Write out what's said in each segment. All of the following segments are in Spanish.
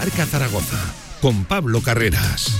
Marca Zaragoza con Pablo Carreras.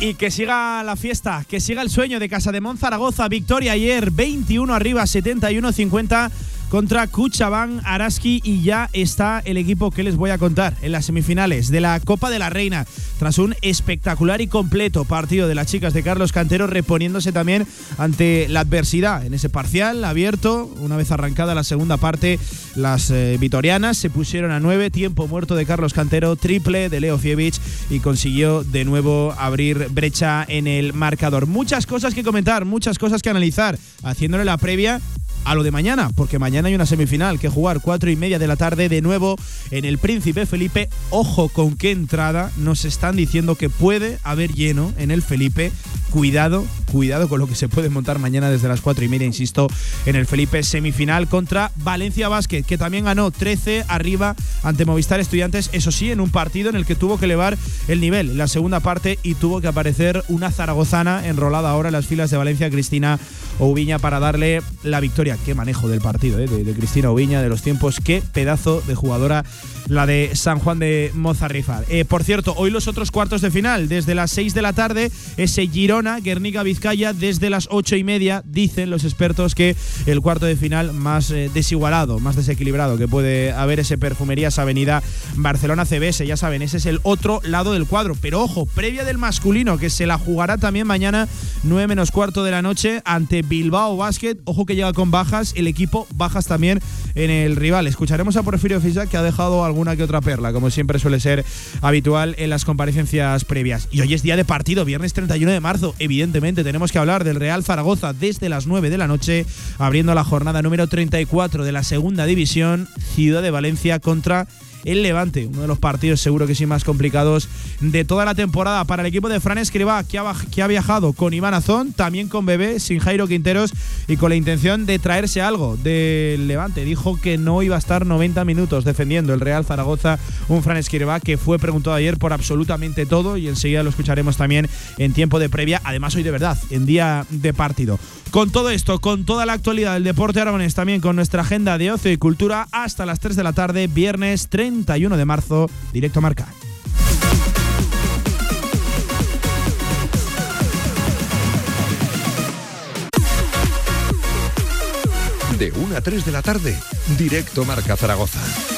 Y que siga la fiesta, que siga el sueño de Casa de Monzaragoza. Victoria ayer, 21 arriba, 71-50 contra Cuchabán, Araski y ya está el equipo que les voy a contar en las semifinales de la Copa de la Reina. Tras un espectacular y completo partido de las chicas de Carlos Cantero, reponiéndose también ante la adversidad en ese parcial abierto. Una vez arrancada la segunda parte, las eh, vitorianas se pusieron a nueve, tiempo muerto de Carlos Cantero, triple de Leo Fievich y consiguió de nuevo abrir brecha en el marcador. Muchas cosas que comentar, muchas cosas que analizar, haciéndole la previa a lo de mañana, porque mañana hay una semifinal que jugar cuatro y media de la tarde de nuevo en el Príncipe Felipe. Ojo con qué entrada nos están diciendo que puede haber lleno en el Felipe. Cuidado, cuidado con lo que se puede montar mañana desde las cuatro y media, insisto, en el Felipe semifinal contra Valencia Basket, que también ganó 13 arriba ante Movistar Estudiantes, eso sí, en un partido en el que tuvo que elevar el nivel la segunda parte y tuvo que aparecer una zaragozana enrolada ahora en las filas de Valencia, Cristina Oubiña, para darle la victoria qué manejo del partido, ¿eh? de, Cristina Oviña, de los tiempos, qué pedazo de jugadora la de San Juan de Mozarrifar. Eh, por cierto, hoy los otros cuartos de final, desde las 6 de la tarde, ese Girona, Guernica Vizcaya, desde las 8 y media, dicen los expertos que el cuarto de final más eh, desigualado, más desequilibrado que puede haber ese Perfumerías Avenida Barcelona CBS, ya saben, ese es el otro lado del cuadro. Pero ojo, previa del masculino, que se la jugará también mañana 9 menos cuarto de la noche ante Bilbao Basket. Ojo que llega con bajas, el equipo bajas también en el rival. Escucharemos a Porfirio Fisa que ha dejado alguna que otra perla, como siempre suele ser habitual en las comparecencias previas. Y hoy es día de partido, viernes 31 de marzo. Evidentemente tenemos que hablar del Real Zaragoza desde las 9 de la noche, abriendo la jornada número 34 de la segunda división, Ciudad de Valencia contra el Levante, uno de los partidos seguro que sí más complicados de toda la temporada para el equipo de Fran Escribá, que ha, viajado con Iván Azón, también con Bebé, sin Jairo Quinteros y con la intención de traerse algo del Levante. Dijo que no iba a estar 90 minutos defendiendo el Real Zaragoza, un Fran Escribá que fue preguntado ayer por absolutamente todo y enseguida lo escucharemos también en tiempo de previa, además hoy de verdad, en día de partido. Con todo esto, con toda la actualidad del deporte aragonés, también con nuestra agenda de ocio y cultura hasta las 3 de la tarde, viernes 31 de marzo, directo marca. De 1 a 3 de la tarde, directo Marca Zaragoza.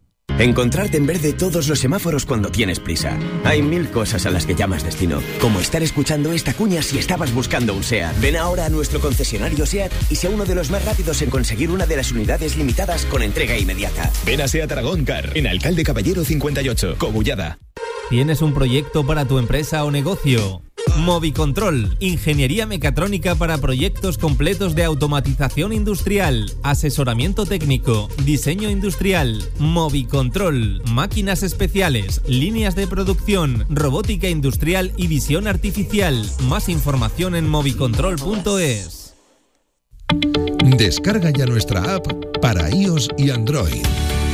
Encontrarte en verde todos los semáforos cuando tienes prisa. Hay mil cosas a las que llamas destino, como estar escuchando esta cuña si estabas buscando un SEAT. Ven ahora a nuestro concesionario SEAT y sea uno de los más rápidos en conseguir una de las unidades limitadas con entrega inmediata. Ven a SEAT Aragón Car, en Alcalde Caballero 58, Cogullada. ¿Tienes un proyecto para tu empresa o negocio? Movicontrol, ingeniería mecatrónica para proyectos completos de automatización industrial, asesoramiento técnico, diseño industrial, Movicontrol, máquinas especiales, líneas de producción, robótica industrial y visión artificial. Más información en movicontrol.es. Descarga ya nuestra app para iOS y Android.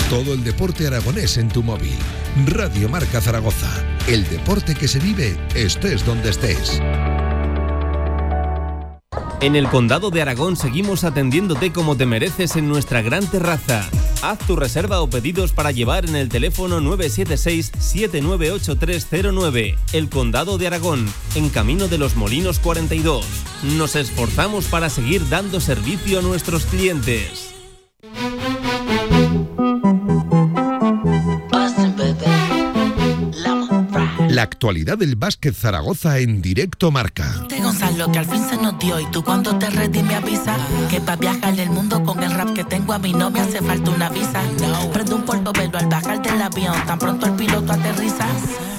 Todo el deporte aragonés en tu móvil. Radio Marca Zaragoza. El deporte que se vive estés donde estés. En el Condado de Aragón seguimos atendiéndote como te mereces en nuestra gran terraza. Haz tu reserva o pedidos para llevar en el teléfono 976-798309. El Condado de Aragón, en Camino de los Molinos 42. Nos esforzamos para seguir dando servicio a nuestros clientes. La actualidad del básquet Zaragoza en directo marca. De Gonzalo que al fin se nos dio y tú cuando te ready me avisa que para viajar el mundo con el rap que tengo a mí no me hace falta una visa. Prendo un portobelo al bajar del avión, tan pronto el piloto aterriza.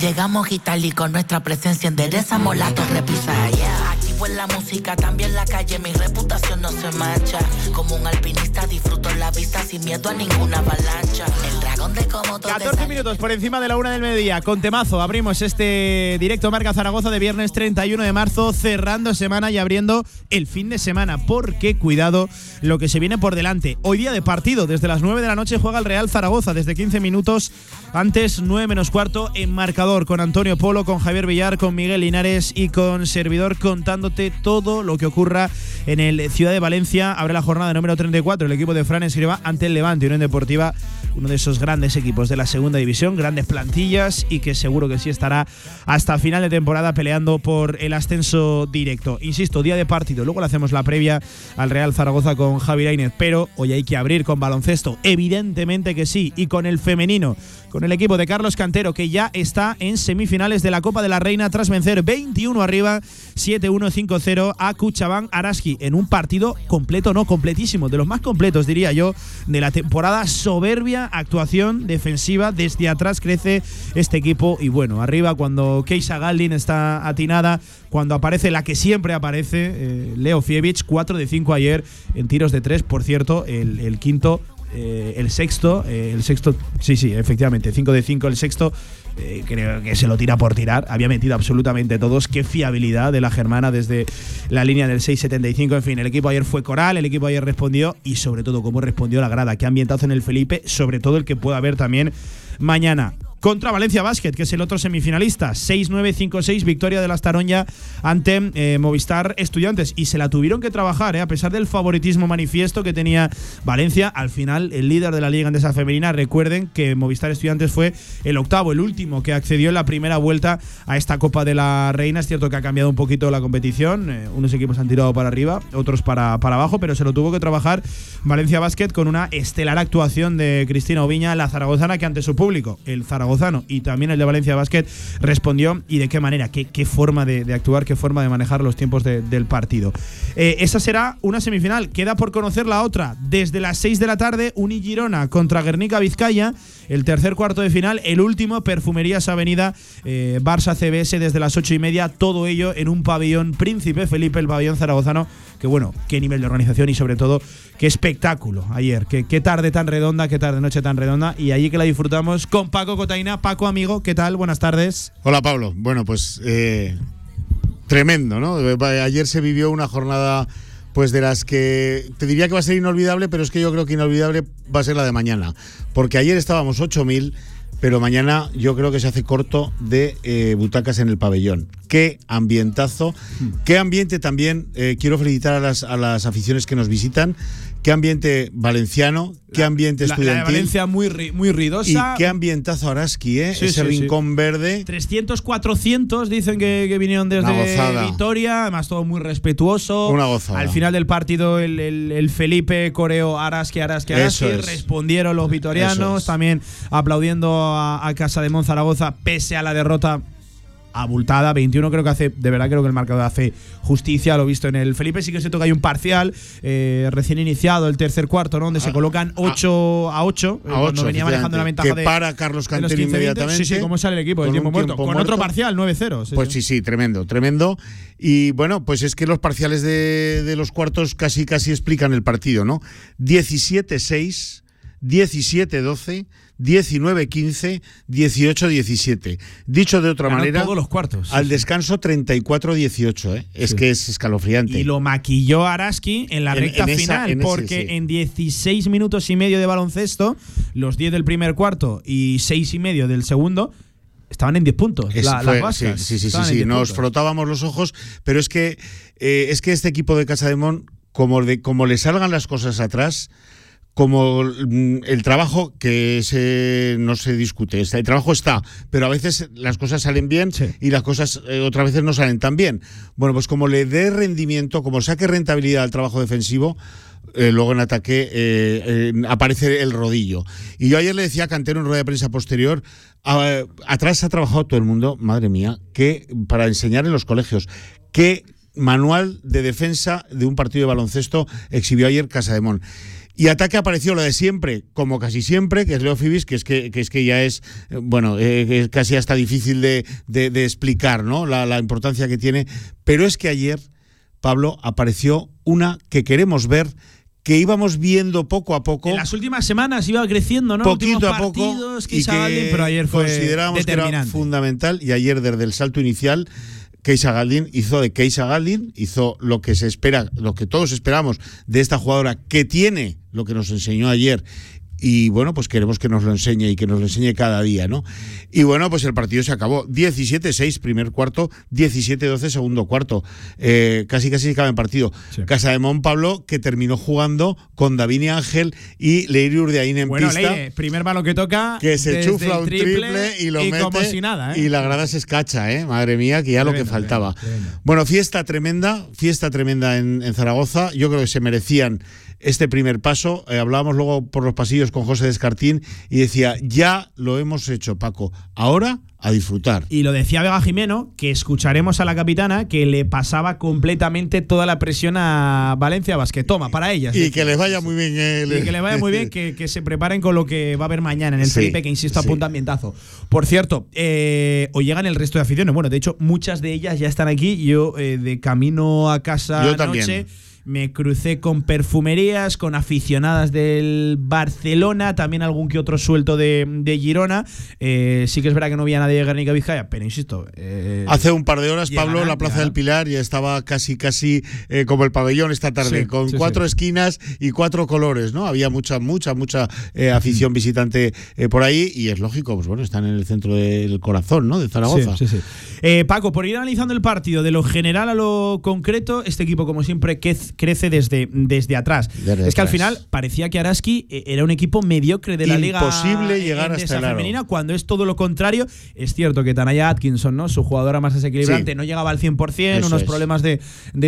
Llegamos y tal y con nuestra presencia enderezamos la torre pisa. Yeah. En la música, también la calle, mi reputación no se mancha. Como un alpinista disfruto la vista sin miedo a ninguna avalancha. El dragón de como 14 minutos por encima de la una del mediodía. Con temazo abrimos este directo Marca Zaragoza de viernes 31 de marzo, cerrando semana y abriendo el fin de semana. Porque cuidado lo que se viene por delante. Hoy día de partido, desde las 9 de la noche juega el Real Zaragoza, desde 15 minutos antes 9 menos cuarto en marcador con Antonio Polo, con Javier Villar, con Miguel Linares y con Servidor todo lo que ocurra en el Ciudad de Valencia. Abre la jornada número 34 el equipo de Fran Escriba ante el Levante, Unión Deportiva, uno de esos grandes equipos de la segunda división, grandes plantillas y que seguro que sí estará hasta final de temporada peleando por el ascenso directo. Insisto, día de partido, luego le hacemos la previa al Real Zaragoza con Javi Lainez, pero hoy hay que abrir con baloncesto, evidentemente que sí, y con el femenino con el equipo de Carlos Cantero, que ya está en semifinales de la Copa de la Reina tras vencer 21 arriba, 7-1-5-0 a Kuchaban Araski en un partido completo, no completísimo, de los más completos, diría yo, de la temporada. Soberbia actuación defensiva, desde atrás crece este equipo y bueno, arriba cuando Keisa Galdin está atinada, cuando aparece la que siempre aparece, eh, Leo Fievich, 4 de 5 ayer en tiros de 3, por cierto, el, el quinto eh, el sexto, eh, el sexto, sí, sí, efectivamente, 5 de 5 el sexto, eh, creo que se lo tira por tirar, había metido absolutamente todos, qué fiabilidad de la germana desde la línea del 6.75, en fin, el equipo ayer fue coral, el equipo ayer respondió y sobre todo cómo respondió la grada, qué ambientazo en el Felipe, sobre todo el que pueda haber también mañana contra Valencia Basket, que es el otro semifinalista. 6-9-5-6, victoria de las Taronja ante eh, Movistar Estudiantes. Y se la tuvieron que trabajar, eh, a pesar del favoritismo manifiesto que tenía Valencia. Al final, el líder de la Liga Andesa Femenina, recuerden que Movistar Estudiantes fue el octavo, el último que accedió en la primera vuelta a esta Copa de la Reina. Es cierto que ha cambiado un poquito la competición. Eh, unos equipos han tirado para arriba, otros para, para abajo, pero se lo tuvo que trabajar Valencia Basket con una estelar actuación de Cristina Oviña, la zaragozana, que ante su público, el Zaragoza y también el de Valencia Basket respondió y de qué manera, qué, qué forma de, actuar, qué forma de manejar los tiempos del partido. Eh, esa será una semifinal. Queda por conocer la otra. Desde las 6 de la tarde, Unigirona contra Guernica Vizcaya. El tercer cuarto de final, el último, Perfumerías Avenida, eh, Barça CBS desde las 8 y media. Todo ello en un pabellón Príncipe Felipe, el pabellón zaragozano. Que bueno, qué nivel de organización y sobre todo qué espectáculo ayer. Qué, qué tarde tan redonda, qué tarde noche tan redonda. Y allí que la disfrutamos con Paco Cotaina. Paco, amigo, ¿qué tal? Buenas tardes. Hola, Pablo. Bueno, pues eh, tremendo, ¿no? Ayer se vivió una jornada pues de las que te diría que va a ser inolvidable, pero es que yo creo que inolvidable va a ser la de mañana. Porque ayer estábamos 8.000, pero mañana yo creo que se hace corto de eh, butacas en el pabellón. Qué ambientazo, hmm. qué ambiente también. Eh, quiero felicitar a las, a las aficiones que nos visitan qué ambiente valenciano, qué ambiente estudiantil. La, Valencia muy, muy ruidosa. Y qué ambientazo Araski, ¿eh? Ese rincón verde. 300, 400 dicen que, vinieron desde Vitoria, además todo muy respetuoso. Una gozada. Al final del partido el, Felipe coreo Araski, Araski, Araski. Respondieron los vitorianos, también aplaudiendo a, a Casa de Monzaragoza pese a la derrota abultada. 21 creo que hace, de verdad creo que el marcador hace justicia, lo visto en el Felipe. Sí que se toca hay un parcial eh, recién iniciado, el tercer cuarto, ¿no? Donde se ah, colocan 8 a 8, eh, cuando venía manejando la ventaja que para Carlos Cantero inmediatamente. Sí, sí, cómo sale el equipo, el tiempo muerto. Con otro parcial, 9-0. pues sí, sí, tremendo, tremendo. Y bueno, pues es que los parciales de, de los cuartos casi, casi explican el partido, ¿no? 17-6, 17-12. 19-15, 18-17. Dicho de otra manera, todos los cuartos. al descanso 34-18. ¿eh? Es que es escalofriante. Y lo maquilló Araski en la recta final, porque en 16 minutos y medio de baloncesto, los 10 del primer cuarto y 6 y medio del segundo, estaban en 10 puntos. las sí, sí, sí, sí, nos frotábamos los ojos, pero es que, eh, es que este equipo de Casa de Mon, como, de, como le salgan las cosas atrás, como mm, el trabajo que se, no se discute, el trabajo está, pero a veces las cosas salen bien y las cosas eh, otras veces no salen tan bien. Bueno, pues como le dé rendimiento, como saque rentabilidad al trabajo defensivo, eh, luego en ataque eh, aparece el rodillo. Y yo ayer le decía a Cantero en rueda de prensa posterior, atrás ha trabajado todo el mundo, madre mía, que para enseñar en los colegios, qué manual de defensa de un partido de baloncesto exhibió ayer Casa de Mon. Y ataque apareció lo de siempre, como casi siempre, que es Leo Fibis, que es que, es que ya es, bueno, eh, es casi hasta difícil de, explicar, ¿no? La, importancia que tiene. Pero es que ayer Pablo, apareció una que queremos ver que íbamos viendo poco a poco. En las últimas semanas iba creciendo, ¿no? Poquito a poco. y que pero ayer fue consideramos que era fundamental y ayer desde el salto inicial Keisa Galdin hizo de Keisa Galdin, hizo lo que se espera, lo que todos esperamos de esta jugadora que tiene lo que nos enseñó ayer y bueno, pues queremos que nos lo enseñe y que nos lo enseñe cada día, ¿no? Y bueno, pues el partido se acabó. 17-6 primer cuarto, 17-12 segundo cuarto. Eh, casi casi se acaba el partido. Casa de Mon Pablo, que terminó jugando con Davini Ángel y Leire Urdeaín en bueno, pista. Leire, primer balón que toca. Que se chufla un triple, y lo mete. Como si nada, ¿eh? Y la grada se escacha, ¿eh? Madre mía, que ya lo que faltaba. Bueno, fiesta tremenda, fiesta tremenda en, en Zaragoza. Yo creo que se merecían este primer paso. Eh, hablábamos luego por los pasillos con José Descartín y decía, ya lo hemos hecho, Paco. Ahora a disfrutar. Y lo decía Vega Jimeno, que escucharemos a la capitana que le pasaba completamente toda la presión a Valencia Basket. Toma, para ellas. Y que les vaya muy bien. Y que les vaya muy bien, que, se preparen con lo que va a haber mañana en el Felipe, que insisto, apunta ambientazo. Por cierto, eh, hoy llegan el resto de aficiones. Bueno, de hecho, muchas de ellas ya están aquí. Yo, eh, de camino a casa Yo anoche, también me crucé con perfumerías, con aficionadas del Barcelona, también algún que otro suelto de, Girona. Eh, sí que es verdad que no había nadie de Guernica Vizcaya, pero insisto. Eh, Hace un par de horas, Pablo, la Plaza del Pilar ya estaba casi, casi eh, como el pabellón esta tarde, con cuatro esquinas y cuatro colores, ¿no? Había mucha, mucha, mucha afición visitante por ahí y es lógico, pues bueno, están en el centro del corazón, ¿no? De Zaragoza. Sí, sí, sí. Paco, por ir analizando el partido de lo general a lo concreto, este equipo, como siempre, que crece desde, desde atrás. es que al final parecía que Araski eh, era un equipo mediocre de la liga. Imposible llegar hasta esa femenina, cuando es todo lo contrario. Es cierto que Tanaya Atkinson, ¿no? su jugadora más desequilibrante, no llegaba al 100%, unos problemas de,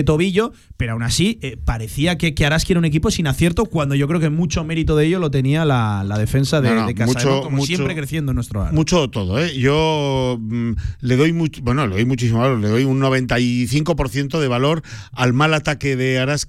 tobillo, pero aún así eh, parecía que, que Araski era un equipo sin acierto, cuando yo creo que mucho mérito de ello lo tenía la, defensa de, de Casa, mucho, como siempre creciendo en nuestro área. Mucho todo, ¿eh? Yo mm, le doy mucho, bueno, le doy muchísimo valor, le doy un 95% de valor al mal ataque de Araski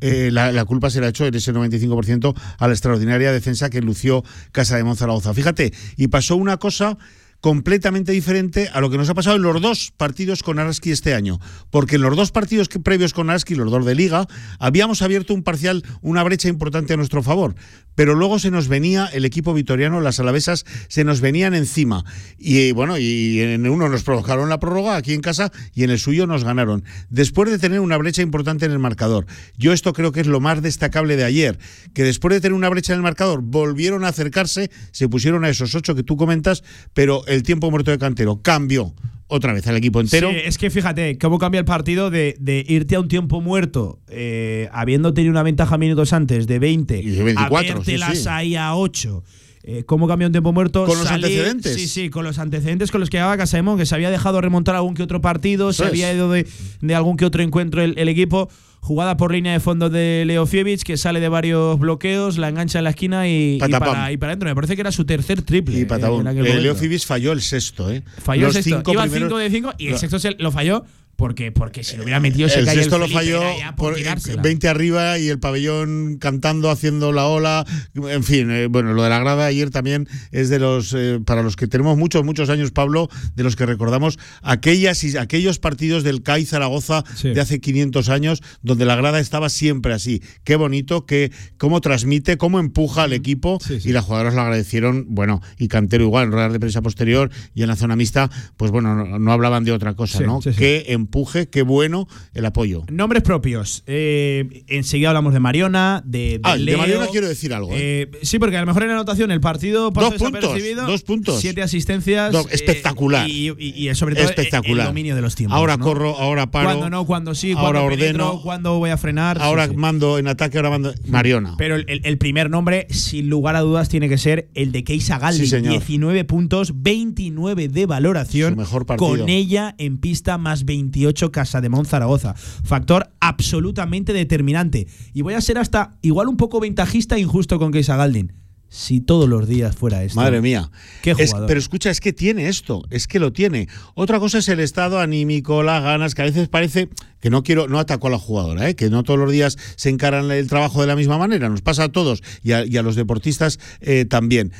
eh, la, culpa se la ha hecho en ese 95% a la extraordinaria defensa que lució Casa de Monzaragoza. Fíjate, y pasó una cosa completamente diferente a lo que nos ha pasado en los dos partidos con Araski este año. Porque en los dos partidos previos con Araski, los dos de Liga, habíamos abierto un parcial, una brecha importante a nuestro favor. Pero luego se nos venía el equipo vitoriano, las alavesas se nos venían encima. Y bueno, y en uno nos provocaron la prórroga aquí en casa y en el suyo nos ganaron. Después de tener una brecha importante en el marcador. Yo esto creo que es lo más destacable de ayer. Que después de tener una brecha en el marcador, volvieron a acercarse, se pusieron a esos ocho que tú comentas, pero el tiempo muerto de Cantero cambió otra vez al equipo entero. Sí, es que fíjate, cómo cambia el partido de, irte a un tiempo muerto, eh, habiendo tenido una ventaja minutos antes de 20, y 24, a sí, ahí a 8. Eh, ¿Cómo cambió un tiempo muerto? Con los antecedentes. Sí, sí, con los antecedentes con los que llevaba Casaemón, que se había dejado remontar algún que otro partido, se había ido de, algún que otro encuentro el equipo jugada por línea de fondo de Leo Fievich, que sale de varios bloqueos, la engancha en la esquina y, para, y adentro. Me parece que era su tercer triple. Y eh, Leo Fievich falló el sexto, ¿eh? Falló el sexto. Iba 5 de 5 y el sexto se lo falló porque, porque si lo hubiera metido se el cae sexto lo falló por 20 arriba y el pabellón cantando, haciendo la ola. En fin, eh, bueno, lo de la grada ayer también es de los, eh, para los que tenemos muchos, muchos años, Pablo, de los que recordamos aquellas y aquellos partidos del CAI Zaragoza de hace 500 años, donde la grada estaba siempre así. Qué bonito, que, cómo transmite, cómo empuja al equipo y las jugadoras lo agradecieron. Bueno, y Cantero igual, en ruedas de prensa posterior y en la zona mixta, pues bueno, no, hablaban de otra cosa, ¿no? Que empuje, qué bueno el apoyo. Nombres propios. Eh, enseguida hablamos de Mariona, de, de ah, de Mariona quiero decir algo. ¿eh? Eh, sí, porque a lo mejor en la anotación el partido pasó dos puntos, dos puntos. Siete asistencias. espectacular. Y, sobre todo espectacular. el dominio de los tiempos. Ahora corro, ahora paro. Cuando no, cuando sí, cuando ahora ordeno, cuando voy a frenar. Ahora mando en ataque, ahora mando Mariona. Pero el, primer nombre, sin lugar a dudas, tiene que ser el de Keisa Galdi. 19 puntos, 29 de valoración. mejor partido. Con ella en pista más 20 Casa de Zaragoza. Factor absolutamente determinante. Y voy a ser hasta igual un poco ventajista e injusto con Keisa Galdin. Si todos los días fuera esto. Madre mía. Qué pero escucha, es que tiene esto, es que lo tiene. Otra cosa es el estado anímico, las ganas, que a veces parece que no quiero, no ataco a la jugadora, ¿eh? que no todos los días se encaran el trabajo de la misma manera. Nos pasa a todos y a, los deportistas eh, también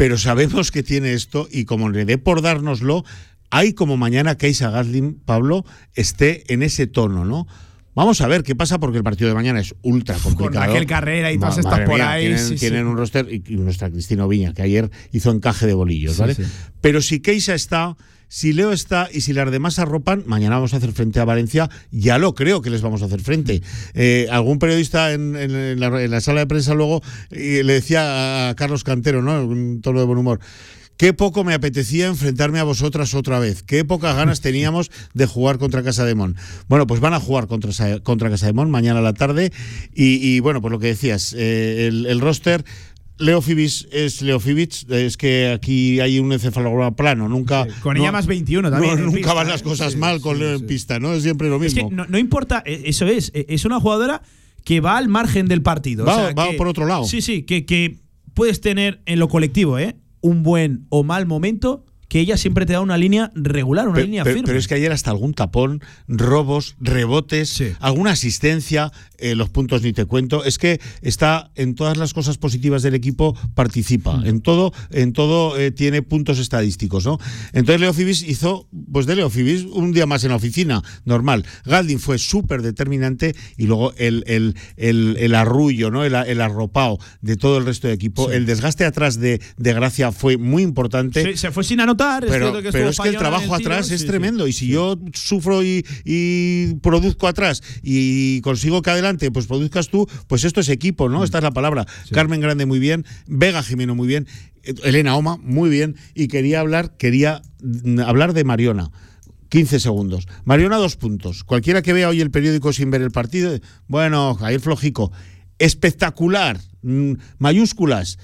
pero sabemos que tiene esto y como le dé por dárnoslo, hay como mañana Keisa Gaslin, Pablo, esté en ese tono, ¿no? Vamos a ver qué pasa porque el partido de mañana es ultra complicado. Con Raquel Carrera y todas Ma- estas por mía, ahí, Tienen, sí, sí. tienen un roster y, y nuestra Cristina Viña, que ayer hizo encaje de bolillos, ¿vale? Pero si Keisa está, si Leo está y si las demás arropan, mañana vamos a hacer frente a Valencia. Ya lo creo que les vamos a hacer frente. Eh, algún periodista en, en- en la, en la sala de prensa luego eh, le decía a Carlos Cantero, ¿no? Un tono de buen humor. Qué poco me apetecía enfrentarme a vosotras otra vez. Qué pocas ganas teníamos de jugar contra Casa de Mon. Bueno, pues van a jugar contra, contra Casa de Mon mañana a la tarde. Y, y, bueno, pues lo que decías, eh, el, el roster. Leo Fibis es Leo Fibis, es que aquí hay un encefalograma plano, nunca. Con ella más 21 también, no, nunca pista, van ¿eh? las cosas Sí, mal con sí, Leo sí. en pista, ¿no? Es siempre lo Es mismo. que no, no importa, eh, eso es, eh, es una jugadora que va al margen del partido. Va- o sea, va que- por otro lado. Sí, sí, que, que puedes tener en lo colectivo, ¿eh? Un buen o mal momento, que ella siempre te da una línea regular, una línea firme. pero es que ayer hasta algún tapón, robos, rebotes, Sí. alguna asistencia, eh, los puntos ni te cuento. Es que está en todas las cosas positivas del equipo, participa. Mm. En todo, en todo eh, tiene puntos estadísticos, ¿no? Entonces Leo Fibis hizo, pues de Leo Fibis, un día más en la oficina, normal. Galdin fue súper determinante y luego el, el, el, el arrullo, ¿no? El, el arropao de todo el resto del equipo. El desgaste atrás de, de Gracia fue muy importante Sí, se fue sin anotar. Es pero, cierto que pero es que el trabajo tiro, atrás sí, es sí. tremendo y si yo sufro y, y produzco atrás y consigo que adelante pues produzcas tú, pues esto es equipo, Mm. ¿no? Esta es la palabra. Carmen Grande muy bien, Vega Jimeno muy bien, Elena Oma muy bien y quería hablar, quería mm, hablar de Mariona. 15 segundos. Mariona, dos puntos. Cualquiera que vea hoy el periódico sin ver el partido, bueno, Jair Flojico, espectacular, mm, mayúsculas.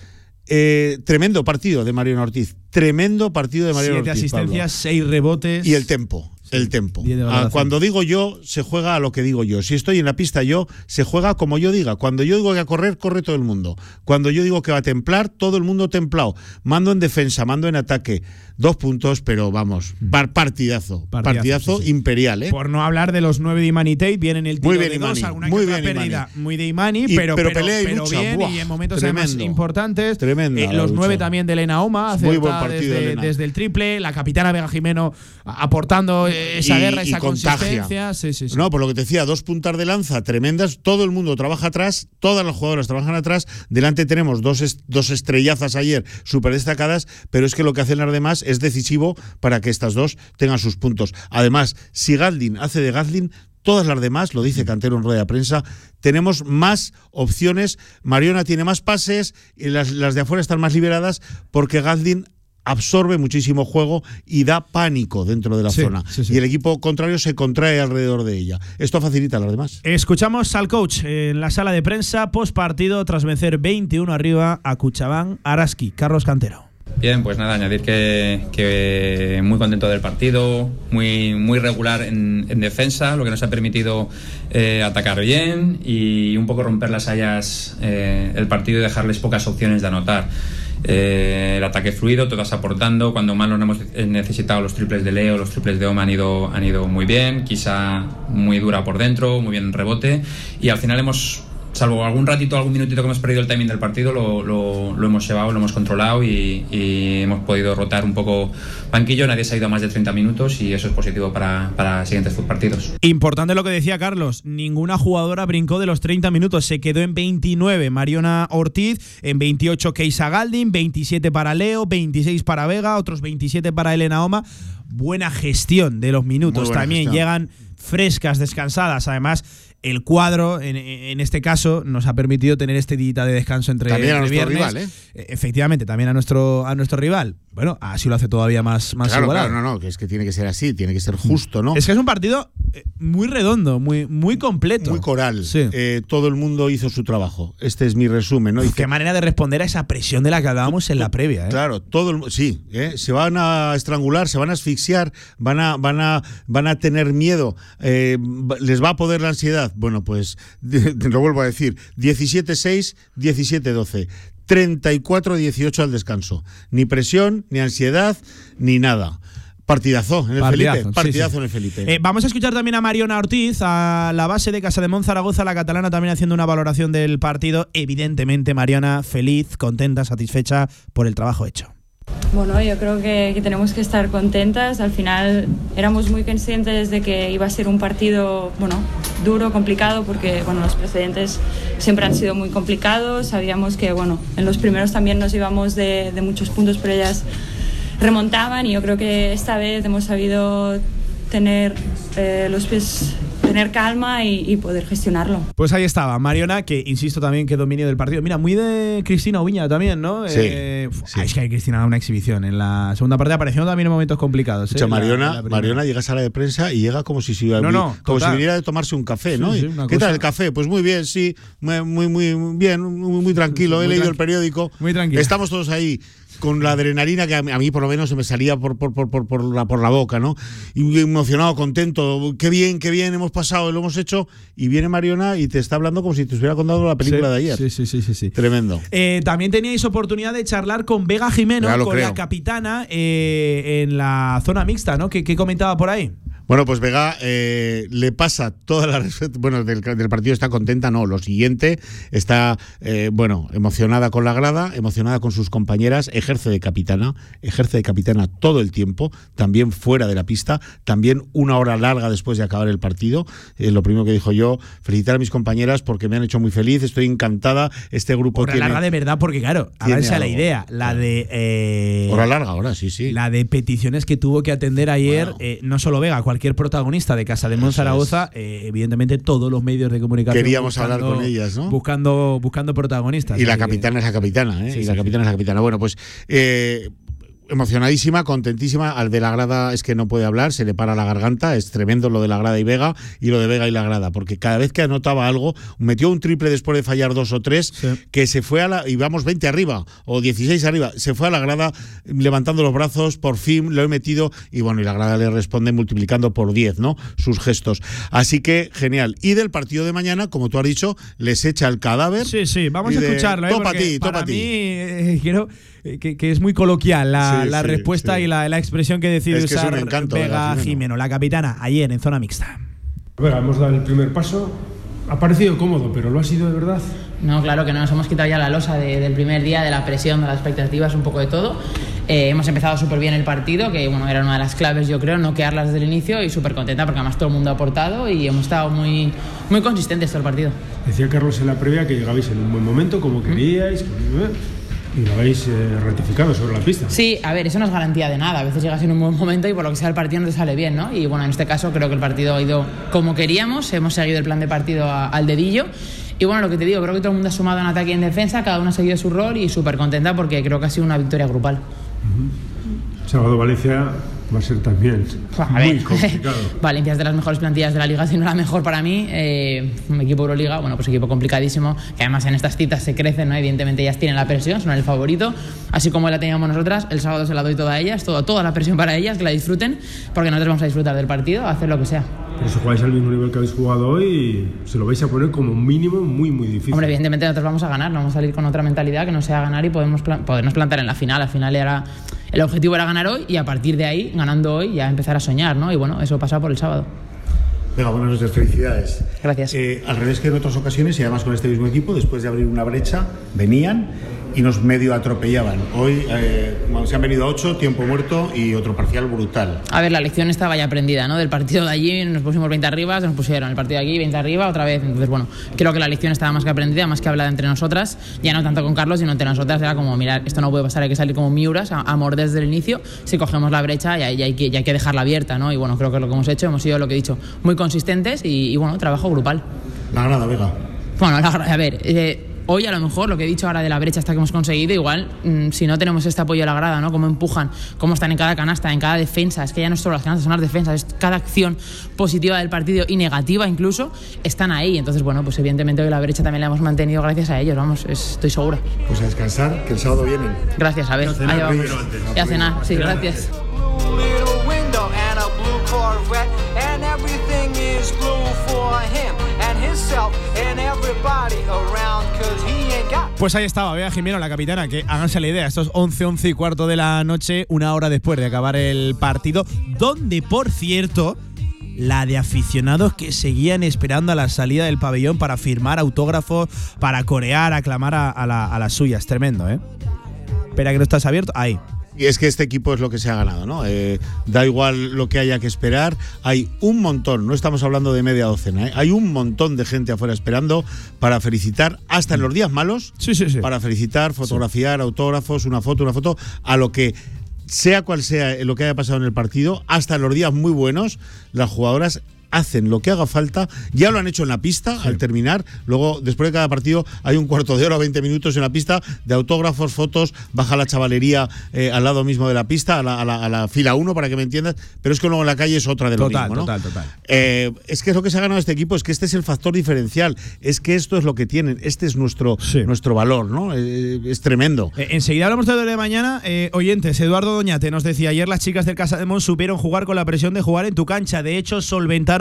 Eh, tremendo partido de Mariona Ortiz. Tremendo partido de Mariona Siete Ortiz. Pablo. asistencias, seis rebotes. Y el tempo. El tempo. Ah, cuando digo yo, se juega a lo que digo yo. Si estoy en la pista yo, se juega como yo diga. Cuando yo digo que a correr, corre todo el mundo. Cuando yo digo que va a templar, todo el mundo templado. Mando en defensa, mando en ataque. Dos puntos, pero vamos, par- partidazo. Mm. Partidazo, Partidazo, imperial, ¿eh? Por no hablar de los nueve de Imani Tate, vienen el tiro Muy bien, de dos, Imani, alguna muy que bien, pérdida Imani. muy de Imani, Y- pero, pero pelea y pero lucha, bien buah, y en momentos además tremendo. importantes. Tremenda Eh, los nueve también de Elena Oma, Muy buen partido, desde, Elena. desde el triple, la capitana Vega Jimeno aportando eh, esa Y- guerra, esa contagia. consistencia. Sí, sí, sí. No, por lo que te decía, dos puntas de lanza tremendas, todo el mundo trabaja atrás, todas las jugadoras trabajan atrás, delante tenemos dos, est- dos estrellazas ayer súper destacadas, pero es que lo que hacen las demás es decisivo para que estas dos tengan sus puntos. Además, si Galdin hace de Galdin, todas las demás, lo dice Cantero en rueda de prensa, tenemos más opciones, Mariona tiene más pases, y las, las de afuera están más liberadas porque Galdin absorbe muchísimo juego y da pánico dentro de la Sí, zona. sí, sí. Y el equipo contrario se contrae alrededor de ella. Esto facilita a las demás. Escuchamos al coach en la sala de prensa post partido tras vencer 21 arriba a Cuchabán Araski, Carlos Cantero. Bien, pues nada, añadir que, muy contento del partido, muy, muy regular en, en defensa, lo que nos ha permitido eh, atacar bien y un poco romper las hayas eh, el partido y dejarles pocas opciones de anotar. Eh, el ataque fluido, todas aportando. Cuando más lo hemos necesitado, los triples de Leo, los triples de Oma han ido, han ido muy bien. Quizá muy dura por dentro, muy bien en rebote. Y al final hemos salvo algún ratito, algún minutito que hemos perdido el timing del partido, lo, lo- lo hemos llevado, lo hemos controlado y, y hemos podido rotar un poco banquillo. Nadie se ha ido a más de 30 minutos y eso es positivo para, para siguientes partidos. Importante lo que decía Carlos, ninguna jugadora brincó de los 30 minutos, se quedó en 29 Mariona Ortiz, en 28 Keisa Galdin, 27 para Leo, 26 para Vega, otros 27 para Elena Oma. Buena gestión de los minutos, también gestión. llegan frescas, descansadas, además el cuadro, en, en este caso, nos ha permitido tener este día de descanso entre, También a entre nuestro viernes. rival, ¿eh? Efectivamente, también a nuestro, a nuestro rival. Bueno, así lo hace todavía más, más Claro, igualado. claro, no, no, que es que tiene que ser así, tiene que ser justo, ¿no? Es que es un partido eh, muy redondo, muy, muy completo. Muy coral. Sí. Eh, todo el mundo hizo su trabajo. Este es mi resumen, ¿no? Uf, Qué manera de responder a esa presión de la que hablábamos en la previa. ¿eh? Claro, todo el sí, ¿eh? se van a estrangular, se van a asfixiar, van a, van a, van a tener miedo, les va a poder la ansiedad. Bueno, pues lo vuelvo a decir, 17-6, 17-12. 34-18 al descanso. Ni presión, ni ansiedad, ni nada. Partidazo en el Partidazo, Felipe. Partidazo sí. en el Felipe. Eh, vamos a escuchar también a Mariona Ortiz, a la base de Casa de Zaragoza, la catalana, también haciendo una valoración del partido. Evidentemente, Mariona feliz, contenta, satisfecha por el trabajo hecho. Bueno, yo creo que, tenemos que estar contentas. Al final éramos muy conscientes de que iba a ser un partido, bueno, duro, complicado, porque bueno, los precedentes siempre han sido muy complicados. Sabíamos que, bueno, en los primeros también nos íbamos de, de muchos puntos, pero ellas remontaban y yo creo que esta vez hemos sabido tener eh, los pies tener calma y, y, poder gestionarlo. Pues ahí estaba, Mariona, que insisto también que dominio del partido. Mira, muy de Cristina Ubiña también, ¿no? Sí, eh, sí. Es que hay Cristina una exhibición. En la segunda parte apareció también en momentos complicados. ¿eh? Mariona, la. Mariona llega a sala de prensa y llega como si, se iba- No, no, como si viniera de tomarse un café, ¿no? Sí, ¿Qué cosa- tal el café? Pues muy bien, sí, muy, muy, muy bien, muy, muy tranquilo. He leído tranqui- el periódico. muy tranquila. Estamos todos ahí con la adrenalina que a mí, por lo menos se me salía por, por, por, por, por la, por la boca, ¿no? Y emocionado, contento, qué bien, qué bien hemos pasado, lo hemos hecho. Y viene Mariona y te está hablando como si te estuviera contando la película Sí, de ayer. Sí, sí, sí, sí. sí. Tremendo. Eh, también teníais oportunidad de charlar con Vega Jimeno, con creo. la capitana, eh, en la zona mixta, ¿no? ¿Qué, qué comentaba por ahí? Bueno, pues Vega eh, le pasa toda la bueno del, del partido está contenta, no. Lo siguiente está eh, bueno emocionada con la grada, emocionada con sus compañeras, ejerce de capitana, ejerce de capitana todo el tiempo, también fuera de la pista, también una hora larga después de acabar el partido. Eh, lo primero que dijo yo, felicitar a mis compañeras porque me han hecho muy feliz, estoy encantada. Este grupo Hora tiene larga de verdad, porque claro, tiene háganse a la idea. La de. eh, hora larga ahora, sí, sí. La de peticiones que tuvo que atender ayer, no solo Vega, cualquier protagonista de Casa de Mon Eso Zaragoza, eh, evidentemente todos los medios de comunicación. Queríamos hablar con ellas, ¿no? Buscando, buscando protagonistas. Y la que- capitana es la capitana, ¿eh? Sí, y la sí. capitana es la capitana. Bueno, pues eh, emocionadísima, contentísima. Al de la grada es que no puede hablar, se le para la garganta. Es tremendo lo de la grada y Vega y lo de Vega y la grada, porque cada vez que anotaba algo, metió un triple después de fallar dos o tres, Sí. que se fue a la. y vamos 20 arriba o 16 arriba, se fue a la grada levantando los brazos, por fin lo he metido y bueno, y la grada le responde multiplicando por 10, ¿no? Sus gestos. Así que genial. Y del partido de mañana, como tú has dicho, les echa el cadáver. Sí, sí, vamos a escucharlo. ¿eh? Topa a ti, topa a ti. mí, eh, quiero que, que es muy coloquial la, Sí, la sí, respuesta sí. y la, la expresión que decide Es que es un usar encanto, Vega Vega Jimeno. Jimeno. la capitana, ayer en zona mixta. Venga, hemos dado el primer paso. Ha parecido cómodo, pero lo ha sido de verdad. No, claro que no, nos hemos quitado ya la losa de- del primer día, de la presión, de las expectativas, un poco de todo. Eh, hemos empezado súper bien el partido, que bueno, era una de las claves, yo creo, no quedarlas desde el inicio y súper contenta porque además todo el mundo ha aportado y hemos estado muy, muy consistentes todo el partido. Decía Carlos en la previa que llegabais en un buen momento, como queríais, y lo habéis eh, ratificado sobre la pista. Sí, a ver, eso no es garantía de nada. A veces llegas en un buen momento y por lo que sea el partido no te sale bien, ¿no? Y bueno, en este caso creo que el partido ha ido como queríamos, hemos seguido el plan de partido a- al dedillo. Y bueno, lo que te digo, creo que todo el mundo ha sumado en ataque y en defensa, cada uno ha seguido su rol y súper contenta porque creo que ha sido una victoria grupal. Sábado Valencia va a ser también Buah, a muy ver, complicado. Valencia es de las mejores plantillas de la liga, si no la mejor para mí. Eh, un equipo Euroliga, bueno, pues equipo complicadísimo, que además en estas citas se crecen, ¿no? Evidentemente ellas tienen la presión, son el favorito, así como la teníamos nosotras. El sábado se la doy toda a ellas, toda, toda la presión para ellas, que la disfruten, porque nosotros vamos a disfrutar del partido, a hacer lo que sea. Pero si jugáis al mismo nivel que habéis jugado hoy, se lo vais a poner como mínimo muy, muy difícil. Hombre, evidentemente nosotros vamos a ganar, no vamos a salir con otra mentalidad que no sea ganar y podemos plan- podernos plantar en la final. Al final era, el objetivo era ganar hoy y a partir de ahí, ganando hoy, ya empezar a soñar, ¿no? Y bueno, eso pasa por el sábado. Venga, buenas noches, felicidades. Gracias. Eh, al revés que en otras ocasiones, y además con este mismo equipo, después de abrir una brecha, venían y nos medio atropellaban. Hoy eh, bueno, se han venido a ocho, tiempo muerto y otro parcial brutal. A ver, la lección estaba ya aprendida, ¿no? Del partido de allí nos pusimos 20 arriba, se nos pusieron el partido de aquí 20 arriba otra vez. Entonces, bueno, creo que la lección estaba más que aprendida, más que hablada entre nosotras, ya no tanto con Carlos, sino entre nosotras. Era como, mirar, esto no puede pasar, hay que salir como miuras, a, a morder desde el inicio. Si cogemos la brecha, ya, ya hay que, ya hay que dejarla abierta, ¿no? Y bueno, creo que lo que hemos hecho, hemos sido lo que he dicho, muy consistentes y, y bueno, trabajo grupal. La grada, Vega. Bueno, la- a ver, eh, hoy a lo mejor lo que he dicho ahora de la brecha hasta que hemos conseguido, igual mm, si no tenemos este apoyo de la grada, ¿no? Cómo empujan, cómo están en cada canasta, en cada defensa, es que ya no es solo las canastas, son las defensas, es cada acción positiva del partido y negativa incluso, están ahí. Entonces, bueno, pues evidentemente hoy la brecha también la hemos mantenido gracias a ellos, vamos, es- estoy segura. Pues a descansar, que el sábado vienen. Gracias, a ver, vamos. antes. Y a cenar, sí, gracias. Pues ahí estaba, Bea Jimeno, la capitana, que háganse la idea, estos 11, 11 y cuarto de la noche, una hora después de acabar el partido, donde, por cierto, la de aficionados que seguían esperando a la salida del pabellón para firmar autógrafos, para corear, aclamar a, a la- a las suyas. Tremendo, ¿eh? Espera que no estás abierto. Ahí. Y es que este equipo es lo que se ha ganado, ¿no? Eh, da igual lo que haya que esperar. Hay un montón, no estamos hablando de media docena, ¿eh? hay un montón de gente afuera esperando para felicitar, hasta en los días malos, Sí, sí, sí. para felicitar, fotografiar, autógrafos, una foto, una foto, a lo que sea cual sea lo que haya pasado en el partido, hasta en los días muy buenos, las jugadoras hacen lo que haga falta, ya lo han hecho en la pista al terminar, luego después de cada partido hay un cuarto de hora o 20 minutos en la pista de autógrafos, fotos, baja la chavalería eh, al lado mismo de la pista, a la, a la- a la fila 1 para que me entiendas, pero es que luego en la calle es otra de lo Total, mismo, ¿no? total, total. Eh, es que es lo que se ha ganado este equipo, es que este es el factor diferencial, es que esto es lo que tienen, este es nuestro, nuestro valor, ¿no? Eh, es tremendo. Enseguida hablamos de de mañana. Oyentes, Eduardo Doñate nos decía ayer las chicas del Casa de Mon supieron jugar con la presión de jugar en tu cancha. De hecho,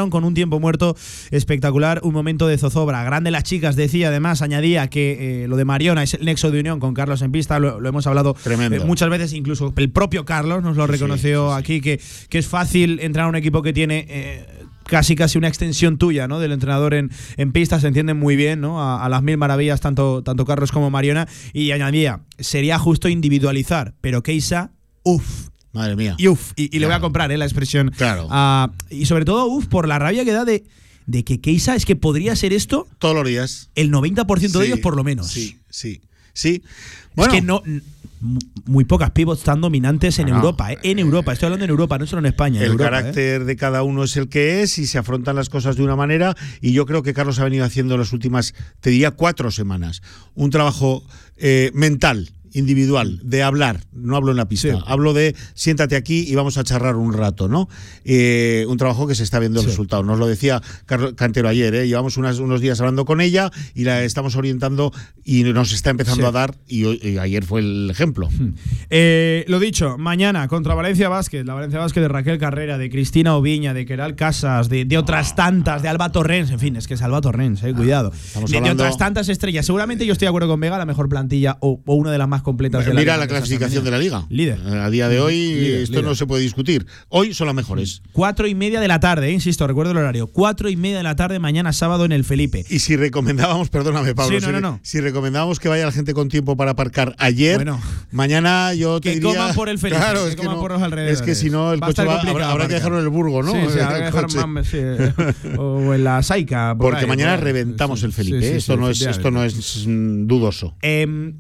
con un tiempo muerto espectacular un momento de zozobra. Grande las chicas, decía además, añadía que eh, lo de Mariona es el nexo de unión con Carlos en pista. Lo, lo hemos hablado Tremendo. eh, muchas veces, incluso el propio Carlos nos lo reconoció aquí, que, que es fácil entrar a un equipo que tiene. eh, casi casi una extensión tuya, ¿no? Del entrenador en, en pista, se entienden muy bien, ¿no? A, a las mil maravillas, tanto, tanto Carlos como Mariona. Y añadía, sería justo individualizar, pero Keisa, uff. Madre mía. Y uff, y, y le voy a comprar, ¿eh? La expresión. Claro. Ah, y sobre todo, uff, por la rabia que da de, de que Keisa es que podría ser esto. Todos los días. El 90% de Sí, ellos, por lo menos. Sí, sí, sí. es que no. Muy pocas pivots tan dominantes en No, no. Europa, ¿eh? En Europa, estoy hablando en Europa, no solo en España. en El Europa, ¿eh? carácter de cada uno es el que es y se afrontan las cosas de una manera y yo creo que Carlos ha venido haciendo las últimas, te diría, cuatro semanas, un trabajo eh, mental individual, de hablar, no hablo en la pista, Sí. hablo de siéntate aquí y vamos a charlar un rato, ¿no? Eh, un trabajo que se está viendo el resultado. Nos lo decía Carlos Cantero ayer, ¿eh? llevamos unas- unos días hablando con ella y la estamos orientando y nos está empezando Sí. a dar y, ayer fue el ejemplo. Eh, lo dicho, mañana contra Valencia Basket, la Valencia Basket de Raquel Carrera, de Cristina Oviña, de Keral Casas, de, de otras tantas, de Alba Torrens, en fin, es que es Alba Torrens, eh, cuidado. De, otras tantas estrellas. Seguramente yo estoy de acuerdo con Vega, la mejor plantilla o, o una de las más completas de la Mira la clasificación de la liga. Líder. Eh, A día de hoy Líder, esto líder. no se puede discutir. Hoy son las mejores. Cuatro y media de la tarde, eh, insisto, recuerdo el horario. Cuatro y media de la tarde, mañana sábado en el Felipe. Y si recomendábamos, perdóname Pablo, Sí, no, si, no, no. si recomendábamos que vaya la gente con tiempo para aparcar ayer, Bueno. mañana yo te Que diría... coman por el Felipe, Claro, que es que, coman no- por los alrededores. es que si no el Va coche va- habrá, habrá que dejarlo en el Burgo, ¿no? Sí, sí, habrá que más, sí, o en la Saica. por Porque ahí, mañana reventamos el Felipe. ¿eh? esto, no es, esto no es mm, dudoso. Em,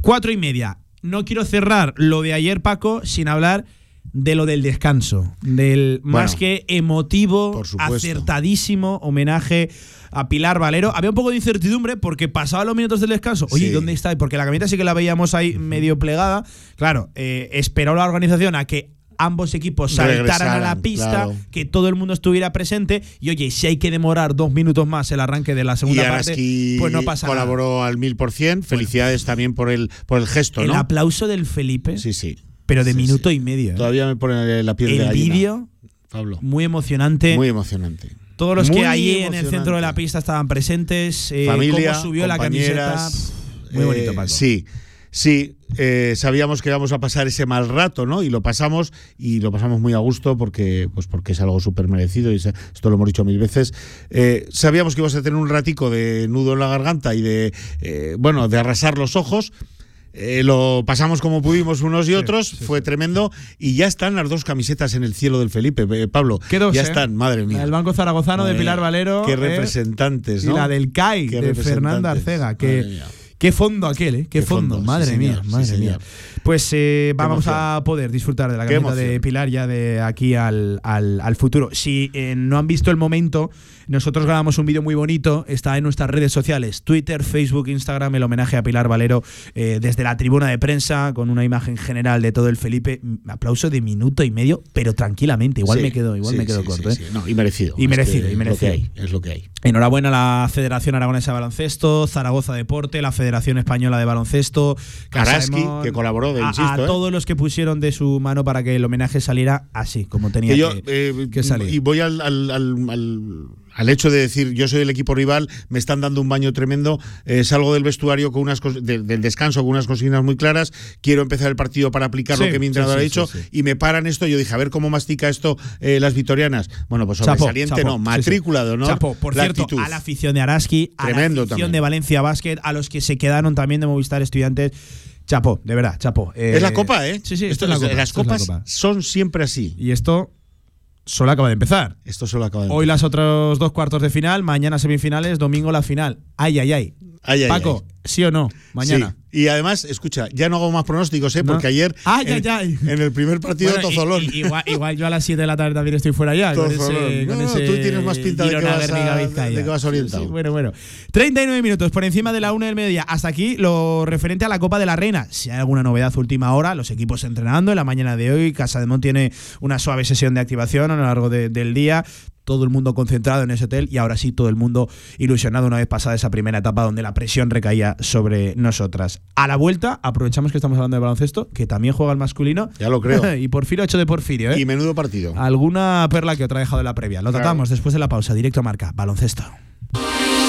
cuatro y media. No quiero cerrar lo de ayer, Paco, sin hablar de lo del descanso. Del más que emotivo, acertadísimo homenaje a Pilar Valero. Había un poco de incertidumbre porque pasaban los minutos del descanso. Oye, Sí. ¿dónde está? Porque la camiseta sí que la veíamos ahí medio plegada. Claro, eh, esperó la organización a que ambos equipos saltaran a la pista, claro. que todo el mundo estuviera presente. Y oye, si hay que demorar dos minutos más el arranque de la segunda y parte, pues no pasa nada. colaboró al mil por cien. Felicidades también por el, por el gesto, El ¿no? aplauso del Felipe, Sí, sí. pero de Sí, minuto y medio. ¿eh? Todavía me pone la piel de El vídeo, Pablo. muy emocionante. Muy emocionante. Todos los Muy que allí en el centro de la pista estaban presentes. eh, Familia, cómo subió la camiseta. Muy bonito, eh, Paco. Sí, sí. eh, sabíamos que íbamos a pasar ese mal rato, ¿no? Y lo pasamos y lo pasamos muy a gusto porque, pues porque es algo súper merecido y se- esto lo hemos dicho mil veces. Eh, sabíamos que íbamos a tener un ratico de nudo en la garganta y de, eh, bueno, de arrasar los ojos. Eh, lo pasamos como pudimos unos y otros, fue tremendo y ya están las dos camisetas en el cielo del Felipe, eh, Pablo. ¿Qué dos, ya eh? están, madre mía. La del Banco Zaragozano de Pilar Valero. Qué representantes, Y ¿no? la del CAI de Fernanda. Arcega. Que. Qué fondo aquel, ¿eh? Qué, Qué fondo, fondo, madre sí, mía, señor, sí, madre señor. mía. Pues eh, vamos a poder disfrutar de la Qué camiseta de. Pilar ya de aquí al, al- al futuro. Si eh, no han visto el momento, nosotros grabamos un vídeo muy bonito, está en nuestras redes sociales, Twitter, Facebook, Instagram, el homenaje a Pilar Valero eh, desde la tribuna de prensa, con una imagen general de todo el Felipe. Mm, Aplauso de minuto y medio, pero tranquilamente, igual Sí, me quedo, igual sí, me quedo sí, corto. ¿eh? No, y merecido. Y merecido, que y merecido. Es lo que hay. Es lo que hay. Enhorabuena a la Federación Aragonesa de Baloncesto, Zaragoza Deporte, la Federación Española de Baloncesto, Casa de Araski, Mon, que colaboró, de- a, insisto, a ¿eh? todos los que pusieron de su mano para que el homenaje saliera así, como tenía Que que, yo, eh, que salir. Y voy al, al, al- al- al hecho de decir, yo soy el equipo rival, me están dando un baño tremendo, eh, salgo del vestuario con unas de- del descanso con unas consignas muy claras, quiero empezar el partido para aplicar Sí, lo que mi entrenador sí, ha dicho, y me paran esto, yo dije, a ver cómo mastica esto eh, las vitorianas. Bueno, pues Chapo, sobresaliente chapo, no, sí, matrícula de honor. Chapo, por la cierto, actitud. a la afición de Araski, a Tremendo la afición también. de Valencia Basket, a los que se quedaron también de Movistar Estudiantes. Chapo, de verdad, chapo. Eh, es la copa, ¿eh? Sí, sí, Esto esto es la copa, las esto es la copas copa. son siempre así. Y esto solo acaba de empezar. Esto solo acaba de Hoy las otros dos cuartos de final, mañana semifinales, domingo la final. Ay, ay, ay. Ay, ay, Paco, ¿sí o no? Mañana. Sí. Y además, escucha, ya no hago más pronósticos, ¿eh? No. Porque ayer. Ay, en, ay, ay. en el primer partido, Bueno, Tozolón. y- igual, igual yo a las 7 de la tarde también estoy fuera ya. Con Tozolón. ese, con No, no, ese tú tienes más pinta de que vas a- de- que vas orientado. Sí, sí, bueno, bueno. 39 minutos por encima de la una del mediodía. Hasta aquí lo referente a la Copa de la Reina. Si hay alguna novedad última hora, los equipos entrenando en la mañana de hoy. Casa de Mon tiene una suave sesión de activación a lo largo de- del día. Todo el mundo concentrado en ese hotel y ahora sí todo el mundo ilusionado una vez pasada esa primera etapa donde la presión recaía sobre nosotras. A la vuelta, aprovechamos que estamos hablando de baloncesto, que también juega el masculino. Ya lo creo. y Porfirio 8 de Porfirio, ¿eh? Y menudo partido. Alguna perla que otra ha dejado en la previa. Lo Claro. tratamos después de la pausa. Directo a marca. Baloncesto.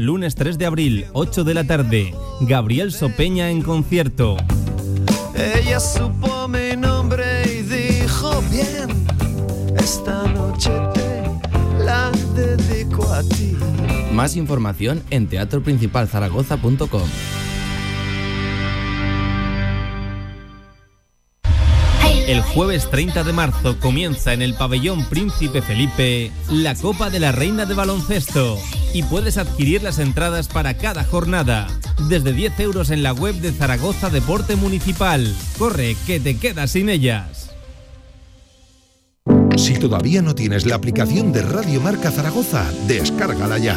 Lunes 3 de abril, 8 de la tarde. Gabriel Sopeña en concierto. Ella supo mi nombre y dijo bien, esta noche te la dedico a ti. Más información en teatroprincipalzaragoza.com. El jueves 30 de marzo comienza en el pabellón Príncipe Felipe la Copa de la Reina de Baloncesto y puedes adquirir las entradas para cada jornada desde 10 euros en la web de Zaragoza Deporte Municipal. Corre, que te quedas sin ellas. Si todavía no tienes la aplicación de Radio Marca Zaragoza, descárgala ya.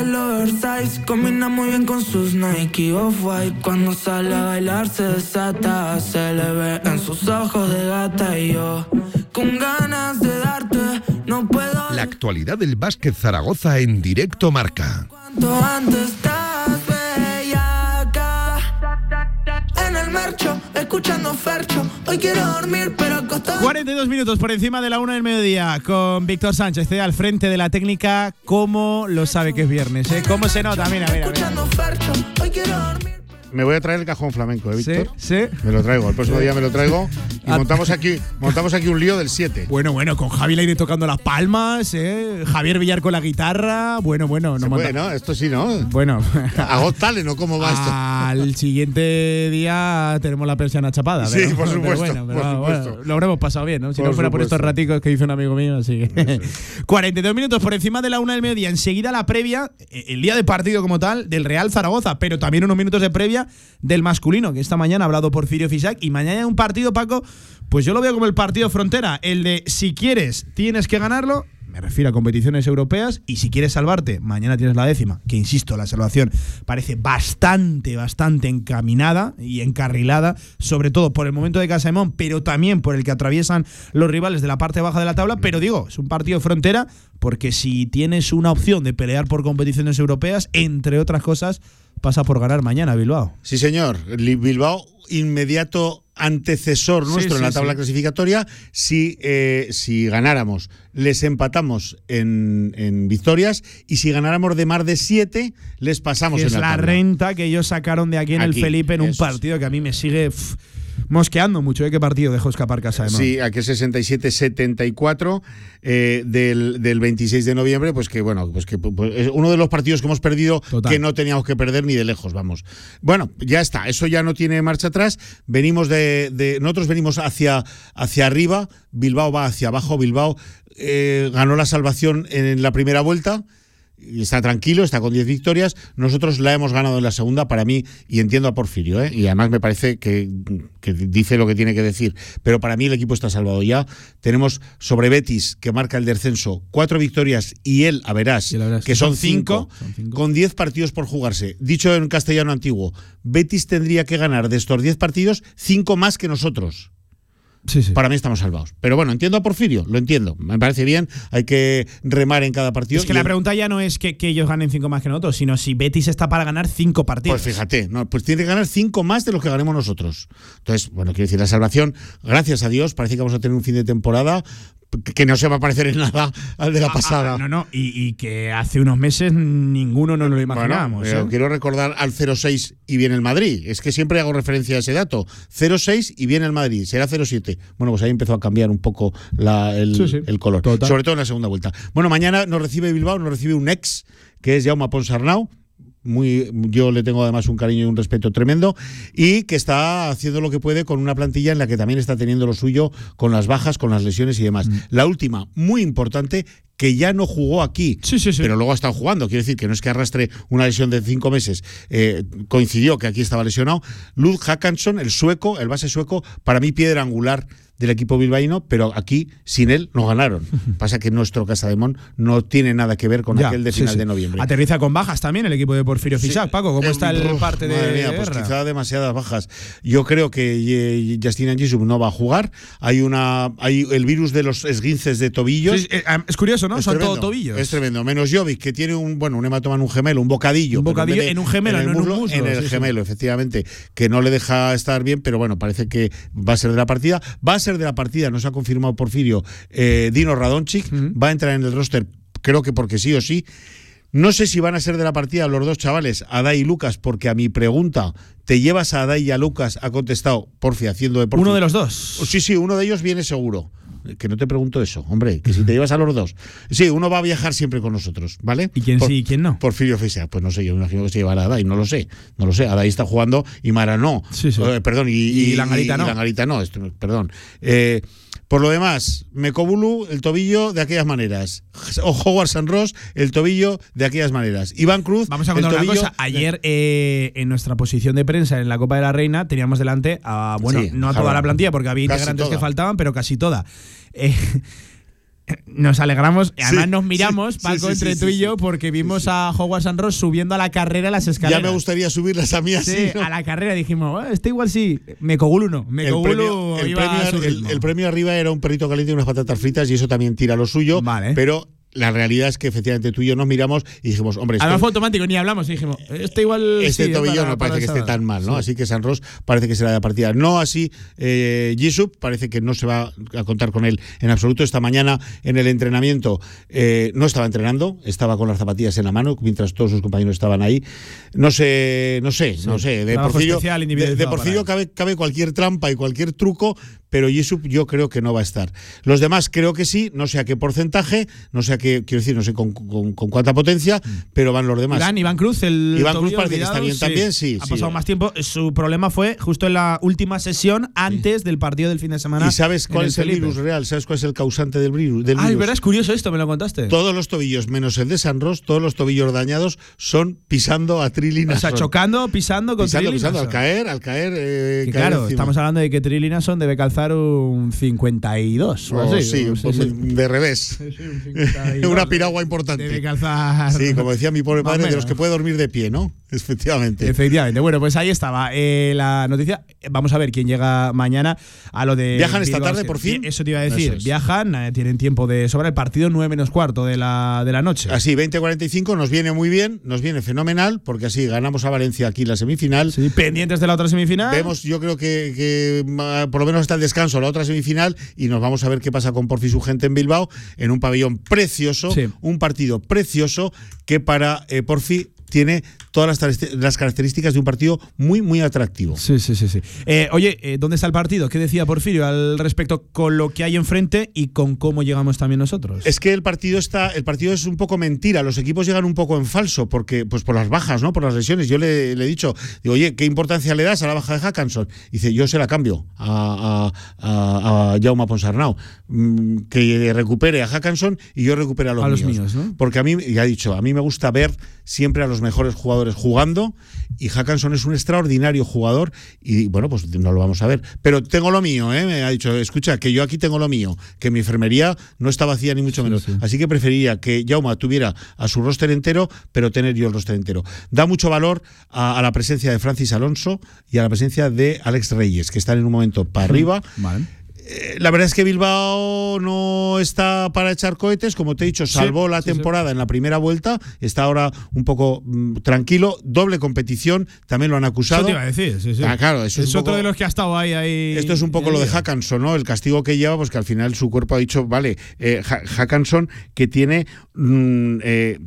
el oversize Combina muy bien con sus Nike Off-White Cuando sale a bailar se desata Se le ve en sus ojos de gata. Y yo con ganas de darte No puedo La actualidad del básquet Zaragoza en directo marca. cuanto antes estás escuchando Fercho Hoy quiero dormir pero acostado 42 minutos por encima de la una del mediodía con Víctor Sánchez eh, al frente de la técnica. ¿Cómo lo sabe que es viernes? Eh? ¿Cómo se nota? Mira, mira, mira. Escuchando Fercho, hoy quiero dormir Me voy a traer el cajón flamenco, ¿eh, Víctor? Sí, sí. Me lo traigo, el próximo día me lo traigo y Ah. montamos aquí, montamos aquí un lío del 7. Bueno, bueno, con Javi Leire tocando las palmas, eh, Javier Villar con la guitarra. Bueno, bueno, no monta- Bueno, esto sí, ¿no? Bueno, A Got Talent, ¿no? ¿Cómo va esto? al siguiente día tenemos la persiana chapada. Sí, pero- por pero supuesto, bueno, pero por bueno, supuesto. lo habremos pasado bien, ¿no? Si Por no fuera por estos raticos que dice un amigo mío, así que. 42 minutos por encima de la una del mediodía. Enseguida la previa, eh, el día de partido como tal, del Real Zaragoza, pero también unos minutos de previa del masculino, que esta mañana ha hablado Porfirio Fisac. Y mañana un partido, Paco, pues yo lo veo como el partido frontera. El de si quieres, tienes que ganarlo. Me refiero a competiciones europeas y si quieres salvarte, mañana tienes la décima, que insisto, la salvación parece bastante, bastante encaminada y encarrilada, sobre todo por el momento de Casemón, pero también por el que atraviesan los rivales de la parte baja de la tabla. Pero digo, es un partido frontera porque si tienes una opción de pelear por competiciones europeas, entre otras cosas, pasa por ganar mañana Bilbao. Sí, señor. Bilbao, inmediato antecesor Sí, nuestro en la tabla clasificatoria. Si, eh, si ganáramos, les empatamos en, en victorias. Y si ganáramos de más de 7, les pasamos en es la, la tabla. renta que ellos sacaron de aquí en el Felipe en un es. partido que a mí me sigue. Mosqueando mucho. ¿eh? ¿Qué partido dejó escapar Casa de Mon? Sí, aquel 67-74 eh, del, del 26 de noviembre, pues que bueno, pues que pues, es uno de los partidos que hemos perdido Total. que no teníamos que perder ni de lejos, vamos. Bueno, ya está, eso ya no tiene marcha atrás. Venimos de, de- nosotros venimos hacia, hacia arriba, Bilbao va hacia abajo, Bilbao eh, ganó la salvación en la primera vuelta. Está tranquilo, está con 10 victorias. Nosotros la hemos ganado en la segunda, para mí, y entiendo a Porfirio, ¿eh? y además me parece que, que dice lo que tiene que decir. Pero para mí el equipo está salvado ya. Tenemos sobre Betis, que marca el descenso, cuatro victorias y él, a verás, que son, Son cinco, cinco, con 10 partidos por jugarse. Dicho en castellano antiguo, Betis tendría que ganar de estos 10 partidos, cinco más que nosotros. Para mí estamos salvados. Pero bueno, entiendo a Porfirio, lo entiendo. Me parece bien, hay que remar en cada partido. Es que la pregunta ya no es que, que ellos ganen cinco más que nosotros, sino si Betis está para ganar cinco partidos. Pues fíjate, no, pues tiene que ganar cinco más de los que ganemos nosotros. Entonces, bueno, quiero decir, la salvación, gracias a Dios, parece que vamos a tener un fin de temporada que no se va a parecer en nada al de la pasada. Ah, no, no, y, y que hace unos meses ninguno nos lo imaginábamos. Bueno, ¿eh? quiero recordar al 0-6 y viene el Madrid. Es que siempre hago referencia a ese dato. 0-6 y viene el Madrid. Será 0-7. Bueno, pues ahí empezó a cambiar un poco la- el, Sí, sí. el color. Total. Sobre todo en la segunda vuelta. Bueno, mañana nos recibe Bilbao, nos recibe un ex, que es Jaume Ponsarnau. Muy, yo le tengo además un cariño y un respeto tremendo y que está haciendo lo que puede con una plantilla en la que también está teniendo lo suyo con las bajas, con las lesiones y demás. La última, muy importante, que ya no jugó aquí, pero luego ha estado jugando. Quiero decir que no es que arrastre una lesión de cinco meses. eh, coincidió que aquí estaba lesionado. Luz Hackanson, el sueco, el base sueco, para mí piedra angular del equipo bilbaíno, pero aquí sin él no ganaron. Pasa que nuestro Casademón no tiene nada que ver con Ya, aquel de sí, final sí. de noviembre. Aterriza con bajas también el equipo de Porfirio Fisac. Paco, ¿cómo Eh, está el uf, parte de madre mía, pues quizá demasiadas bajas. Yo creo que eh, Justin Angisub no va a jugar. Hay una hay el virus de los esguinces de tobillos. Sí, es curioso, ¿no? Es Son tremendo, todo tobillos. Es tremendo. Menos Jovic, que tiene un bueno un hematoma en un gemelo, un bocadillo. Un bocadillo en un gemelo, el no en un muslo, En el sí, sí. gemelo, efectivamente, que no le deja estar bien, pero bueno, parece que va a ser de la partida. Va a ser de la partida, nos ha confirmado Porfirio, eh, Dino Radonchik. Va a entrar en el roster, creo que porque sí o sí. No sé si van a ser de la partida los dos chavales, Adai y Lucas, porque a mi pregunta, ¿te llevas a Adai y a Lucas? Ha contestado Porfi haciendo de Porfi. Uno de los dos. Sí, sí, uno de ellos viene seguro. Que no te pregunto eso, hombre, que si te llevas a los dos. Sí, uno va a viajar siempre con nosotros, ¿vale? ¿Y quién sí y quién no? Porfirio Fisac, pues no sé, yo me imagino que se llevará a Adai, no lo sé, no lo sé. Adai está jugando y Mara no. Eh, perdón, y, Y Langarita no. Langarita no, esto- perdón. Eh, por lo demás, Mekobulu, el tobillo de aquellas maneras. O Howard San Ross, el tobillo de aquellas maneras. Iván Cruz, Vamos a el contar una cosa. Ayer, eh, en nuestra posición de prensa en la Copa de la Reina, teníamos delante a, bueno, Sí, no a toda la plantilla, porque había integrantes que faltaban, pero casi toda. Eh, nos alegramos, además Sí, nos miramos, sí, Paco, sí, entre tú y yo, porque vimos a Howard San Ross subiendo a la carrera las escaleras. Ya me gustaría subirlas a mí así. Sí, ¿no? a la carrera dijimos, "Ah, este igual sí. Mecogulu no. El Mecogulu premio, el, iba premio, el- el premio arriba era un perrito caliente y unas patatas fritas y eso también tira lo suyo. Pero la realidad es que efectivamente tú y yo nos miramos y dijimos, hombre, Además fue automático, ni hablamos. y dijimos, este igual. este sí, tobillo para- no parece que esté edad". tan mal, ¿no? Sí. Así que San Ross parece que será de partida. No así eh, Jisup, parece que no se va a contar con él en absoluto. Esta mañana en el entrenamiento eh, no estaba entrenando, estaba con las zapatillas en la mano mientras todos sus compañeros estaban ahí. No sé, no sé, no sé. De Porfirio, de, de Porfirio cabe, cabe cualquier trampa y cualquier truco, pero Jisup yo creo que no va a estar. Los demás creo que sí, no sé a qué porcentaje, no sé a qué, quiero decir, no sé con, con- con cuánta potencia, pero van los demás. Iván, Iván Cruz, el Iván Cruz parece que está olvidado, bien también, sí, Ha sí. pasado más tiempo. Su problema fue justo en la última sesión antes del partido del fin de semana. ¿Y sabes cuál es el Felipe. virus real? ¿Sabes cuál es el causante del virus? Del Ah, es virus? verdad, es curioso esto, me lo contaste. Todos los tobillos, menos el de San Ross, todos los tobillos dañados son pisando a Trilina. O sea, chocando, pisando con Pisando, pisando, al caer, al caer. eh, caer claro, encima. estamos hablando de que Trilli Nason debe calzar un 52. o Oh, así, sí, pues, de revés. Una piragua importante. Debe calzar. Sí, como decía mi pobre padre, de los que puede dormir de pie, ¿no? Efectivamente. Efectivamente. Bueno, pues ahí estaba eh, la noticia. Vamos a ver quién llega mañana a lo de. ¿Viajan esta tarde, por fin? Eso te iba a decir. Es. Viajan, eh, tienen tiempo de sobra. El partido 9 menos cuarto de la, de la noche. Así, 20-45 nos viene muy bien, nos viene fenomenal, porque así ganamos a Valencia aquí la semifinal. pendientes de la otra semifinal. Vemos, yo creo que, que, ma, por lo menos hasta el descanso, la otra semifinal, y nos vamos a ver qué pasa con Porfi y su gente en Bilbao, en un pabellón precioso, Sí. un partido precioso que para eh, Porfi tiene todas las, las características de un partido muy, muy atractivo. Sí, sí, sí. sí. Eh, oye, eh, ¿dónde está el partido? ¿Qué decía Porfirio al respecto con lo que hay enfrente y con cómo llegamos también nosotros? Es que el partido está, el partido es un poco mentira. Los equipos llegan un poco en falso, porque, pues por las bajas, ¿no? Por las lesiones. Yo le, le he dicho, digo, oye, ¿qué importancia le das a la baja de Hackanson? Dice, yo se la cambio a, a, a, a Jaume Ponsarnau. Mm, Que recupere a Hackanson y yo recupere a los, A los míos. míos, ¿no? Porque a mí, ya he dicho, a mí me gusta ver siempre a los mejores jugadores jugando y Hackanson es un extraordinario jugador y bueno, pues no lo vamos a ver. Pero tengo lo mío, ¿eh? Me ha dicho, escucha, que yo aquí tengo lo mío, que mi enfermería no está vacía ni mucho menos. Así que preferiría que Jauma tuviera a su roster entero, pero tener yo el roster entero. Da mucho valor a, a la presencia de Francis Alonso y a la presencia de Alex Reyes, que están en un momento para arriba. Vale. Eh, La verdad es que Bilbao no está para echar cohetes, como te he dicho, Sí, salvó la sí, sí. temporada en la primera vuelta, está ahora un poco mm, tranquilo, doble competición, también lo han acusado. Eso te iba a decir, sí, sí. Ah, claro, eso es, otro poco- de los que ha estado ahí. ahí Esto es un poco lo de Hackanson, ¿no? El castigo que lleva, pues que al final su cuerpo ha dicho, vale, eh, Ha- Hackanson que tiene, mm, eh,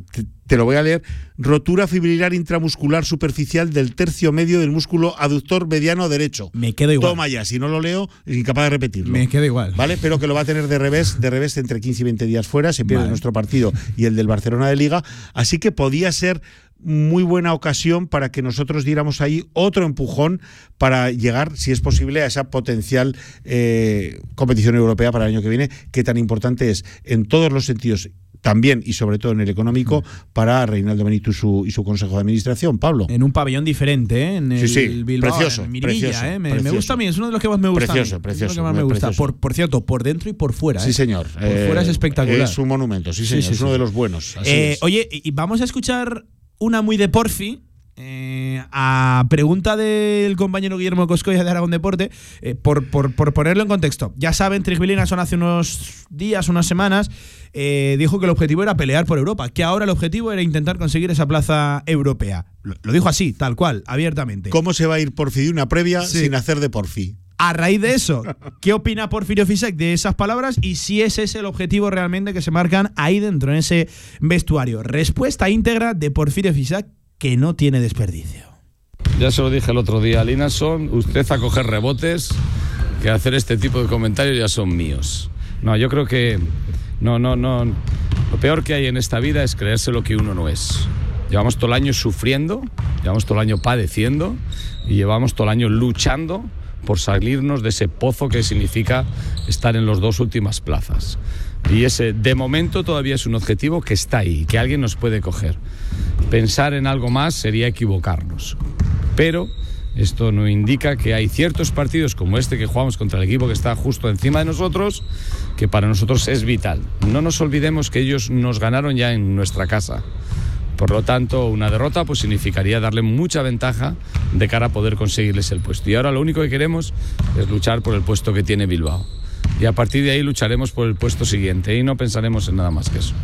te, lo voy a leer, rotura fibrilar intramuscular superficial del tercio medio del músculo aductor mediano derecho. Me quedo igual. Toma ya, si no lo leo, es incapaz de repetirlo. Me quedo igual. ¿Vale? Pero que lo va a tener de revés, de revés entre 15 y 20 días fuera, se pierde Vale. nuestro partido y el del Barcelona de Liga, así que podía ser muy buena ocasión para que nosotros diéramos ahí otro empujón para llegar, si es posible, a esa potencial eh, competición europea para el año que viene, que tan importante es en todos los sentidos también y sobre todo en el económico para Reinaldo Benito y su, y su consejo de administración, Pablo. En un pabellón diferente, ¿eh? En el Sí, sí, Bilbao, precioso, en Miribilla, precioso, ¿eh? Me, gusta a mí, es uno de los que más me gusta. Precioso, Es precioso, lo que más me muy gusta. precioso. Por, por cierto, por dentro y por fuera. Sí, ¿eh? señor. Por fuera es Eh, espectacular. Es un monumento, sí, Sí, señor. sí, es uno de los buenos. así Eh, es. oye, y vamos a escuchar una muy de Porfi. Eh, a pregunta del compañero Guillermo Coscoya de Aragón Deporte, eh, por, por- por ponerlo en contexto. Ya saben, Trigvilina son hace unos días, unas semanas, eh, dijo que el objetivo era pelear por Europa, que ahora el objetivo era intentar conseguir esa plaza europea. Lo, lo dijo así, tal cual, abiertamente. ¿Cómo se va a ir Porfi de una previa Sí. sin hacer de Porfi? A raíz de eso, ¿qué opina Porfirio Fisek de esas palabras y si ese es el objetivo realmente que se marcan ahí dentro, en ese vestuario? Respuesta íntegra de Porfirio Fisek que no tiene desperdicio. Ya se lo dije el otro día a Linason, usted a coger rebotes, que hacer este tipo de comentarios ya son míos. No, yo creo que no, no, no. Lo peor que hay en esta vida es creerse lo que uno no es. Llevamos todo el año sufriendo, llevamos todo el año padeciendo y llevamos todo el año luchando por salirnos de ese pozo que significa estar en las dos últimas plazas. Y ese, de momento, todavía es un objetivo que está ahí, que alguien nos puede coger. Pensar en algo más sería equivocarnos. Pero esto no indica que hay ciertos partidos como este que jugamos contra el equipo que está justo encima de nosotros, que para nosotros es vital. No nos olvidemos que ellos nos ganaron ya en nuestra casa. Por lo tanto, una derrota pues significaría darle mucha ventaja de cara a poder conseguirles el puesto. Y ahora lo único que queremos es luchar por el puesto que tiene Bilbao. Y a partir de ahí lucharemos por el puesto siguiente y no pensaremos en nada más que eso.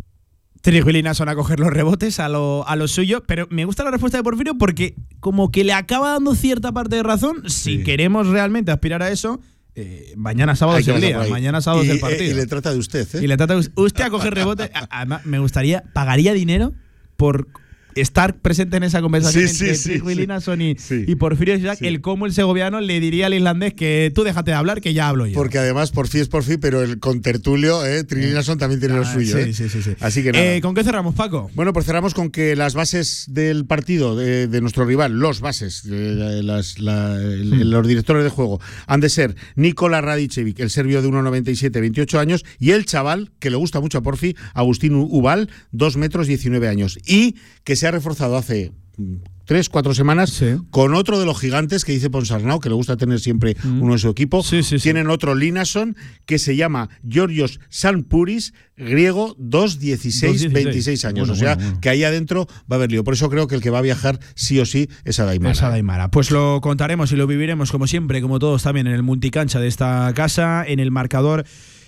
Trigvilina son a coger los rebotes a lo, a lo suyo, pero me gusta la respuesta de Porfirio porque como que le acaba dando cierta parte de razón, si queremos realmente aspirar a eso, eh, mañana sábado es el día, mañana sábado Y, es el partido. y le trata de usted, ¿eh? Y le trata usted a coger rebote. A- Además, me gustaría, pagaría dinero por estar presente en esa conversación Sí, sí, entre sí, sí. Linnason y, Porfirio Isaac, el cómo el segoviano le diría al islandés que tú déjate de hablar, que ya hablo yo. Porque además Porfi es Porfi, pero el contertulio, eh, Trininason también tiene lo Ah, suyo. sí, eh. sí, sí, sí. Así que nada. Eh, ¿Con qué cerramos, Paco? Bueno, pues cerramos con que las bases del partido de, de nuestro rival, los bases, eh, las- la- el- Hmm. los directores de juego, han de ser Nikola Radicevic, el serbio de 1,97, 28 años, y el chaval, que le gusta mucho a Porfi, Agustín Ubal, 2 metros 19 años, y que se ha reforzado hace mm, tres, cuatro semanas con otro de los gigantes que dice Ponsarnau, que le gusta tener siempre Hmm. uno de su equipo. Tienen otro Linason que se llama Georgios Sanpuris, griego, 2, 16, 26 años. Bueno, o sea, bueno, bueno. que ahí adentro va a haber lío. Por eso creo que el que va a viajar sí o sí es Adaimara. Esa Daimara. Pues lo contaremos y lo viviremos como siempre, como todos también en el multicancha de esta casa, en el marcador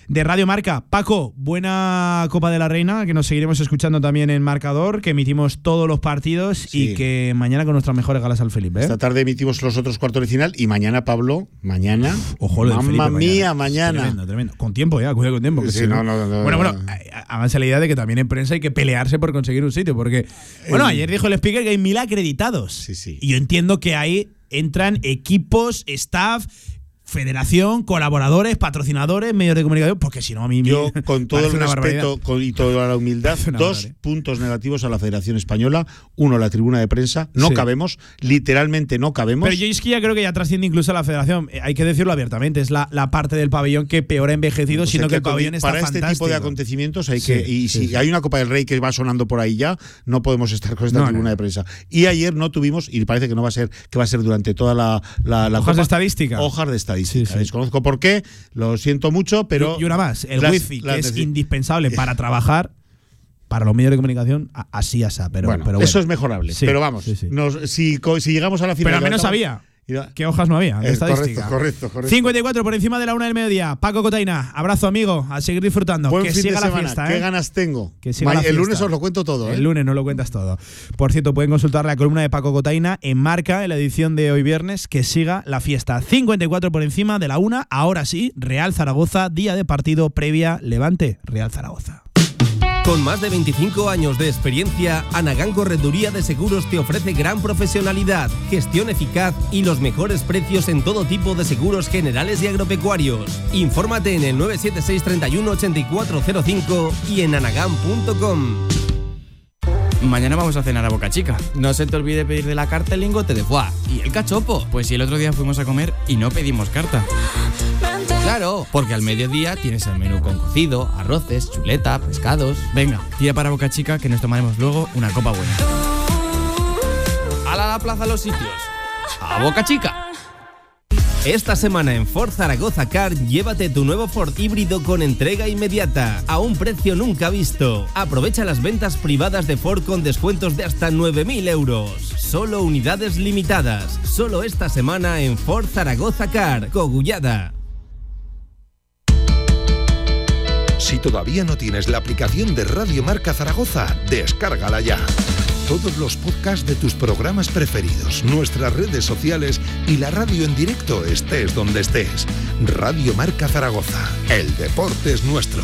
de Radio Marca. Paco, buena Copa de la Reina, que nos seguiremos escuchando también en Marcador, que emitimos todos los partidos Sí. y que mañana con nuestras mejores galas al Felipe. ¿eh? Esta tarde emitimos los otros cuartos de final y mañana, Pablo, mañana. Ojo, lo del Felipe Mamma mía, mañana. mañana. Tremendo, tremendo. Con tiempo ya, cuidado con tiempo. que Sí, si no, no, no, bueno, no. bueno, há- háganse la idea de que también en prensa hay que pelearse por conseguir un sitio. Porque, bueno, Eh, ayer dijo el speaker que hay mil acreditados. Y yo entiendo que ahí entran equipos, staff, federación, colaboradores, patrocinadores, medios de comunicación, porque si no a mí me Yo, con todo el respeto con- y toda la humildad, dos puntos negativos a la Federación Española. Uno, la tribuna de prensa. No Sí. cabemos, literalmente no cabemos. Pero yo es que ya creo que ya trasciende incluso a la federación. Eh, Hay que decirlo abiertamente. Es la, la parte del pabellón que peor ha envejecido, Pues sino que el pabellón está para este fantástico. tipo de acontecimientos hay Sí, que y sí, si hay una Copa del Rey que va sonando por ahí ya no podemos estar con esta No, tribuna no. de prensa y ayer no tuvimos y parece que no va a ser que va a ser durante toda la, la, la Hojas Copa, de estadística. hojas de estadística desconozco por qué lo siento mucho pero y, y una más, el las- wifi, las que es indispensable para trabajar, para los medios de comunicación, así asa. Pero bueno, pero eso es mejorable Sí, pero vamos sí, sí. nos- si, si llegamos a la final Pero al menos había. ¿Qué hojas no había? de Eh, estadística. correcto, correcto, correcto. 54 por encima de la una del mediodía. Paco Cotaina, abrazo amigo, a seguir disfrutando. Buen que fin de siga la semana. fiesta, Qué ¿eh? ganas tengo. Que siga Ma- la el lunes os lo cuento todo, ¿eh? El lunes no lo cuentas todo. Por cierto, pueden consultar la columna de Paco Cotaina en Marca, en la edición de hoy viernes. Que siga la fiesta. 54 por encima de la una. Ahora sí, Real Zaragoza, día de partido previa Levante, Real Zaragoza. Con más de 25 años de experiencia, Anagán Correduría de Seguros te ofrece gran profesionalidad, gestión eficaz y los mejores precios en todo tipo de seguros generales y agropecuarios. Infórmate en el 976 31 8405 y en anagán.com. Mañana vamos a cenar a Boca Chica. No se te olvide pedir de la carta el lingote de foie y el cachopo. Pues si el otro día fuimos a comer y no pedimos carta. Claro, porque al mediodía tienes el menú con cocido, arroces, chuleta, pescados. Venga, tira para Boca Chica que nos tomaremos luego una copa buena. ¡Hala a la plaza los sitios! ¡A Boca Chica! Esta semana en Ford Zaragoza Car, llévate tu nuevo Ford híbrido con entrega inmediata, a un precio nunca visto. Aprovecha las ventas privadas de Ford con descuentos de hasta 9.000 euros. Solo unidades limitadas. Solo esta semana en Ford Zaragoza Car, Cogullada. Si todavía no tienes la aplicación de Radio Marca Zaragoza, descárgala ya. Todos los podcasts de tus programas preferidos, nuestras redes sociales y la radio en directo estés donde estés. Radio Marca Zaragoza. El deporte es nuestro.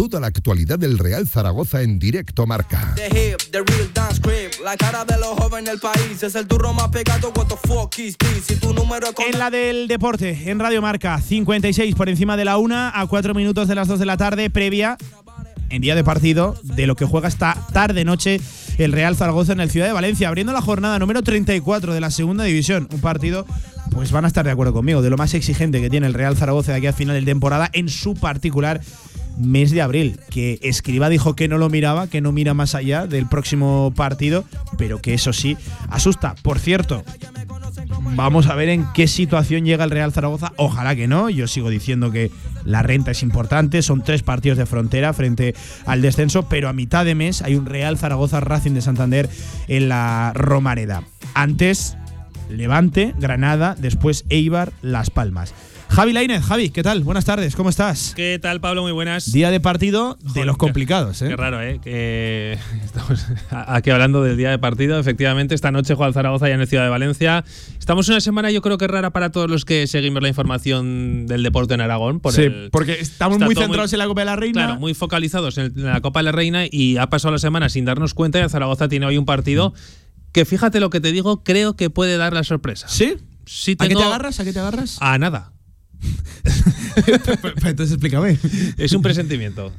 Toda la actualidad del Real Zaragoza en directo marca. The hip, the real dance crib, la cara de los jóvenes del país. Es el turro más pegado, what the fuck is this? Si tu número es con En la del deporte, en Radio Marca, 56 por encima de la una, a 4 minutos de las 2 de la tarde, previa en día de partido de lo que juega esta tarde-noche el Real Zaragoza en el Ciudad de Valencia, abriendo la jornada número 34 de la segunda división. Un partido, pues van a estar de acuerdo conmigo, de lo más exigente que tiene el Real Zaragoza de aquí a final de temporada, en su particular mes de abril. Que Escriba dijo que no lo miraba, que no mira más allá del próximo partido, pero que eso sí asusta. Por cierto, Vamos a ver en qué situación llega el Real Zaragoza. Ojalá que no. Yo sigo diciendo que la renta es importante. Son tres partidos de frontera frente al descenso. Pero a mitad de mes hay un Real Zaragoza Racing de Santander en la Romareda. Antes, Levante, Granada. Después Eibar, Las Palmas. Javi Lainez, Javi, ¿qué tal? Buenas tardes, ¿cómo estás? ¿Qué tal, Pablo? Muy buenas. Día de partido de los complicados, ¿eh? Qué raro, ¿eh? Que estamos aquí hablando del día de partido. Efectivamente, esta noche juega el Zaragoza ya en el Ciudad de Valencia. Estamos una semana, yo creo que rara para todos los que seguimos la información del deporte en Aragón. Por Sí, el- porque estamos muy centrados en la Copa de la Reina. Claro, muy focalizados en, la Copa de la Reina y ha pasado la semana sin darnos cuenta y el Zaragoza tiene hoy un partido que, fíjate lo que te digo, creo que puede dar la sorpresa. ¿Sí? Sí ¿A qué te agarras? ¿A qué te agarras? A nada. Entonces explícame. Es un presentimiento.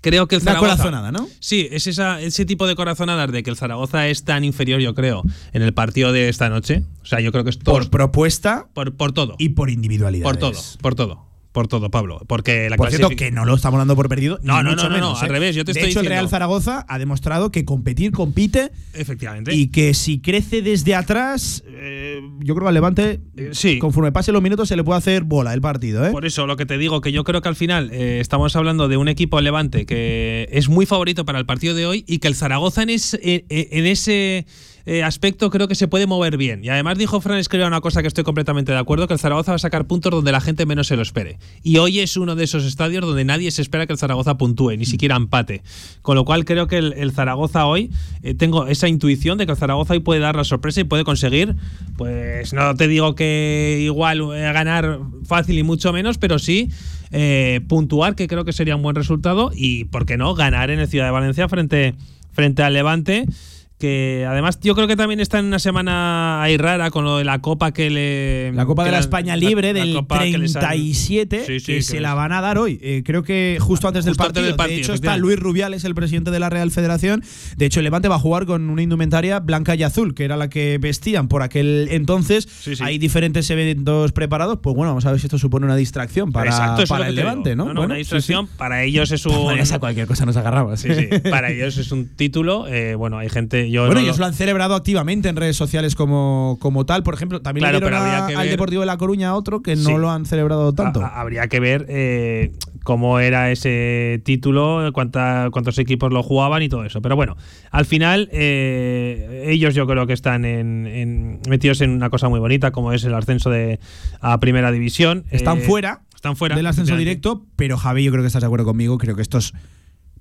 creo que el Una Zaragoza. corazonada, ¿no? Sí, es esa, ese tipo de corazonadas de que el Zaragoza es tan inferior, yo creo, en el partido de esta noche. O sea, yo creo que es todo. Por propuesta por, por todo. y por individualidad. Por todo, por todo. Por todo, Pablo. Porque la Por cierto, que no lo estamos dando por perdido. No, no, no, no, menos, no, al ¿eh? revés, yo te de estoy hecho, el diciendo- Real Zaragoza ha demostrado que competir compite Efectivamente. y que si crece desde atrás, eh, yo creo que al Levante, sí. conforme pasen los minutos, se le puede hacer bola el partido. ¿eh? Por eso, lo que te digo, que yo creo que al final eh, estamos hablando de un equipo Levante que es muy favorito para el partido de hoy y que el Zaragoza en, es- eh, eh, en ese eh, aspecto creo que se puede mover bien. Y además dijo Fran Escribá una cosa que estoy completamente de acuerdo, que el Zaragoza va a sacar puntos donde la gente menos se lo espere. Y hoy es uno de esos estadios donde nadie se espera que el Zaragoza puntúe, ni siquiera empate. Con lo cual creo que el, el Zaragoza hoy, eh, tengo esa intuición de que el Zaragoza hoy puede dar la sorpresa y puede conseguir, pues no te digo que igual eh, ganar fácil y mucho menos, pero sí eh, puntuar, que creo que sería un buen resultado, y, ¿por qué no?, ganar en el Ciudad de Valencia frente, frente al Levante. Que además yo creo que también está en una semana ahí rara con lo de la copa que le. La Copa de la España Libre del que han- 37 Sí, sí, que, que se la van a dar hoy. Eh, creo que justo antes del antes partido. del partido, de hecho, está. Luis Rubiales, el presidente de la Real Federación. De hecho, el Levante va a jugar con una indumentaria blanca y azul, que era la que vestían por aquel entonces. Hay diferentes eventos preparados. Pues bueno, vamos a ver si esto supone una distracción para, Exacto, para el Levante. ¿no? una Bueno, distracción. Para ellos es un. Vayas a cualquier cosa nos agarramos. Sí, sí. Para ellos es un título. eh, bueno, hay gente. Yo Bueno, no ellos lo- lo han celebrado activamente en redes sociales como, como tal. Por ejemplo, también Claro, le dieron a- que al Deportivo de La Coruña otro que no lo han celebrado tanto. Ha- ha- habría que ver eh, cómo era ese título, cuánta- cuántos equipos lo jugaban y todo eso. Pero bueno, al final eh, ellos yo creo que están en, en- metidos en una cosa muy bonita, como es el ascenso de a Primera División. Están Eh, fuera, Están fuera. del ascenso directo, pero Javi, yo creo que estás de acuerdo conmigo. Creo que estos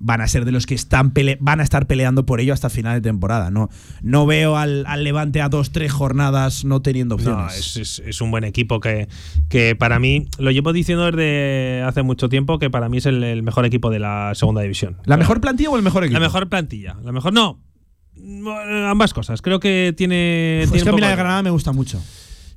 van a ser de los que están pele- van a estar peleando por ello hasta final de temporada. No, no veo al, al Levante a dos, tres jornadas no teniendo opciones. No, es, es- es un buen equipo que, que para mí, lo llevo diciendo desde hace mucho tiempo, que para mí es el, el mejor equipo de la segunda división. ¿La mejor plantilla o el mejor equipo? La mejor plantilla. La mejor, no. Ambas cosas. Creo que tiene. Uf, tiene es que a mí la de- Granada me gusta mucho.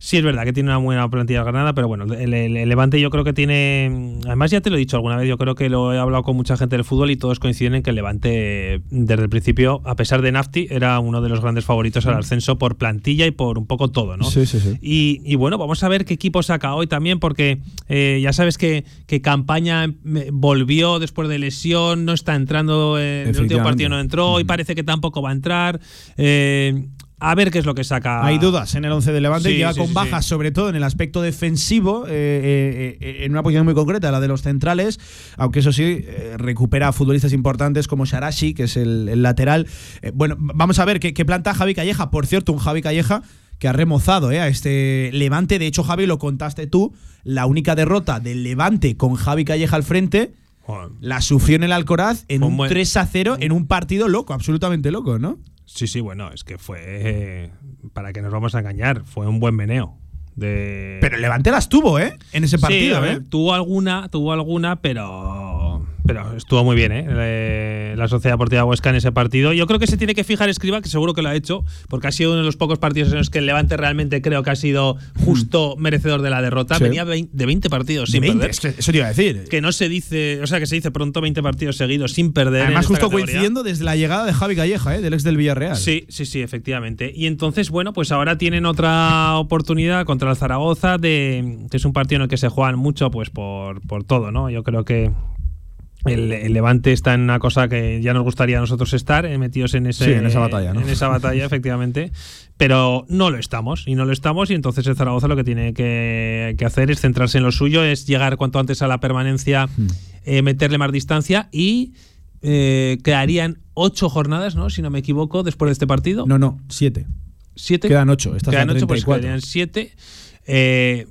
Sí, es verdad que tiene una buena plantilla Granada, pero bueno, el, el- el Levante yo creo que tiene. Además, ya te lo he dicho alguna vez, yo creo que lo he hablado con mucha gente del fútbol y todos coinciden en que el Levante, desde el principio, a pesar de Nafti, era uno de los grandes favoritos al ascenso por plantilla y por un poco todo, ¿no? Sí, sí, sí. Y, y bueno, vamos a ver qué equipo saca hoy también, porque eh, ya sabes que, que Campaña eh, volvió después de lesión, no está entrando, eh, en el último partido no entró, y parece que tampoco va a entrar. Eh, a ver qué es lo que saca. Hay dudas en el 11 de Levante, Sí, llega sí, con sí, bajas, sobre todo en el aspecto defensivo, eh, eh, eh, en una posición muy concreta, la de los centrales, aunque eso sí, eh, recupera a futbolistas importantes como Sharashi, que es el, el lateral. Bueno, vamos a ver qué, qué planta Javi Calleja. Por cierto, un Javi Calleja que ha remozado eh, a este Levante. De hecho, Javi, lo contaste tú, la única derrota del Levante con Javi Calleja al frente. La sufrió en el Alcoraz en un un buen- 3 a 0 en un partido loco, absolutamente loco, ¿no? Sí, sí, bueno, es que fue. eh, para que nos vamos a engañar, fue un buen meneo. De... Pero el Levante las tuvo, ¿eh? En ese Sí, partido, a ver, ¿eh? tuvo alguna, tuvo alguna, pero pero estuvo muy bien, ¿eh? La Sociedad Deportiva Huesca en ese partido. Yo creo que se tiene que fijar Escriba, que seguro que lo ha hecho, porque ha sido uno de los pocos partidos en los que el Levante realmente creo que ha sido justo merecedor de la derrota. Sí. Venía de 20 partidos sin 20, perder. es que eso te iba a decir. Que no se dice, o sea, que se dice pronto 20 partidos seguidos sin perder. Además, justo categoría. coincidiendo desde la llegada de Javi Calleja, ¿eh? del ex del Villarreal. Sí, sí, sí, efectivamente. Y entonces, bueno, pues ahora tienen otra oportunidad contra el Zaragoza, de, que es un partido en el que se juegan mucho, pues por, por todo, ¿no? Yo creo que el, el Levante está en una cosa que ya nos gustaría a nosotros estar, eh, metidos en ese, Sí, en esa batalla, ¿no? En esa batalla, efectivamente. Pero no lo estamos, y no lo estamos, y entonces el Zaragoza lo que tiene que, que hacer es centrarse en lo suyo, es llegar cuanto antes a la permanencia, Hmm. eh, meterle más distancia y eh, quedarían ocho jornadas, ¿no? Si no me equivoco, después de este partido. No, no, siete. ¿Siete? Quedan ocho, Quedan ocho, pues 34. quedarían siete.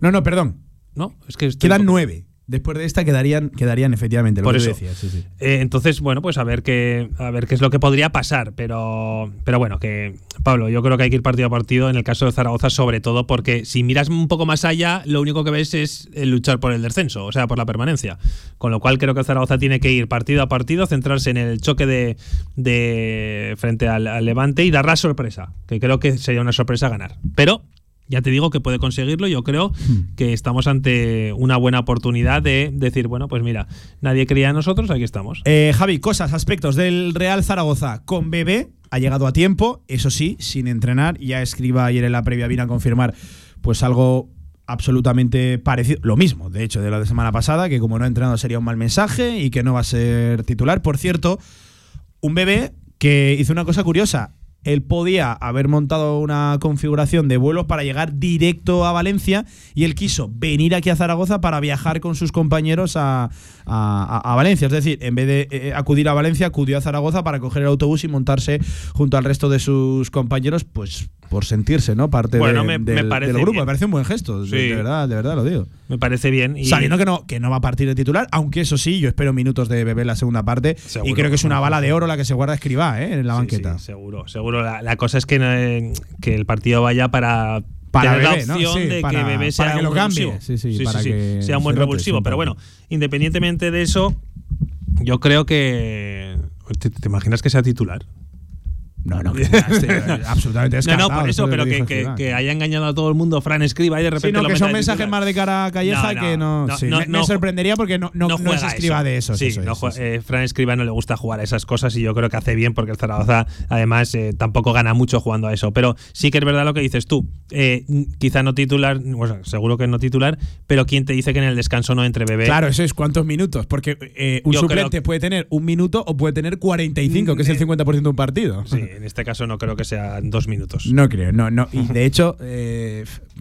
No, no, perdón. no, es que Quedan nueve. Después de esta quedarían, quedarían efectivamente, lo Por que eso. decías, sí, sí. Eh, entonces, bueno, pues a ver qué a ver qué es lo que podría pasar, pero pero bueno, que Pablo, yo creo que hay que ir partido a partido en el caso de Zaragoza sobre todo porque si miras un poco más allá, lo único que ves es el luchar por el descenso, o sea, por la permanencia. Con lo cual creo que Zaragoza tiene que ir partido a partido, centrarse en el choque de, de frente al, al Levante y dar la sorpresa, que creo que sería una sorpresa ganar. Pero ya te digo que puede conseguirlo. Yo creo Hmm. que estamos ante una buena oportunidad de decir, bueno, pues mira, nadie creía en nosotros, aquí estamos. Eh, Javi, cosas, aspectos del Real Zaragoza con Bebé. Ha llegado a tiempo, eso sí, sin entrenar. Ya escriba ayer en la previa, vino a confirmar pues algo absolutamente parecido, lo mismo, de hecho, de lo de semana pasada, que como no ha entrenado sería un mal mensaje y que no va a ser titular. Por cierto, un bebé que hizo una cosa curiosa. Él podía haber montado una configuración de vuelos para llegar directo a Valencia y él quiso venir aquí a Zaragoza para viajar con sus compañeros a, a- Valencia. Es decir, en vez de eh, acudir a Valencia, acudió a Zaragoza para coger el autobús y montarse junto al resto de sus compañeros, pues por sentirse, ¿no? Parte Bueno, de- me- me del, parece del grupo. bien. Me parece un buen gesto. de- Sí. De verdad, de verdad lo digo. Me parece bien. Y Sabiendo que no, que no va a partir de titular, aunque eso sí, yo espero minutos de bebé en la segunda parte. y creo que es una bala de oro la que se guarda Escribá, ¿eh? En la banqueta. sí, seguro, seguro. La, la cosa es que, eh, que el partido vaya para, Para tener Bebé, la ¿no? opción Sí, de para- que Bebé sea para que un lo cambie. Sí, sí, para que sea un buen rote, revulsivo. Pero bueno, independientemente de eso, yo creo que. ¿Te, te imaginas que sea titular? No, no, que esté absolutamente No, descartado. no, por eso, pero que, haya engañado a todo el mundo Fran Escriba y de repente Sí, no, lo que son mensajes más de cara a Calleja No, que no. no, sí, no, me, me no. sorprendería porque no, no, no es escriba eso. de esos. Sí, eso no es, eh, Fran Escriba no le gusta jugar a esas cosas y yo creo que hace bien porque el Zaragoza, además, eh, tampoco gana mucho jugando a eso. Pero sí que es verdad lo que dices tú. Eh, quizá no titular, bueno, seguro que no titular, pero ¿quién te dice que en el descanso no entre bebé? Claro, eso es cuántos minutos. Porque eh, un Yo creo suplente puede tener un minuto o puede tener 45, que es el 50% de un partido. Sí, en este caso no creo que sean dos minutos. No creo, no, no. Y de hecho, eh,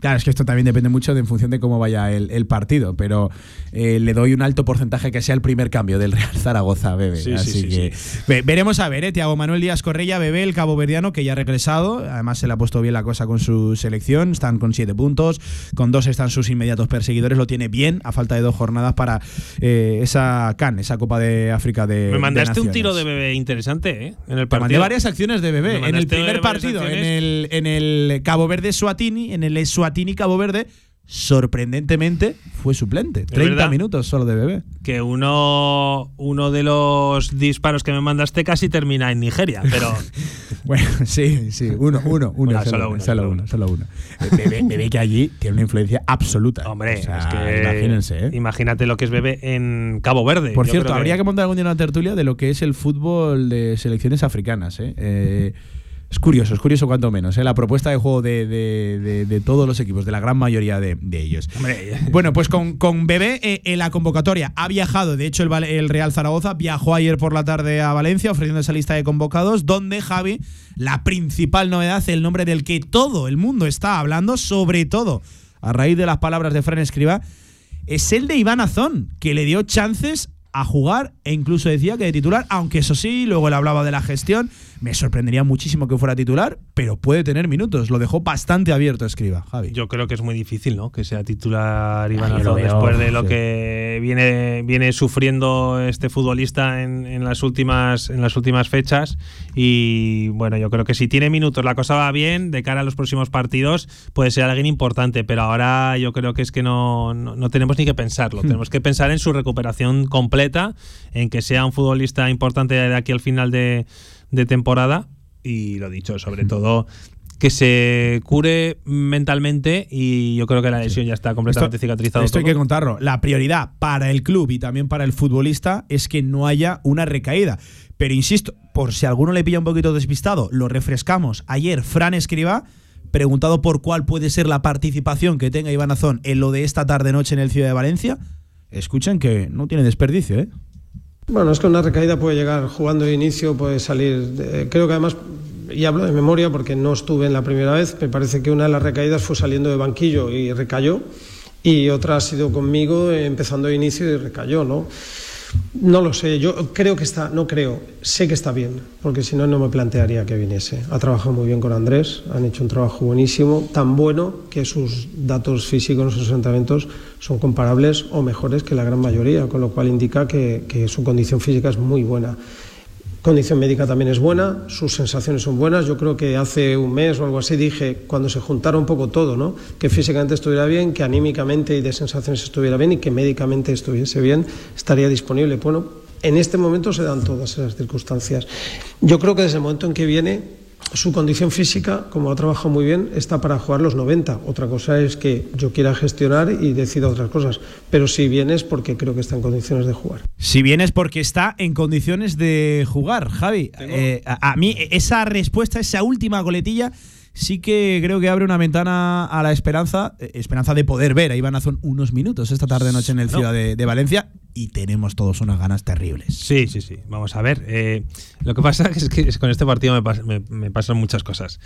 claro, es que esto también depende mucho de en función de cómo vaya el, el partido, pero eh, le doy un alto porcentaje que sea el primer cambio del Real Zaragoza, Bebe. Sí, sí, Así sí, que ve- veremos a ver, eh, Tiago Manuel Díaz Correia, Bebé, el cabo verdiano, que ya ha regresado. Además, se le ha puesto bien la cosa con su selección. Están con siete puntos, con dos están sus inmediatos perseguidores. Lo tiene bien, a falta de dos jornadas para eh, esa CAN, esa Copa de África de. Me mandaste de un tiro de bebé interesante, ¿eh? En el Te partido. mandé varias acciones de Me bebé. En el primer partido, en el, en el Cabo Verde Suatini, en el Suatini Cabo Verde, sorprendentemente fue suplente. 30 verdad. minutos solo de bebé. que uno, uno de los disparos que me mandaste casi termina en Nigeria, pero Bueno, sí, sí, uno, uno, uno, Bueno, solo, solo uno, uno, solo uno, solo uno. Eh, Bebé, bebé que allí tiene una influencia absoluta. hombre, O sea, es que imagínense, ¿eh? imagínate lo que es bebé en Cabo Verde. Por Yo cierto, habría que montar algún día una tertulia de lo que es el fútbol de selecciones africanas. ¿eh? Eh, es curioso, es curioso cuanto menos. ¿eh? La propuesta de juego de, de- de- de todos los equipos, de la gran mayoría de, de ellos. Hombre, Bueno, pues con, con Bebé eh, en la convocatoria ha viajado, de hecho el Real Zaragoza viajó ayer por la tarde a Valencia ofreciendo esa lista de convocados, donde Javi, la principal novedad, el nombre del que todo el mundo está hablando, sobre todo a raíz de las palabras de Fran Escriba, es el de Iván Azón, que le dio chances a jugar e incluso decía que de titular, aunque eso sí, luego le hablaba de la gestión. Me sorprendería muchísimo que fuera titular, pero puede tener minutos. Lo dejó bastante abierto, escriba, Javi. Yo creo que es muy difícil, ¿no? Que sea titular Iván Ah, veo, después de lo sí. que viene, viene sufriendo este futbolista en, en las últimas, en las últimas fechas. Y bueno, yo creo que si tiene minutos, la cosa va bien, de cara a los próximos partidos, puede ser alguien importante, pero ahora yo creo que es que no, no, no tenemos ni que pensarlo. Hmm. Tenemos que pensar en su recuperación completa, en que sea un futbolista importante de aquí al final de, de temporada. Y lo dicho, sobre todo que se cure mentalmente y yo creo que la lesión ya está completamente Esto- cicatrizada. Esto hay que contarlo. La prioridad para el club y también para el futbolista es que no haya una recaída. Pero insisto, por si alguno le pilla un poquito despistado, lo refrescamos. Ayer, Fran Escriba, preguntado por cuál puede ser la participación que tenga Iván Azón en lo de esta tarde-noche en el Ciudad de Valencia, escuchen que no tiene desperdicio, ¿eh? Bueno, es que una recaída puede llegar jugando de inicio, puede salir. creo que además, y hablo de memoria porque no estuve en la primera vez, me parece que una de las recaídas fue saliendo de banquillo y recayó, y otra ha sido conmigo empezando de inicio y recayó, ¿no? No lo sé, yo creo que está, no creo, sé que está bien, porque si no, no me plantearía que viniese. Ha trabajado muy bien con Andrés, han hecho un trabajo buenísimo, tan bueno que sus datos físicos, sus entrenamientos son comparables o mejores que la gran mayoría, con lo cual indica que, que su condición física es muy buena. Condición médica también es buena, sus sensaciones son buenas. Yo creo que hace un mes o algo así dije, cuando se juntara un poco todo, ¿no? que físicamente estuviera bien, que anímicamente y de sensaciones estuviera bien y que médicamente estuviese bien, estaría disponible. Bueno, en este momento se dan todas esas circunstancias. Yo creo que desde el momento en que viene su condición física, como ha trabajado muy bien, está para jugar los 90. Otra cosa es que yo quiera gestionar y decida otras cosas. Pero si viene es porque creo que está en condiciones de jugar. Si bien es porque está en condiciones de jugar, Javi. Eh, a, a mí esa respuesta, esa última coletilla, sí que creo que abre una ventana a la esperanza, eh, esperanza de poder ver a Iván Azón unos minutos esta tarde noche en el No. Ciudad de, de Valencia y tenemos todos unas ganas terribles. Sí, sí, sí. Vamos a ver. eh, lo que pasa es que con este partido me, pas- me- me pasan muchas cosas.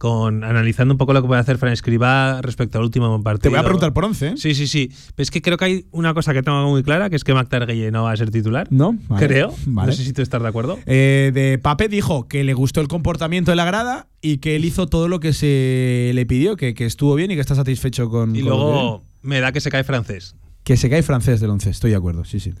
Con analizando un poco lo que puede hacer Fran Escribá respecto al último partido. Te voy a preguntar por 11. ¿eh? Sí, sí, sí. Pero es que creo que hay una cosa que tengo muy clara, que es que Mac Targuelle no va a ser titular. No, Vale. Creo. Vale. No sé si tú estás de acuerdo. Eh, de Pape dijo que le gustó el comportamiento de la grada y que él hizo todo lo que se le pidió, que, que estuvo bien y que está satisfecho con. Y con luego me da que se cae francés. que, se cae francés del 11, estoy de acuerdo, sí, sí.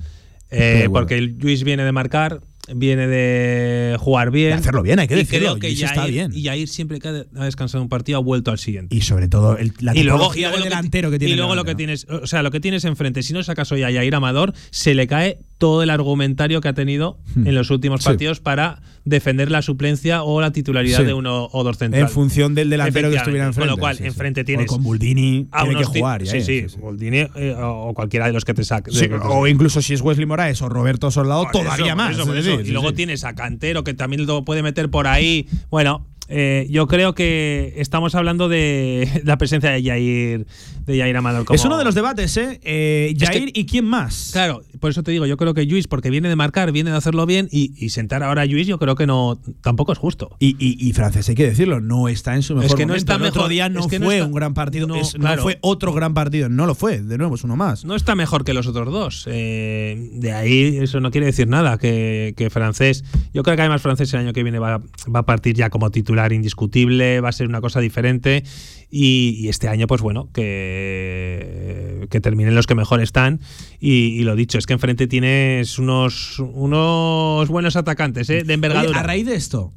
Eh, de acuerdo. porque el Luis viene de marcar, viene de jugar bien. De hacerlo bien, hay que y decirlo, creo que Luis Jair, está bien. Y siempre que ha descansado un partido ha vuelto al siguiente. Y sobre todo el- la y luego, tipología y luego de lo que- delantero que, tiene. y luego lo que tienes, o sea, lo que tienes enfrente, si no sacas hoy a Yair Amador, se le cae todo el argumentario que ha tenido Hmm. en los últimos Sí. partidos para defender la suplencia o la titularidad Sí. de uno o dos centrales. En función del delantero que estuviera enfrente. Con lo cual, sí, enfrente O tienes. con Buldini a tiene que jugar. ya, sí, eh, sí, Buldini eh, o o cualquiera de los que te saque. O incluso si es Wesley Moraes o Roberto Soldado, Por todavía eso, más. eso, eso. Y luego tienes a Cantero, que también lo puede meter por ahí. Bueno, eh, yo creo que estamos hablando de la presencia de Jair, de Jair Amador. como- Es uno de los debates, ¿eh? eh Es que- Jair y quién más. Claro, por eso te digo, yo creo que Luis, porque viene de marcar, viene de hacerlo bien, y, y sentar ahora a Luis, yo creo que no tampoco es justo. Y, y, y Francés, hay que decirlo, no está en su mejor Es que no momento. está El otro mejor- día no es que no fue está- un gran partido, no, es- no fue otro gran partido, no lo fue, de nuevo es uno más. No está mejor que los otros dos. Eh, de ahí eso no quiere decir nada, que, que francés. Yo creo que además francés el año que viene va, va a partir ya como titular indiscutible, va a ser una cosa diferente. Y, y este año, pues bueno, que, que terminen los que mejor están. Y, y lo dicho, es que enfrente tienes unos, unos buenos atacantes, ¿eh? de envergadura. Oye, a raíz de esto,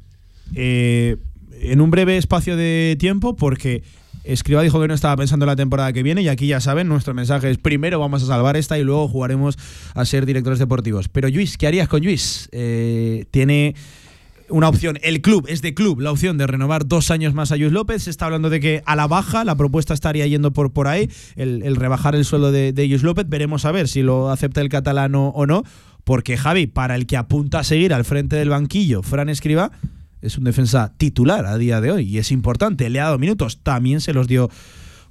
eh, en un breve espacio de tiempo, porque Escriba dijo que no estaba pensando en la temporada que viene y aquí ya saben, nuestro mensaje es primero vamos a salvar esta y luego jugaremos a ser directores deportivos. Pero Luis, ¿qué harías con Luis? Eh, tiene una opción, el club, es de club, la opción de renovar dos años más a Luis López. Se está hablando de que a la baja la propuesta estaría yendo por, por ahí, el, rebajar el sueldo de, de Luis López. Veremos a ver si lo acepta el catalano o no. Porque Javi, para el que apunta a seguir al frente del banquillo, Fran Escriba, es un defensa titular a día de hoy y es importante. Le ha dado minutos, también se los dio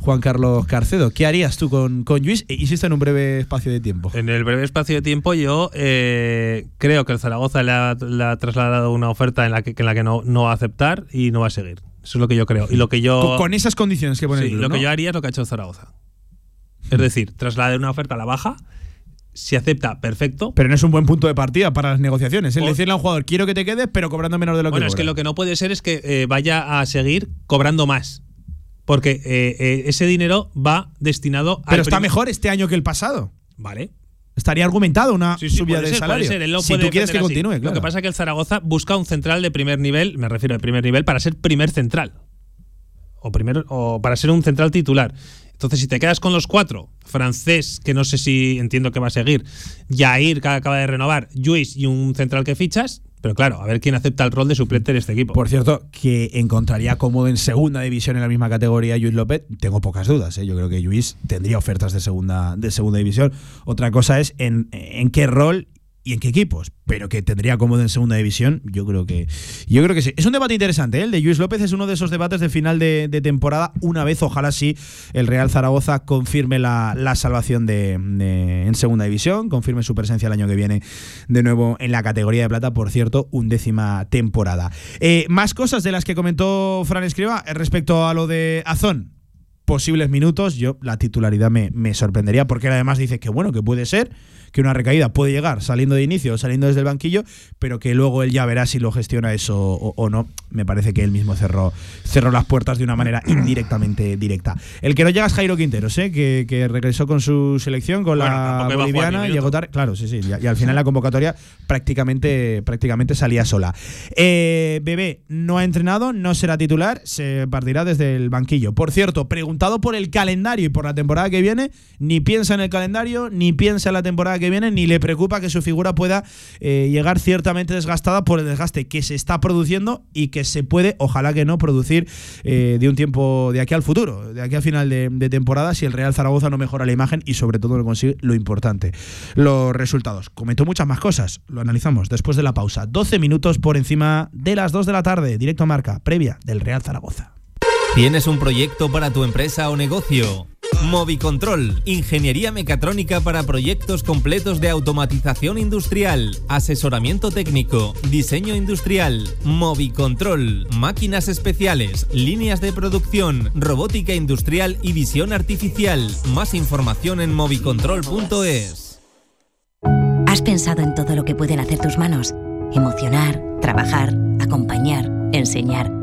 Juan Carlos Carcedo. ¿Qué harías tú con, con Luis? E Insisto en un breve espacio de tiempo. En el breve espacio de tiempo, yo eh, creo que el Zaragoza le ha, le ha trasladado una oferta en la que, en la que no, no va a aceptar y no va a seguir. Eso es lo que yo creo. Y lo que yo. Con, con esas condiciones que pone Sí, el club, lo ¿no? que yo haría es lo que ha hecho Zaragoza. Es decir, trasladar una oferta a la baja. Si acepta, perfecto. Pero no es un buen punto de partida para las negociaciones. Es decirle a un jugador, quiero que te quedes, pero cobrando menos de lo Bueno, que es que lo que no puede ser es que eh, vaya a seguir cobrando más. Porque eh, eh, ese dinero va destinado Pero al está mejor este año que el pasado. Vale. Estaría argumentado una Sí, sí, subida de salario. ser, él lo si tú quieres que así. continúe, claro. Lo que pasa es que el Zaragoza busca un central de primer nivel, me refiero de primer nivel, para ser primer central. O, primero, o para ser un central titular. Entonces, si te quedas con los cuatro, francés, que no sé si entiendo que va a seguir, Jair, que acaba de renovar, Luis y un central que fichas, pero claro, a ver quién acepta el rol de suplente en este equipo. Por cierto, que encontraría cómodo en segunda división en la misma categoría Luis López, tengo pocas dudas. ¿eh? Yo creo que Luis tendría ofertas de segunda, de segunda división. Otra cosa es en, en qué rol y en qué equipos, pero que tendría cómodo en segunda división, yo creo que yo creo que sí. Es un debate interesante, ¿eh? el de Luis López es uno de esos debates de final de, temporada, una vez ojalá sí el Real Zaragoza confirme la, salvación de, de- en segunda división, confirme su presencia el año que viene de nuevo en la categoría de plata, por cierto, undécima temporada. Eh, más cosas de las que comentó Fran Escriba eh, respecto a lo de Azón posibles minutos, yo la titularidad me, me sorprendería, porque él además dice que bueno, que puede ser, que una recaída puede llegar saliendo de inicio o saliendo desde el banquillo, pero que luego él ya verá si lo gestiona eso o, o no. Me parece que él mismo cerró, cerró las puertas de una manera indirectamente directa. El que no llega es Jairo Quinteros, ¿eh? que, que regresó con su selección, con Bueno, la boliviana, llegó tarde. Claro, sí, sí. Y, y al final la convocatoria prácticamente, prácticamente salía sola. Eh, Bebé no ha entrenado, no será titular, se partirá desde el banquillo. Por cierto, preguntaba por el calendario y por la temporada que viene, ni piensa en el calendario, ni piensa en la temporada que viene, ni le preocupa que su figura pueda eh, llegar ciertamente desgastada por el desgaste que se está produciendo y que se puede, ojalá que no, producir eh, de un tiempo de aquí al futuro, de aquí a final de, de temporada, si el Real Zaragoza no mejora la imagen y sobre todo no consigue lo importante, los resultados. Comentó muchas más cosas, lo analizamos después de la pausa. 12 minutos por encima de las 2 de la tarde, directo a marca, previa del Real Zaragoza. ¿Tienes un proyecto para tu empresa o negocio? Movicontrol, ingeniería mecatrónica para proyectos completos de automatización industrial, asesoramiento técnico, diseño industrial, Movicontrol, máquinas especiales, líneas de producción, robótica industrial y visión artificial. Más información en movicontrol.es. ¿Has pensado en todo lo que pueden hacer tus manos? Emocionar, trabajar, acompañar, enseñar.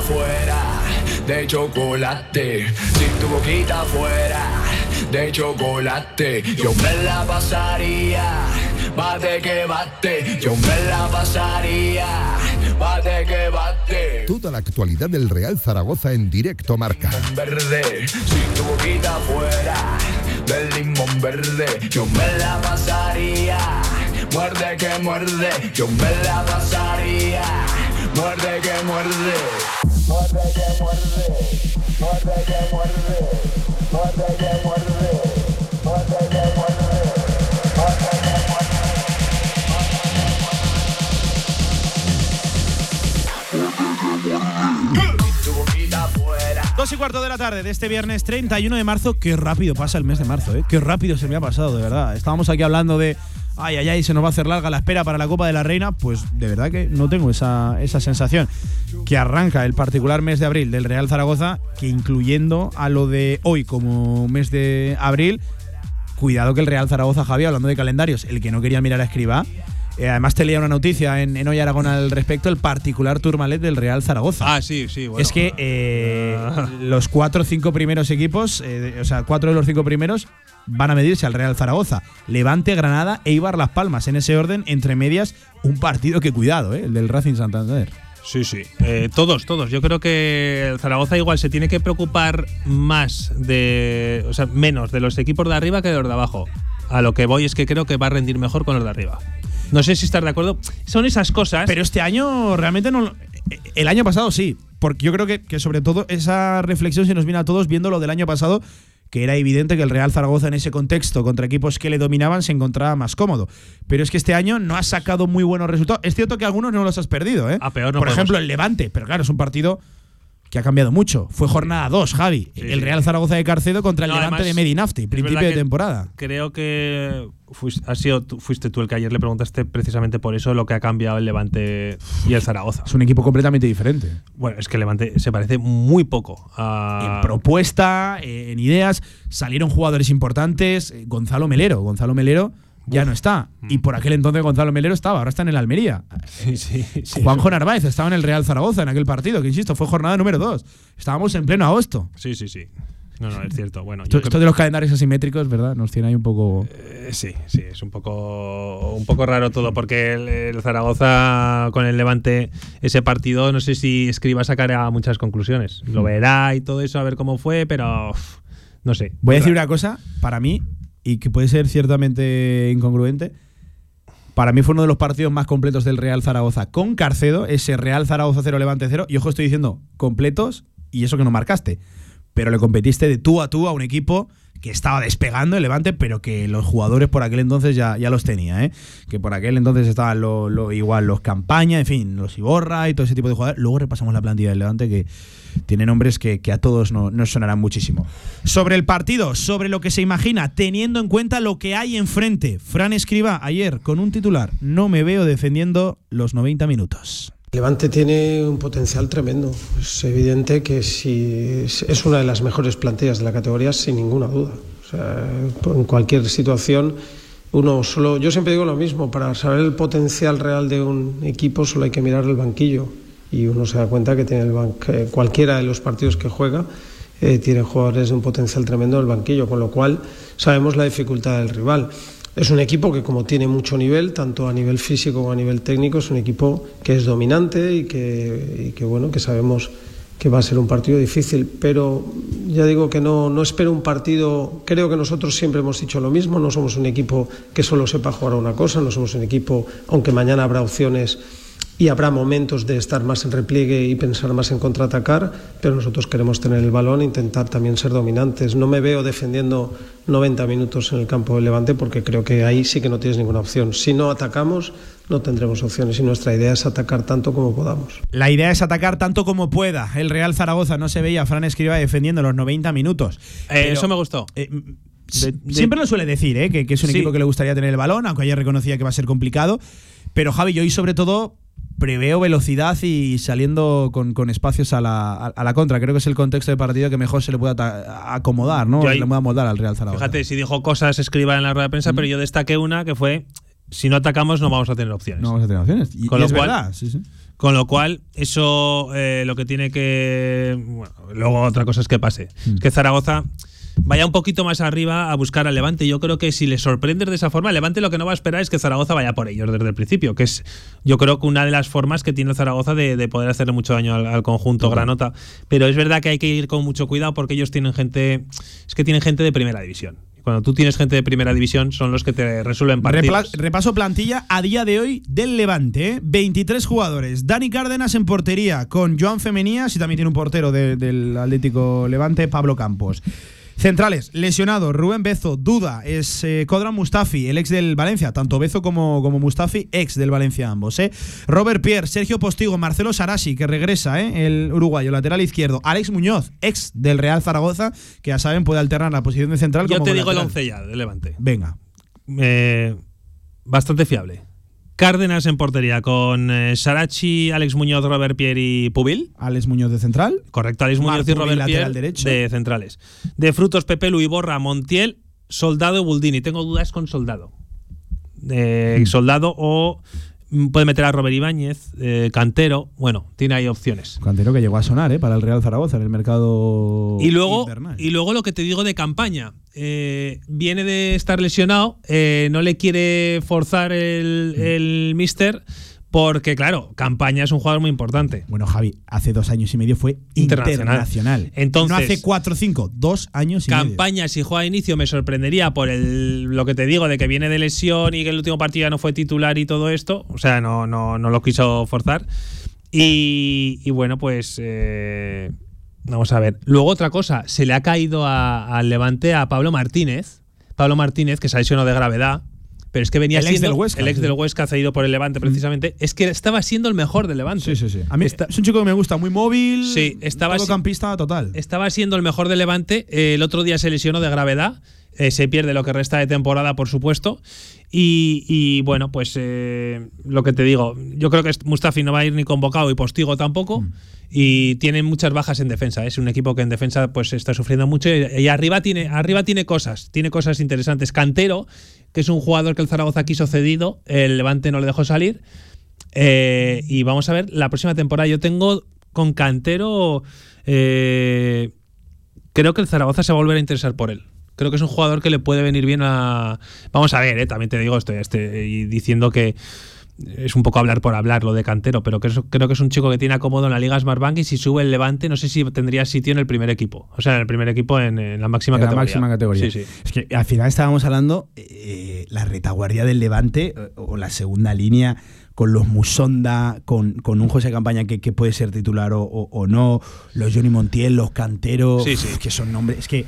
fuera de chocolate, si tu boquita fuera de chocolate, yo me la pasaría, bate que bate, yo me la pasaría, bate que bate. Toda la actualidad del Real Zaragoza en directo marca. Verde, si tu boquita fuera del limón verde, yo me la pasaría, muerde que muerde, yo me la pasaría, muerde que muerde. Muerde que muerde, muerde que muerde, muerde que muerde, muerde que muerde. Dos y cuarto de la tarde de este viernes 31 de marzo. Qué rápido pasa el mes de marzo, ¿eh? Qué rápido se me ha pasado, de verdad. Estábamos aquí hablando de. Ay, ay, ay, se nos va a hacer larga la espera para la Copa de la Reina. Pues de verdad que no tengo esa, esa sensación. Que arranca el particular mes de abril del Real Zaragoza, que incluyendo a lo de hoy como mes de abril, cuidado que el Real Zaragoza, Javi, hablando de calendarios, el que no quería mirar a escriba. eh, además te leía una noticia en, en Hoy Aragón al respecto, el particular Tourmalet del Real Zaragoza. Ah, sí, sí. Bueno. Es que eh, los cuatro o cinco primeros equipos, eh, o sea, cuatro de los cinco primeros van a medirse al Real Zaragoza. Levante, Granada e Ibar Las Palmas. En ese orden, entre medias, un partido que cuidado, eh, el del Racing Santander. Sí, sí. Eh, todos, todos. Yo creo que el Zaragoza igual se tiene que preocupar más de. O sea, menos de los equipos de arriba que de los de abajo. A lo que voy es que creo que va a rendir mejor con los de arriba. No sé si estás de acuerdo. Son esas cosas. Pero este año realmente no. El año pasado sí, porque yo creo que, que sobre todo esa reflexión se nos viene a todos viendo lo del año pasado, que era evidente que el Real Zaragoza en ese contexto, contra equipos que le dominaban, se encontraba más cómodo. Pero es que este año no ha sacado muy buenos resultados. Es cierto que algunos no los has perdido, ¿eh? A peor no Por podemos ejemplo, el Levante, pero claro, es un partido que ha cambiado mucho. Fue jornada 2, Javi. el Real Zaragoza de Carcedo contra el No, Levante además, de Medinafti, principio de temporada. Creo que fuis- has sido fuiste tú el que ayer le preguntaste precisamente por eso lo que ha cambiado el Levante y el Zaragoza. Es un equipo completamente diferente. Bueno, es que el Levante se parece muy poco a. en propuesta, en ideas. Salieron jugadores importantes. eh, Gonzalo Melero. Gonzalo Melero ya no está. Y por aquel entonces Gonzalo Melero estaba, ahora está en el Almería. Sí, sí, sí. Juanjo Narváez estaba en el Real Zaragoza en aquel partido, que insisto, fue jornada número 2. Estábamos en pleno agosto. Sí, sí, sí. No, no, es cierto. Bueno, Esto, yo esto de los calendarios asimétricos, ¿verdad? Nos tiene ahí un poco. Eh, sí, sí, es un poco, un poco raro todo, porque el, el Zaragoza con el Levante, ese partido, no sé si Escriba sacará muchas conclusiones. Lo verá y todo eso, a ver cómo fue, pero uf, no sé. Voy a decir una cosa, para mí, y que puede ser ciertamente incongruente. Para mí fue uno de los partidos más completos del Real Zaragoza con Carcedo, ese Real Zaragoza 0 Levante 0. Y ojo, estoy diciendo completos y eso que no marcaste. Pero le competiste de tú a tú a un equipo que estaba despegando el Levante, pero que los jugadores por aquel entonces ya, ya los tenía, ¿eh? Que por aquel entonces estaban lo, igual los Campaña, en fin, los Iborra y todo ese tipo de jugadores. Luego repasamos la plantilla del Levante que tiene nombres que, que a todos no- nos sonarán muchísimo. Sobre el partido, sobre lo que se imagina, teniendo en cuenta lo que hay enfrente. Fran escriba ayer con un titular, no me veo defendiendo los 90 minutos. Levante tiene un potencial tremendo. Es evidente que si es una de las mejores plantillas de la categoría, sin ninguna duda. O sea, en cualquier situación, uno solo. Yo siempre digo lo mismo: para saber el potencial real de un equipo, solo hay que mirar el banquillo. Y uno se da cuenta que tiene el cualquiera de los partidos que juega eh, tiene jugadores de un potencial tremendo en el banquillo, con lo cual sabemos la dificultad del rival. Es un equipo que como tiene mucho nivel, tanto a nivel físico como a nivel técnico, es un equipo que es dominante y que, bueno, que sabemos que va a ser un partido difícil, pero ya digo que no, no espero un partido, creo que nosotros siempre hemos dicho lo mismo, no somos un equipo que solo sepa jugar a una cosa, no somos un equipo, aunque mañana habrá opciones y habrá momentos de estar más en repliegue y pensar más en contraatacar, pero nosotros queremos tener el balón e intentar también ser dominantes. No me veo defendiendo 90 minutos en el campo del Levante porque creo que ahí sí que no tienes ninguna opción. Si no atacamos, no tendremos opciones y nuestra idea es atacar tanto como podamos. La idea es atacar tanto como pueda. El Real Zaragoza no se veía a Fran Escriba defendiendo los 90 minutos. Eh, eso me gustó. eh, Siempre lo suele decir, ¿eh? que, que es un Sí. equipo que le gustaría tener el balón, aunque ayer reconocía que va a ser complicado. Pero Javi, yo hoy sobre todo preveo velocidad y saliendo con, con espacios a la, a, a la contra. Creo que es el contexto de partido que mejor se le pueda ata- acomodar, ¿no? Ahí- le pueda moldar al Real Zaragoza. Fíjate, si dijo cosas escriba en la rueda de prensa, pero yo destaqué una que fue: si no atacamos, no vamos a tener opciones. No vamos a tener opciones. Y, Con y lo es cual- verdad, sí, sí. Con lo cual, eso eh, lo que tiene que. Bueno, luego otra cosa es que pase. Mm. Es que Zaragoza vaya un poquito más arriba a buscar al Levante. Yo creo que si le sorprendes de esa forma, el Levante lo que no va a esperar es que Zaragoza vaya por ellos desde el principio, que es yo creo que una de las formas que tiene Zaragoza de, de poder hacerle mucho daño al, al conjunto Granota. Pero es verdad que hay que ir con mucho cuidado porque ellos tienen gente. Es que tienen gente de primera división. Cuando tú tienes gente de primera división, son los que te resuelven partidos. Repaso plantilla a día de hoy del Levante. ¿eh? 23 jugadores. Dani Cárdenas en portería con Joan Femenías y también tiene un portero de- del Atlético Levante, Pablo Campos. Centrales, lesionado, Rubén Bezo, duda, es eh, Kodran Mustafi, el ex del Valencia, tanto Bezo como, como Mustafi, ex del Valencia ambos. ¿eh? Robert Pierre, Sergio Postigo, Marcelo Sarasi, que regresa, ¿eh? el uruguayo, lateral izquierdo. Alex Muñoz, ex del Real Zaragoza, que ya saben puede alternar la posición de central. Yo como te digo el once ya, del Levante. Venga. Eh, bastante fiable. Cárdenas en portería con eh, Sarachi, Alex Muñoz, Robert Pierre y Pubil. Alex Muñoz de central. Correcto, Alex Muñoz y Robert Pierre derecho. de centrales. De frutos, Pepe Lu, Iborra, Montiel, Soldado y Buldini. Tengo dudas con Soldado. Eh, Soldado o mm, puede meter a Robert Ibáñez, eh, Cantero. Bueno, tiene ahí opciones. Cantero que llegó a sonar ¿eh? para el Real Zaragoza en el mercado Y luego, invernal. y luego lo que te digo de campaña. Eh, viene de estar lesionado, eh, no le quiere forzar el, Mm. el mister, porque claro, campaña es un jugador muy importante. Bueno, Javi, hace dos años y medio fue Internacional. internacional. Entonces- no hace cuatro o cinco, dos años y medio. Campaña, si juega de inicio, me sorprendería por el, lo que te digo, de que viene de lesión y que el último partido ya no fue titular y todo esto. O sea, no, no, no lo quiso forzar. Y, y bueno, pues eh, vamos a ver. Luego otra cosa, se le ha caído a- al Levante a Pablo Martínez. Pablo Martínez, que se ha lesionado de gravedad. Pero es que venía El ex siendo del Huesca, el ex sí. del Huesca cedido por el Levante precisamente. Es que estaba siendo el mejor del Levante. Sí, sí, sí. A mí es un chico que me gusta, muy móvil. Sí, estaba todo si- campista total. Estaba siendo el mejor del Levante. eh, el otro día se lesionó de gravedad. Eh, se pierde lo que resta de temporada, por supuesto. Y, y, bueno, pues eh, lo que te digo, yo creo que Mustafi no va a ir ni convocado y Postigo tampoco. Y tiene muchas bajas en defensa. Es un equipo que en defensa pues está sufriendo mucho. Y, y arriba tiene, arriba tiene cosas, tiene cosas interesantes. Cantero, que es un jugador que el Zaragoza quiso cedido, el Levante no le dejó salir. Eh, y vamos a ver la próxima temporada. Yo tengo con Cantero. eh, creo que el Zaragoza se va a volver a interesar por él. Creo que es un jugador que le puede venir bien a. Vamos a ver, eh, también te digo, estoy, estoy diciendo que es un poco hablar por hablar lo de Cantero, pero creo que es un chico que tiene acomodo en la Liga Smartbank y si sube el Levante, no sé si tendría sitio en el primer equipo. O sea, en el primer equipo en, en la máxima En la categoría. máxima categoría. Sí, sí. Es que al final estábamos hablando eh, la retaguardia del Levante eh, o la segunda línea con los Musonda, con, con un José Campaña que, que puede ser titular o, o- o no, los Johnny Montiel, los Canteros, Sí, sí. que son nombres. Es que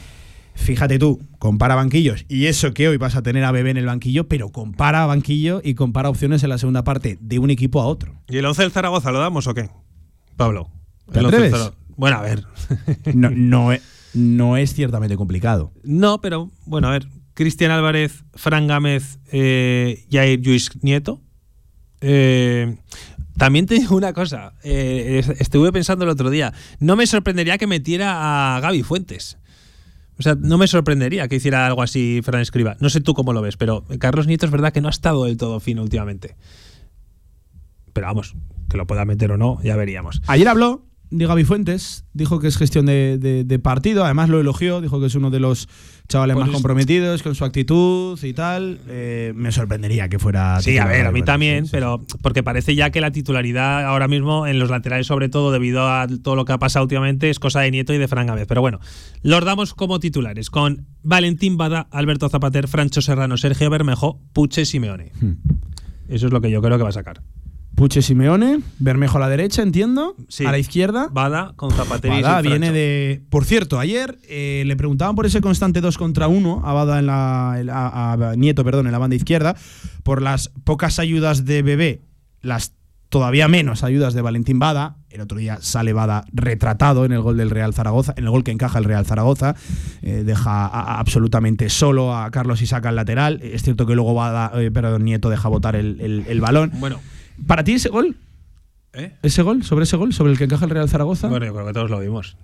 Fíjate tú, compara banquillos y eso que hoy vas a tener a Bebé en el banquillo, pero compara banquillo y compara opciones en la segunda parte de un equipo a otro. ¿Y el 11 del Zaragoza lo damos o qué? Pablo. ¿Te El 11 del atreves? Zaragoza. Bueno, a ver. No, no, es, no es ciertamente complicado. No, pero bueno, a ver. Cristian Álvarez, Fran Gámez, eh, Jair Lluís Nieto. Eh, también te digo una cosa. eh, es- estuve pensando el otro día. No me sorprendería que metiera a Gaby Fuentes. O sea, no me sorprendería que hiciera algo así Fran Escriba. No sé tú cómo lo ves, pero Carlos Nieto es verdad que no ha estado del todo fino últimamente. Pero vamos, que lo pueda meter o no, ya veríamos. Ayer habló de Gaby Fuentes, dijo que es gestión de, de- de partido, además lo elogió, dijo que es uno de los chavales Pues más comprometidos con su actitud y tal. Eh, me sorprendería que fuera. Sí, a ver, a mí también, sí, pero porque parece ya que la titularidad ahora mismo en los laterales, sobre todo debido a todo lo que ha pasado últimamente, es cosa de Nieto y de Fran Gámez. Pero bueno, los damos como titulares con Valentín Bada, Alberto Zapater, Francho Serrano, Sergio Bermejo, Puche Simeone. Hmm. Eso es lo que yo creo que va a sacar. Puche Simeone, Bermejo a la derecha, entiendo. Sí. A la izquierda. Bada con Zapater y Bada viene de. Por cierto, ayer eh, le preguntaban por ese constante 2 contra 1 a Bada en la. a, a Nieto, perdón, en la banda izquierda, por las pocas ayudas de Bebé, las todavía menos ayudas de Valentín Bada. El otro día sale Bada retratado en el gol del Real Zaragoza, en el gol que encaja el Real Zaragoza. Eh, deja a- a- absolutamente solo a Carlos Isaca al lateral. Es cierto que luego Bada, eh, perdón, Nieto deja botar el, el- el balón. Bueno, ¿Para ti ese gol? ¿Eh? ¿Ese gol? ¿Sobre ese gol? ¿Sobre el que encaja el Real Zaragoza? bueno, yo creo que todos lo vimos.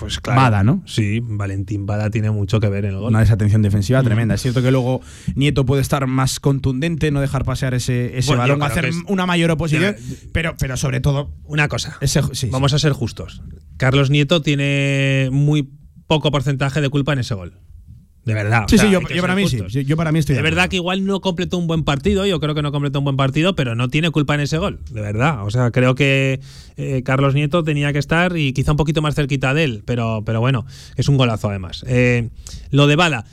Pues claro. Bada, ¿no? Sí, Valentín Bada tiene mucho que ver en el gol. Una desatención defensiva tremenda. Es cierto que luego Nieto puede estar más contundente, no dejar pasear ese, ese Bueno, yo balón, hacer es- una mayor oposición, pero, pero sobre todo Una cosa. ese, sí, Vamos a ser justos. Carlos Nieto tiene muy poco porcentaje de culpa en ese gol. De verdad. o Sí, sea, sí, yo, para mí sí. Yo, para mí estoy De de verdad que igual no completó un buen partido, yo creo que no completó un buen partido, pero no tiene culpa en ese gol, de verdad. O sea, creo que eh, Carlos Nieto tenía que estar y quizá un poquito más cerquita de él, pero, pero bueno, es un golazo además. Eh, lo de Bala,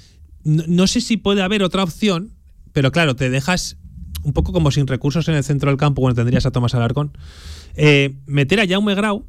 no, no sé si puede haber otra opción, pero claro, te dejas un poco como sin recursos en el centro del campo cuando tendrías a Tomás Alarcón. Eh, meter a Jaume Grau,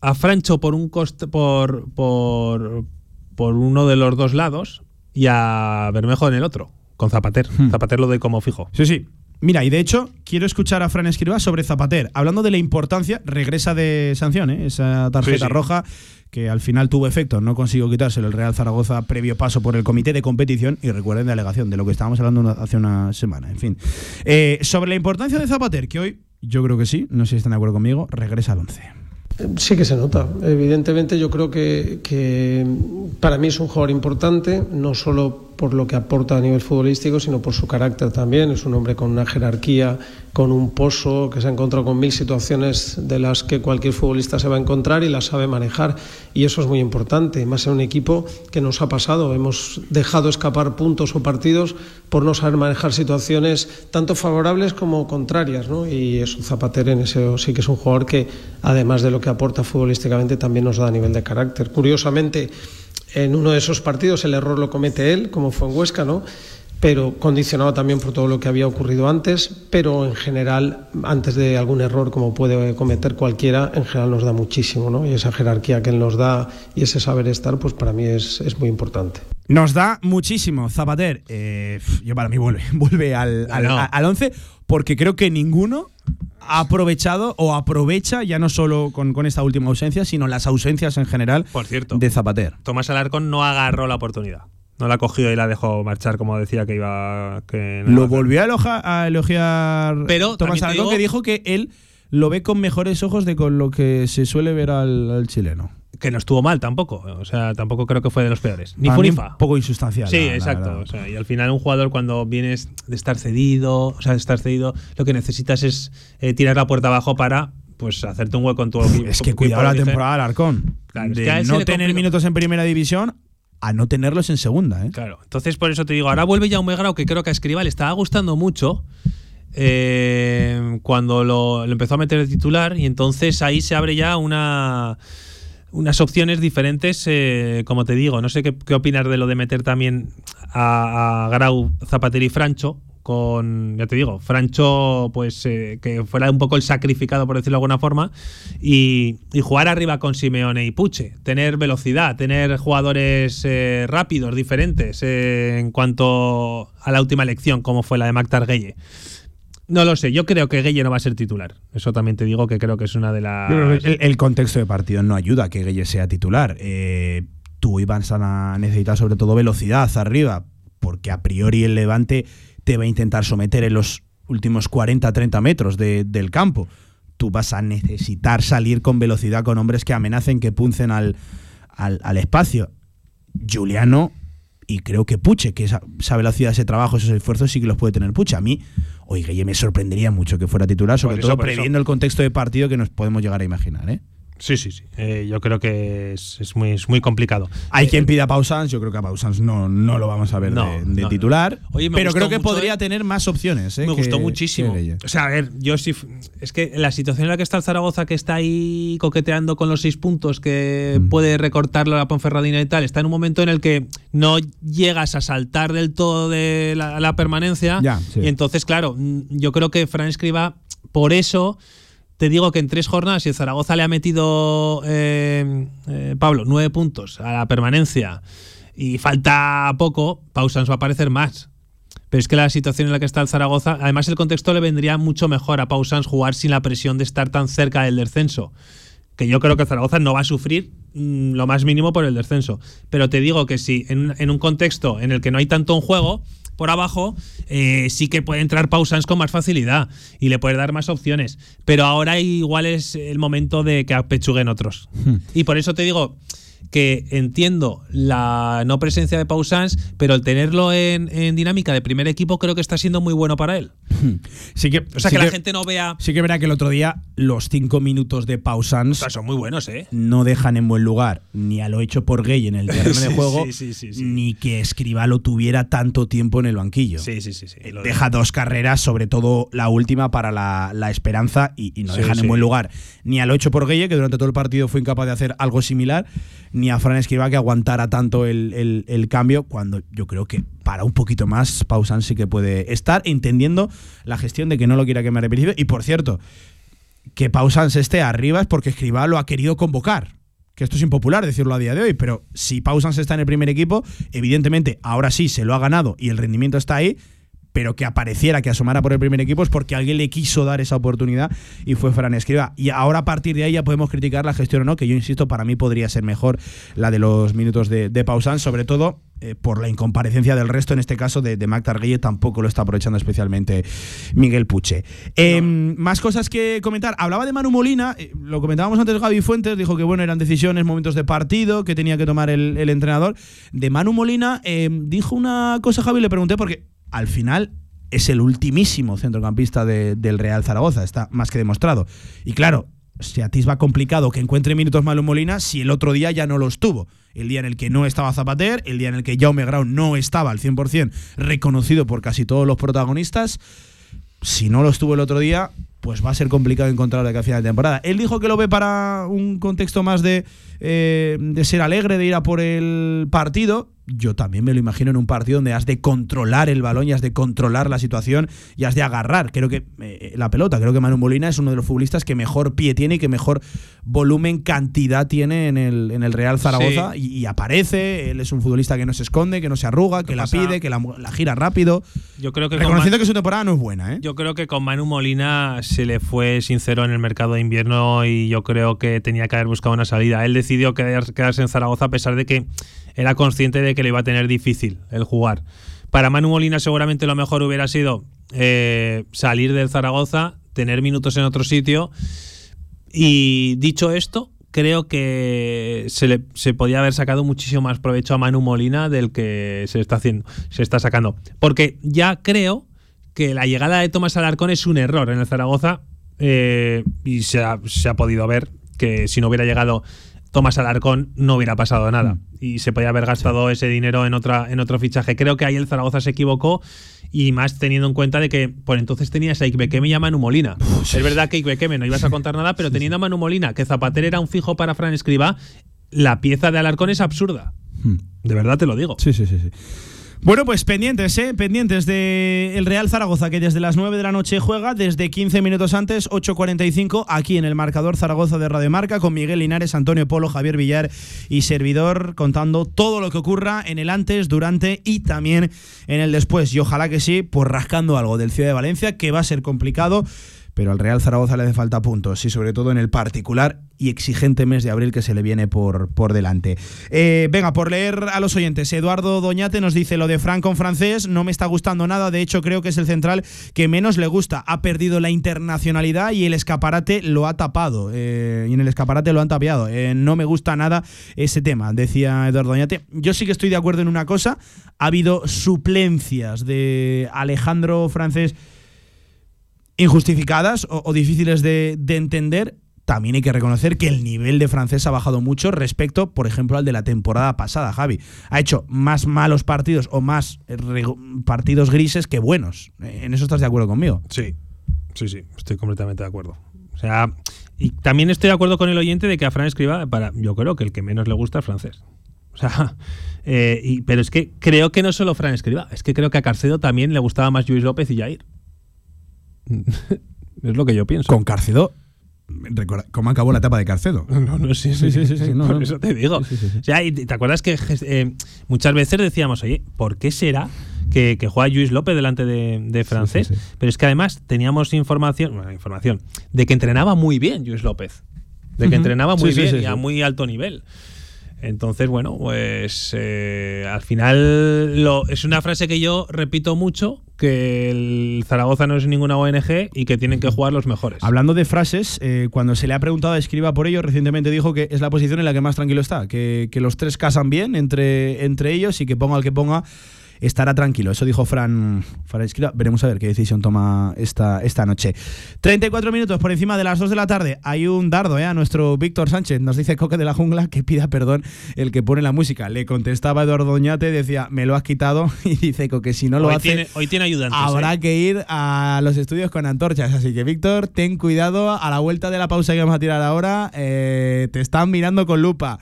a Francho por un coste, por, por, por uno de los dos lados y a Bermejo en el otro, con Zapater. Zapater lo doy como fijo. Sí, sí. Mira, y de hecho, quiero escuchar a Fran Escribá sobre Zapater, hablando de la importancia, regresa de sanción, ¿eh? esa tarjeta Sí, sí. roja que al final tuvo efecto, no consiguió quitárselo el Real Zaragoza previo paso por el comité de competición y recuerden de alegación, de lo que estábamos hablando hace una semana, en fin. Eh, sobre la importancia de Zapater, que hoy, yo creo que sí, no sé si están de acuerdo conmigo, regresa al 11. Sí que se nota. Evidentemente yo creo que, que para mí es un jugador importante, no solo por lo que aporta a nivel futbolístico, sino por su carácter también. Es un hombre con una jerarquía, con un pozo, que se ha encontrado con mil situaciones de las que cualquier futbolista se va a encontrar y las sabe manejar. Y eso es muy importante, más en un equipo que nos ha pasado. Hemos dejado escapar puntos o partidos por no saber manejar situaciones tanto favorables como contrarias. ¿no? Y eso, Zapater en ese sí que es un jugador que, además de lo que aporta futbolísticamente, también nos da a nivel de carácter. Curiosamente, en uno de esos partidos el error lo comete él, como fue en Huesca, ¿no? Pero condicionado también por todo lo que había ocurrido antes, pero en general, antes de algún error como puede cometer cualquiera, en general nos da muchísimo, ¿no? Y esa jerarquía que él nos da y ese saber estar, pues para mí es, es muy importante. Nos da muchísimo Zapater. Eh, yo para mí vuelve, vuelve al, al, No. al 11 porque creo que ninguno ha aprovechado o aprovecha ya no solo con, con esta última ausencia, sino las ausencias en general Por cierto, de Zapater. Tomás Alarcón no agarró la oportunidad. No la cogió y la dejó marchar como decía que iba. Que no Lo volvió a, eloja- a elogiar Pero Tomás Alarcón, digo- que dijo que él lo ve con mejores ojos de con lo que se suele ver al, al chileno. Que no estuvo mal tampoco. O sea, tampoco creo que fue de los peores. Ni Funifa. un poco insustancial. Sí, la- la exacto. O sea, y al final un jugador cuando vienes de estar cedido, o sea, de estar cedido, lo que necesitas es eh, tirar la puerta abajo para pues hacerte un hueco en tu equipo. Es que cuidado la temporada del Arcón. Claro, es de que a él se no tener complica. minutos en primera división a no tenerlos en segunda. ¿eh? Claro. Entonces, por eso te digo, ahora vuelve Jaume Grau, que creo que a Escribá le estaba gustando mucho. eh, cuando lo, empezó a meter de titular, y entonces ahí se abre ya una unas opciones diferentes, eh, como te digo. No sé qué, qué opinas de lo de meter también a, a Grau, Zapater y Francho con, ya te digo, Francho, pues eh, que fuera un poco el sacrificado, por decirlo de alguna forma, y, y jugar arriba con Simeone y Puche, tener velocidad, tener jugadores eh, rápidos, diferentes eh, en cuanto a la última elección, como fue la de Mactar Gueye. No lo sé, yo creo que Gueye no va a ser titular. Eso también te digo que creo que es una de las. El, contexto de partido no ayuda a que Gueye sea titular. Tú ibas a necesitar sobre todo velocidad arriba, porque a priori el Levante te va a intentar someter en los últimos 40-30 metros de- del campo. Tú vas a necesitar salir con velocidad con hombres que amenacen, que puncen al, al, al espacio. Juliano y creo que Puche, que esa, esa velocidad, ese trabajo, esos esfuerzos sí que los puede tener Puche. A mí, Guille, me sorprendería mucho que fuera titular, sobre eso, todo eso. previendo el contexto de partido que nos podemos llegar a imaginar. ¿eh? Sí, sí, sí. Eh, yo creo que es, es muy, es muy complicado. Hay quien pida a Pausans, yo creo que a Pausans no, no lo vamos a ver No, de, de no, titular, no. Oye, me pero creo que mucho, podría eh. tener más opciones. ¿eh? Me que- gustó muchísimo. O sea, a ver, yo sí. Es que la situación en la que está el Zaragoza, que está ahí coqueteando con los seis puntos, que Mm. puede recortarlo a la Ponferradina y tal, está en un momento en el que no llegas a saltar del todo de la, la permanencia. Ya, sí. Y entonces, claro, yo creo que Fran Escriba, por eso. Te digo que en tres jornadas, si el Zaragoza le ha metido, eh, eh, Pablo, nueve puntos a la permanencia y falta poco, Pausans va a aparecer más. Pero es que la situación en la que está el Zaragoza, además el contexto le vendría mucho mejor a Pausans jugar sin la presión de estar tan cerca del descenso. Que yo creo que el Zaragoza no va a sufrir mm, lo más mínimo por el descenso. Pero te digo que si en, un- un contexto en el que no hay tanto en juego, por abajo, eh, sí que puede entrar Pausans con más facilidad y le puede dar más opciones. Pero ahora igual es el momento de que apechuguen otros. Y por eso te digo que entiendo la no presencia de Pausans, pero el tenerlo en, en dinámica de primer equipo creo que está siendo muy bueno para él. Sí que, O sea, sí que, la gente no vea. Sí que verá que el otro día los cinco minutos de Pausans son muy buenos, ¿eh? no dejan en buen lugar ni a lo hecho por Gay en el terreno Sí, de juego, sí, sí, sí, sí. ni que Escribalo tuviera tanto tiempo en el banquillo. Sí, sí, sí. sí. Lo de- Deja dos carreras, sobre todo la última para la, la esperanza, y, y no dejan en buen lugar ni a lo hecho por Gueye, que durante todo el partido fue incapaz de hacer algo similar, ni a Fran Escriba, que aguantara tanto el, el- el cambio, cuando yo creo que para un poquito más, Pausan sí que puede estar, entendiendo la gestión de que no lo quiera quemar de principio. Y por cierto, que Pausans esté arriba es porque Escribá lo ha querido convocar. Que esto es impopular decirlo a día de hoy, pero si Pausans está en el primer equipo, evidentemente ahora sí se lo ha ganado y el rendimiento está ahí, pero que apareciera, que asomara por el primer equipo es porque alguien le quiso dar esa oportunidad y fue Fran Escriba. Y ahora a partir de ahí ya podemos criticar la gestión o no, que yo insisto, para mí podría ser mejor la de los minutos de, de sobre todo eh, por la incomparecencia del resto, en este caso de, Mac Targuille, tampoco lo está aprovechando especialmente Miguel Puche. Eh, Más cosas que comentar. Hablaba de Manu Molina, eh, lo comentábamos antes Gaby Fuentes, dijo que bueno, eran decisiones, momentos de partido que tenía que tomar el, entrenador. De Manu Molina eh, dijo una cosa, Javi, le pregunté porque al final es el ultimísimo centrocampista de- del Real Zaragoza, está más que demostrado. Y claro, se atisba complicado que encuentre minutos Manu Molina si el otro día ya no los tuvo. El día en el que no estaba Zapater, el día en el que Jaume Grau no estaba al 100% reconocido por casi todos los protagonistas. Si no lo estuvo el otro día, pues va a ser complicado encontrarlo de a final de temporada. Él dijo que lo ve para un contexto más de, eh, de ser alegre, de ir a por el partido. Yo también me lo imagino en un partido donde has de controlar el balón y has de controlar la situación y has de agarrar, creo que eh, la pelota. Creo que Manu Molina es uno de los futbolistas que mejor pie tiene y que mejor volumen, cantidad tiene en el, en el Real Zaragoza y, y aparece. Él es un futbolista que no se esconde, que no se arruga, que la pasa- pide, que la, la gira rápido. Yo creo que con Reconociendo Man- que su temporada no es buena, ¿eh? Yo creo que con Manu Molina se le fue sincero en el mercado de invierno y yo creo que tenía que haber buscado una salida. Él decidió quedar- quedarse en Zaragoza a pesar de que era consciente de que le iba a tener difícil el jugar. Para Manu Molina seguramente lo mejor hubiera sido eh, salir del Zaragoza, tener minutos en otro sitio y dicho esto, creo que se le se podía haber sacado muchísimo más provecho a Manu Molina del que se está haciendo, se está sacando. Porque ya creo que la llegada de Tomás Alarcón es un error en el Zaragoza eh, y se ha, se ha podido ver que si no hubiera llegado Tomás Alarcón no hubiera pasado nada y se podía haber gastado ese dinero en otra en otro fichaje. Creo que ahí el Zaragoza se equivocó y más teniendo en cuenta de que por entonces tenías a Ikbekeme y a Manu Molina. Es verdad que Ikbekeme no ibas a contar nada, pero teniendo a Manu Molina, que Zapater era un fijo para Fran Escriba, la pieza de Alarcón es absurda. De verdad te lo digo. Sí, sí, sí, sí. Bueno, pues pendientes, ¿eh? Pendientes de el Real Zaragoza, que desde las 9 de la noche juega, desde 15 minutos antes, 8.45, aquí en el marcador Zaragoza de Radio Marca, con Miguel Linares, Antonio Polo, Javier Villar y servidor, contando todo lo que ocurra en el antes, durante y también en el después. Y ojalá que sí, pues rascando algo del Ciudad de Valencia, que va a ser complicado pero al Real Zaragoza le hace falta puntos y sobre todo en el particular y exigente mes de abril que se le viene por, por delante. Eh, venga, por leer a los oyentes, Eduardo Doñate nos dice lo de Frank con francés, no me está gustando nada, de hecho creo que es el central que menos le gusta, ha perdido la internacionalidad y el escaparate lo ha tapado, eh, y en el escaparate lo han tapiado, eh, no me gusta nada ese tema, decía Eduardo Doñate. Yo sí que estoy de acuerdo en una cosa, ha habido suplencias de Alejandro Francés injustificadas o, difíciles de, de, entender, también hay que reconocer que el nivel de francés ha bajado mucho respecto, por ejemplo, al de la temporada pasada, Javi. Ha hecho más malos partidos o más partidos grises que buenos. ¿En eso estás de acuerdo conmigo? Sí, sí, sí, estoy completamente de acuerdo. O sea, y también estoy de acuerdo con el oyente de que a Fran escriba, para, yo creo que el que menos le gusta es francés. O sea, eh, y, pero es que creo que no solo Fran escriba, es que creo que a Carcedo también le gustaba más Luis López y Jair. Es lo que yo pienso. Con Carcedo. ¿Cómo acabó la etapa de Carcedo? No, no, sí, sí, sí, sí, sí no, por no. eso te digo. Sí, o sea, y te acuerdas que eh, muchas veces decíamos, oye, ¿por qué será que, que juega Luis López delante de, de francés? Pero es que además teníamos información, bueno, información, de que entrenaba muy bien Luis López. De que uh -huh. entrenaba muy bien y a muy alto nivel. Entonces, bueno, pues eh, al final lo, es una frase que yo repito mucho, que el Zaragoza no es ninguna ONG y que tienen que jugar los mejores. Hablando de frases, eh, cuando se le ha preguntado a Escriba por ello, recientemente dijo que es la posición en la que más tranquilo está, que, que los tres casan bien entre, entre ellos y que ponga el que ponga estará tranquilo. Eso dijo Fran, Fran Escriba. Veremos a ver qué decisión toma esta, esta noche. 34 minutos por encima de las 2 de la tarde. Hay un dardo ¿eh? a nuestro Víctor Sánchez. Nos dice Coque de la Jungla que pida perdón el que pone la música. Le contestaba Eduardo Doñate, decía, me lo has quitado. Y dice que si no lo hoy hace, tiene, hoy tiene ayudantes. Habrá ¿eh? que ir a los estudios con antorchas. Así que, Víctor, ten cuidado. A la vuelta de la pausa que vamos a tirar ahora, eh, te están mirando con lupa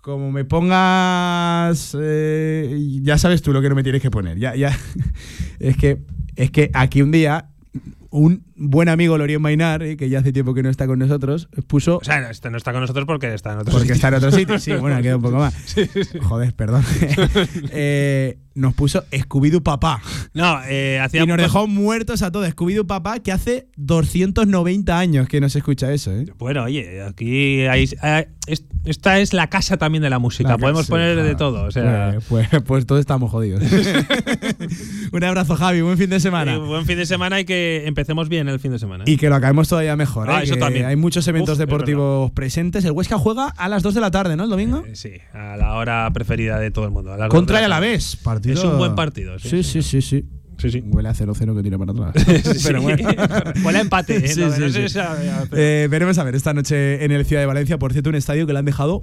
como me pongas eh, ya sabes tú lo que no me tienes que poner. Ya ya. Es que es que aquí un día un buen amigo Lorión Mainar, eh, que ya hace tiempo que no está con nosotros, puso. O sea, este no está con nosotros porque está en otro porque sitio. está en otro sitio. Sí, bueno, queda un poco más. Sí, sí. Joder, perdón. eh, nos puso Scooby-Doo Papá. No, eh, hacía Y nos dejó muertos a todos. Scooby-Doo Papá, que hace 290 años que no se escucha eso, ¿eh? Bueno, oye, aquí hay, esta es la casa también de la música. La Podemos casa, poner de todo. O sea. Pues, pues, pues todos estamos jodidos. un abrazo, Javi. Buen fin de semana. Sí, buen fin de semana y que empecemos bien el fin de semana. Y que lo acabemos todavía mejor. Ah, ¿eh? eso que también. Hay muchos eventos Uf, deportivos presentes. El Huesca juega a las 2 de la tarde, ¿no? El domingo. Eh, sí, a la hora preferida de todo el mundo. Contra y a la vez. Partido. Es un buen partido. Sí, sí, sí. sí, sí. Sí, sí. Huele a 0-0 que tira para atrás. sí. Pero bueno. Huele a empate. ¿eh? No, sé, eh, veremos a ver esta noche en el Ciudad de Valencia. Por cierto, un estadio que le han dejado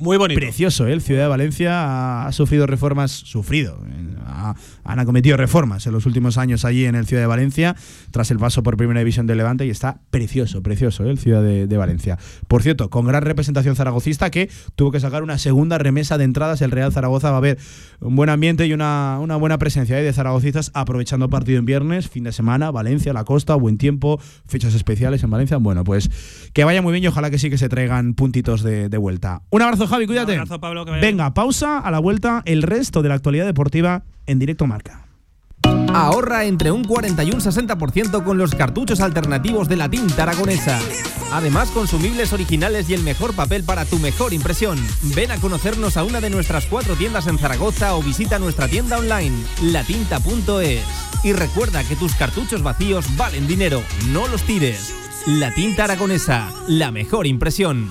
muy bonito. Precioso, ¿eh? El Ciudad de Valencia ha, sufrido reformas, sufrido, ha, han acometido reformas en los últimos años allí en el Ciudad de Valencia, tras el paso por Primera División del Levante, y está precioso, precioso ¿eh? el Ciudad de, de, Valencia. Por cierto, con gran representación zaragocista que tuvo que sacar una segunda remesa de entradas. El Real Zaragoza va a haber un buen ambiente y una, una buena presencia ¿eh? de zaragocistas, aprovechando partido en viernes, fin de semana, Valencia, la costa, buen tiempo, fechas especiales en Valencia. Bueno, pues que vaya muy bien y ojalá que sí que se traigan puntitos de, de vuelta. Un abrazo, Javi, cuídate. Un abrazo, Pablo, que Venga, pausa, a la vuelta, el resto de la actualidad deportiva en directo marca. Ahorra entre un 40 y un 60% con los cartuchos alternativos de la tinta aragonesa. Además, consumibles originales y el mejor papel para tu mejor impresión. Ven a conocernos a una de nuestras cuatro tiendas en Zaragoza o visita nuestra tienda online, latinta.es. Y recuerda que tus cartuchos vacíos valen dinero, no los tires. La tinta aragonesa, la mejor impresión.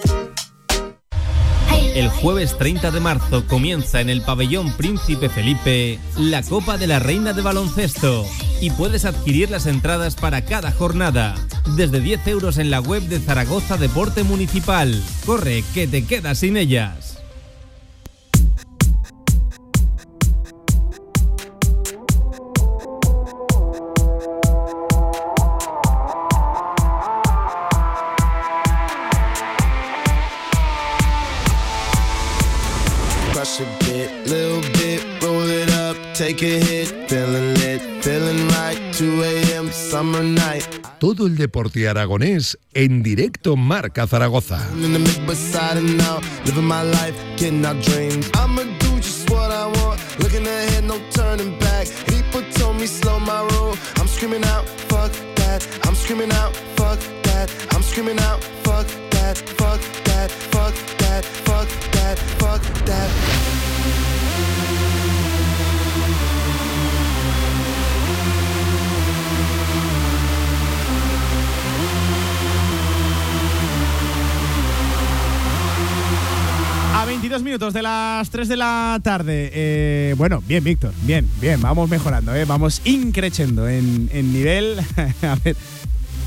El jueves 30 de marzo comienza en el pabellón Príncipe Felipe la Copa de la Reina de Baloncesto. y puedes adquirir las entradas para cada jornada. Desde 10 euros en la web de Zaragoza Deporte Municipal. Corre, que te quedas sin ellas. Todo el deporte aragonés en directo Marca Zaragoza. A 22 minutos de las 3 de la tarde. Eh, bueno, bien, Víctor. Bien, bien. Vamos mejorando, ¿eh? Vamos increciendo en, en nivel. A ver.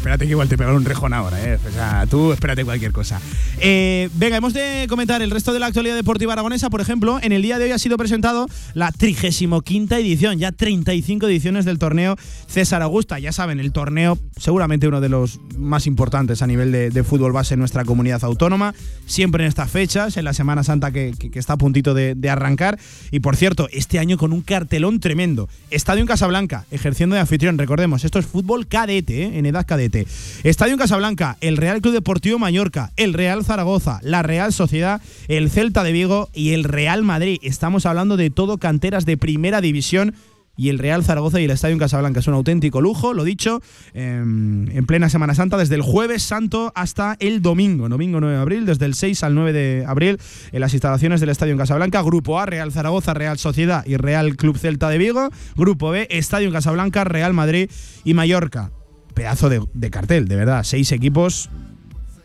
Espérate que igual te pegan un rejón ahora, ¿eh? O sea, tú espérate cualquier cosa. Eh, venga, hemos de comentar el resto de la actualidad deportiva aragonesa. Por ejemplo, en el día de hoy ha sido presentado la 35 edición, ya 35 ediciones del torneo César Augusta. Ya saben, el torneo seguramente uno de los más importantes a nivel de, fútbol base en nuestra comunidad autónoma. Siempre en estas fechas, en la Semana Santa que, está a puntito de, de arrancar. Y por cierto, este año con un cartelón tremendo. Estadio en Casablanca, ejerciendo de anfitrión. Recordemos, esto es fútbol cadete, ¿eh? en edad cadete. Estadio en Casablanca, el Real Club Deportivo Mallorca, el Real Zaragoza, la Real Sociedad, el Celta de Vigo y el Real Madrid. Estamos hablando de todo canteras de primera división y el Real Zaragoza y el Estadio en Casablanca. Es un auténtico lujo, lo dicho, em, en plena Semana Santa, desde el jueves santo hasta el domingo, domingo 9 de abril, desde el 6 al 9 de abril, en las instalaciones del Estadio en Casablanca. Grupo A, Real Zaragoza, Real Sociedad y Real Club Celta de Vigo. Grupo B, Estadio en Casablanca, Real Madrid y Mallorca. Pedazo de, cartel, de verdad. Seis equipos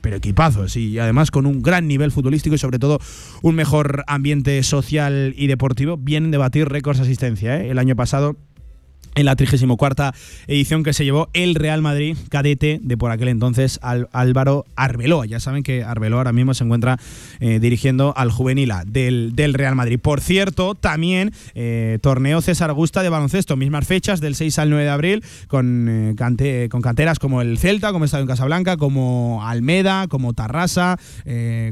pero equipazos y además con un gran nivel futbolístico y sobre todo un mejor ambiente social y deportivo. Vienen de batir récords de asistencia. ¿eh? El año pasado en la 34 edición que se llevó el Real Madrid cadete de por aquel entonces Al- Álvaro Arbeloa. Ya saben que Arbeloa ahora mismo se encuentra eh, dirigiendo al juvenil del, del Real Madrid. Por cierto, también eh, torneo César Augusta de baloncesto, mismas fechas del 6 al 9 de abril con, eh, cante- con canteras como el Celta, como Estadio en Casablanca, como Almeda, como Tarrasa,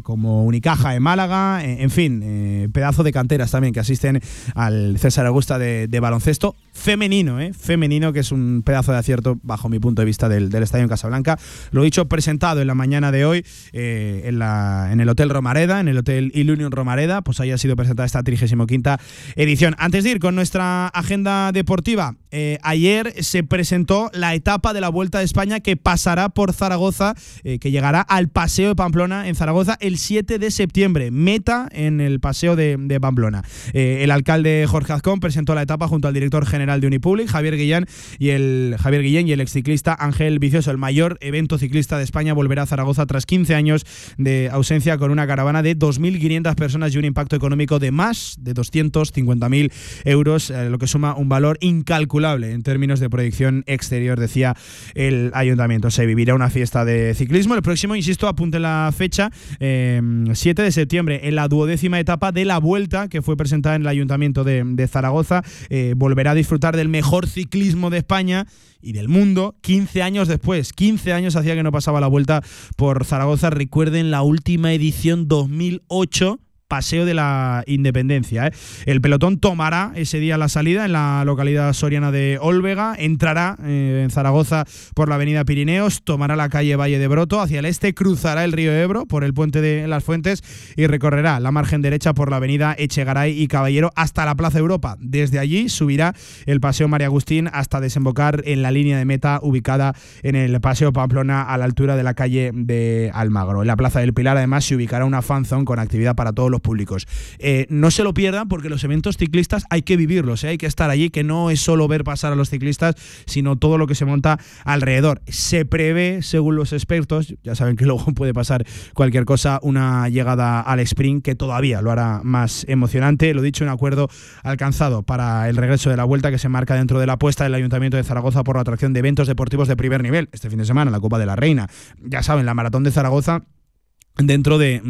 como Unicaja en Málaga, en fin, pedazo de canteras también que asisten al César Augusta de, de baloncesto femenino, ¿eh? femenino, que es un pedazo de acierto bajo mi punto de vista del, del Estadio en Casablanca. Lo dicho, presentado en la mañana de hoy eh, en, la, en el Hotel Romareda, en el Hotel Ilunion Romareda, pues ahí ha sido presentada esta 35 edición. Antes de ir con nuestra agenda deportiva, eh, ayer se presentó la etapa de la Vuelta de España que pasará por Zaragoza, que llegará al Paseo de Pamplona en Zaragoza el 7 de septiembre. Meta en el Paseo de, de Pamplona. El alcalde Jorge Azcón presentó la etapa junto al director general de Unipublic, Javier Guillén, y el Javier Guillén y el exciclista Ángel Vicioso. El mayor evento ciclista de España volverá a Zaragoza tras 15 años de ausencia con una caravana de 2.500 personas y un impacto económico de más de 250.000 euros, eh, lo que suma un valor incalculable en términos de proyección exterior, decía el ayuntamiento. Se vivirá una fiesta de ciclismo. El próximo, insisto, apunte la fecha, eh, 7 de septiembre, en la duodécima etapa de la vuelta que fue presentada en el ayuntamiento de, de Zaragoza. Eh, volverá a disfrutar del mejor ciclismo de España y del mundo 15 años después. 15 años hacía que no pasaba la vuelta por Zaragoza. Recuerden la última edición 2008 Paseo de la Independencia. ¿eh? El pelotón tomará ese día la salida en la localidad soriana de Olvega, entrará eh, en Zaragoza por la avenida Pirineos, tomará la calle Valle de Broto hacia el este, cruzará el río Ebro por el puente de las Fuentes y recorrerá la margen derecha por la avenida Echegaray y Caballero hasta la Plaza Europa. Desde allí subirá el Paseo María Agustín hasta desembocar en la línea de meta ubicada en el Paseo Pamplona a la altura de la calle de Almagro. En la Plaza del Pilar además se ubicará una fanzone con actividad para todos los públicos. Eh, no se lo pierdan porque los eventos ciclistas hay que vivirlos, ¿eh? hay que estar allí, que no es solo ver pasar a los ciclistas, sino todo lo que se monta alrededor. Se prevé, según los expertos, ya saben que luego puede pasar cualquier cosa, una llegada al sprint que todavía lo hará más emocionante. Lo dicho, un acuerdo alcanzado para el regreso de la vuelta que se marca dentro de la apuesta del Ayuntamiento de Zaragoza por la atracción de eventos deportivos de primer nivel. Este fin de semana, la Copa de la Reina. Ya saben, la Maratón de Zaragoza dentro de,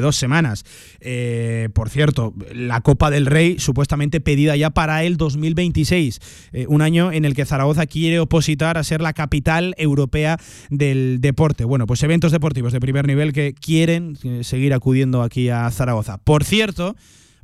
dos semanas. Eh, por cierto, la Copa del Rey supuestamente pedida ya para el 2026, eh, un año en el que Zaragoza quiere opositar a ser la capital europea del deporte. Bueno, pues eventos deportivos de primer nivel que quieren eh, seguir acudiendo aquí a Zaragoza. Por cierto,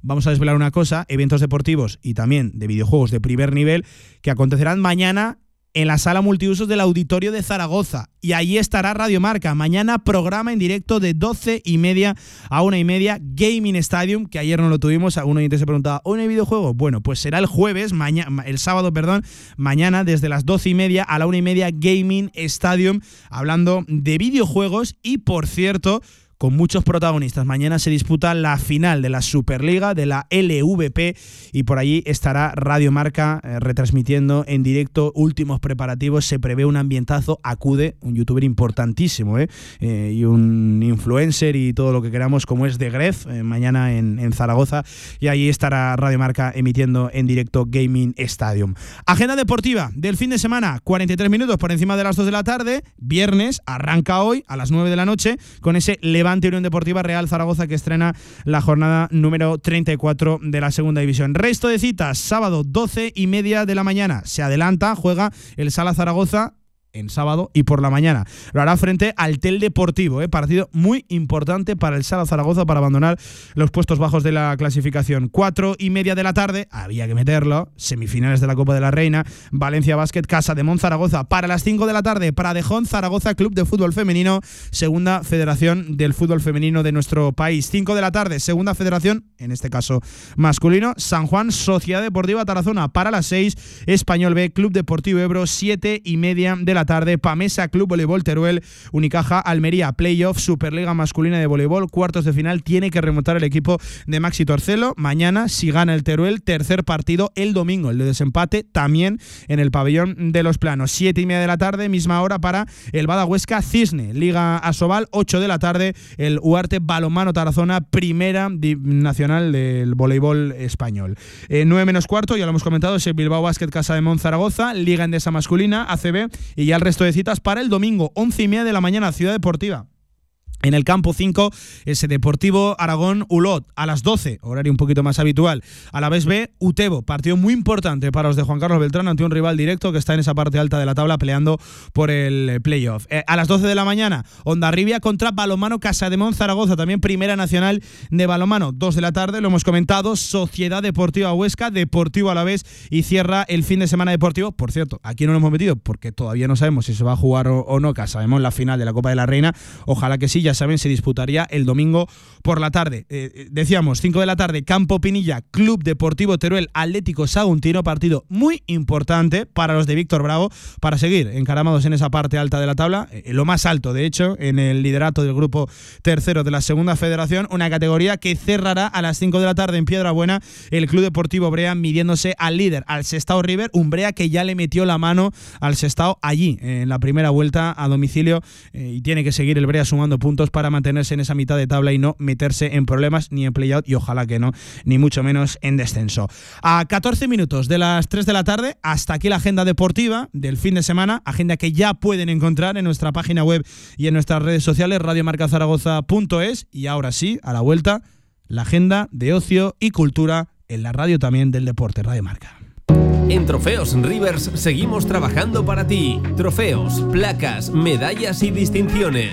vamos a desvelar una cosa, eventos deportivos y también de videojuegos de primer nivel que acontecerán mañana en la sala multiusos del Auditorio de Zaragoza. Y allí estará Radio Marca. Mañana programa en directo de 12 y media a una y media Gaming Stadium, que ayer no lo tuvimos. Algún oyente se preguntaba, ¿hoy no hay videojuego? Bueno, pues será el jueves, mañana, el sábado, perdón, mañana desde las 12 y media a la una y media Gaming Stadium, hablando de videojuegos y, por cierto, con muchos protagonistas. Mañana se disputa la final de la Superliga, de la LVP, y por allí estará Radio Marca eh, retransmitiendo en directo últimos preparativos. Se prevé un ambientazo. Acude un youtuber importantísimo ¿eh? Eh, y un influencer y todo lo que queramos, como es de Gref, eh, mañana en, Zaragoza. Y allí estará Radio Marca emitiendo en directo Gaming Stadium. Agenda deportiva del fin de semana, 43 minutos por encima de las 2 de la tarde. Viernes arranca hoy a las 9 de la noche con ese Levante Unión Deportiva Real Zaragoza que estrena la jornada número 34 de la segunda división. Resto de citas, sábado 12 y media de la mañana. Se adelanta, juega el Sala Zaragoza en sábado y por la mañana. Lo hará frente al Tel Deportivo, ¿eh? partido muy importante para el Sala Zaragoza para abandonar los puestos bajos de la clasificación. Cuatro y media de la tarde, había que meterlo, semifinales de la Copa de la Reina, Valencia Basket, Casa de Mon Zaragoza. Para las 5 de la tarde, Pradejón Zaragoza Club de Fútbol Femenino, segunda federación del fútbol femenino de nuestro país. 5 de la tarde, segunda federación, en este caso masculino, San Juan Sociedad Deportiva Tarazona. Para las 6, Español B, Club Deportivo Ebro, 7 y media de la tarde, Pamesa Club Voleibol Teruel, Unicaja Almería, Playoff, Superliga Masculina de Voleibol, cuartos de final, tiene que remontar el equipo de Maxi Torcelo. Mañana, si gana el Teruel, tercer partido el domingo, el de desempate, también en el pabellón de los planos. 7 y media de la tarde, misma hora para el Bada Huesca Cisne, Liga Asobal, 8 de la tarde, el Uarte Balomano Tarazona, primera nacional del voleibol español. Eh, 9 menos cuarto, ya lo hemos comentado, es el Bilbao Basket Casa de Mon Zaragoza, Liga Endesa Masculina, ACB, y ya el resto de citas para el domingo, 11 y media de la mañana, Ciudad Deportiva. En el campo 5, ese Deportivo Aragón Ulot a las 12, horario un poquito más habitual. A la vez B, Utebo, partido muy importante para los de Juan Carlos Beltrán ante un rival directo que está en esa parte alta de la tabla peleando por el playoff. Eh, a las 12 de la mañana, Ondarribia contra Balomano Casademón Zaragoza, también Primera Nacional de Balomano. 2 de la tarde, lo hemos comentado, Sociedad Deportiva Huesca, Deportivo a la vez y cierra el fin de semana deportivo. Por cierto, aquí no lo hemos metido porque todavía no sabemos si se va a jugar o, o no Casademón la final de la Copa de la Reina. Ojalá que sí, ya saben, se disputaría el domingo por la tarde. Eh, eh, decíamos, 5 de la tarde, Campo Pinilla, Club Deportivo Teruel, Atlético Saguntino, partido muy importante para los de Víctor Bravo para seguir encaramados en esa parte alta de la tabla, eh, lo más alto, de hecho, en el liderato del grupo tercero de la segunda federación, una categoría que cerrará a las 5 de la tarde en Piedra Buena el Club Deportivo Brea midiéndose al líder, al Sestao River, un Brea que ya le metió la mano al Sestao allí, en la primera vuelta a domicilio, y tiene que seguir el Brea sumando puntos para mantenerse en esa mitad de tabla y no meterse en problemas ni en playout y ojalá que no, ni mucho menos en descenso. A 14 minutos de las 3 de la tarde, hasta aquí la agenda deportiva del fin de semana, agenda que ya pueden encontrar en nuestra página web y en nuestras redes sociales, radiomarcazaragoza.es y ahora sí, a la vuelta, la agenda de ocio y cultura en la radio también del deporte, Radio Marca. En Trofeos Rivers seguimos trabajando para ti. Trofeos, placas, medallas y distinciones.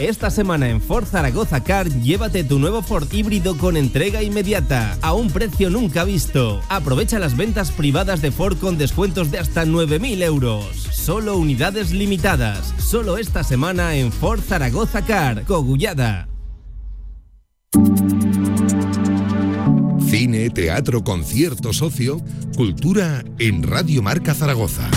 Esta semana en Ford Zaragoza Car, llévate tu nuevo Ford híbrido con entrega inmediata, a un precio nunca visto. Aprovecha las ventas privadas de Ford con descuentos de hasta 9.000 euros. Solo unidades limitadas. Solo esta semana en Ford Zaragoza Car, Cogullada. Cine, teatro, concierto, socio, cultura en Radio Marca Zaragoza.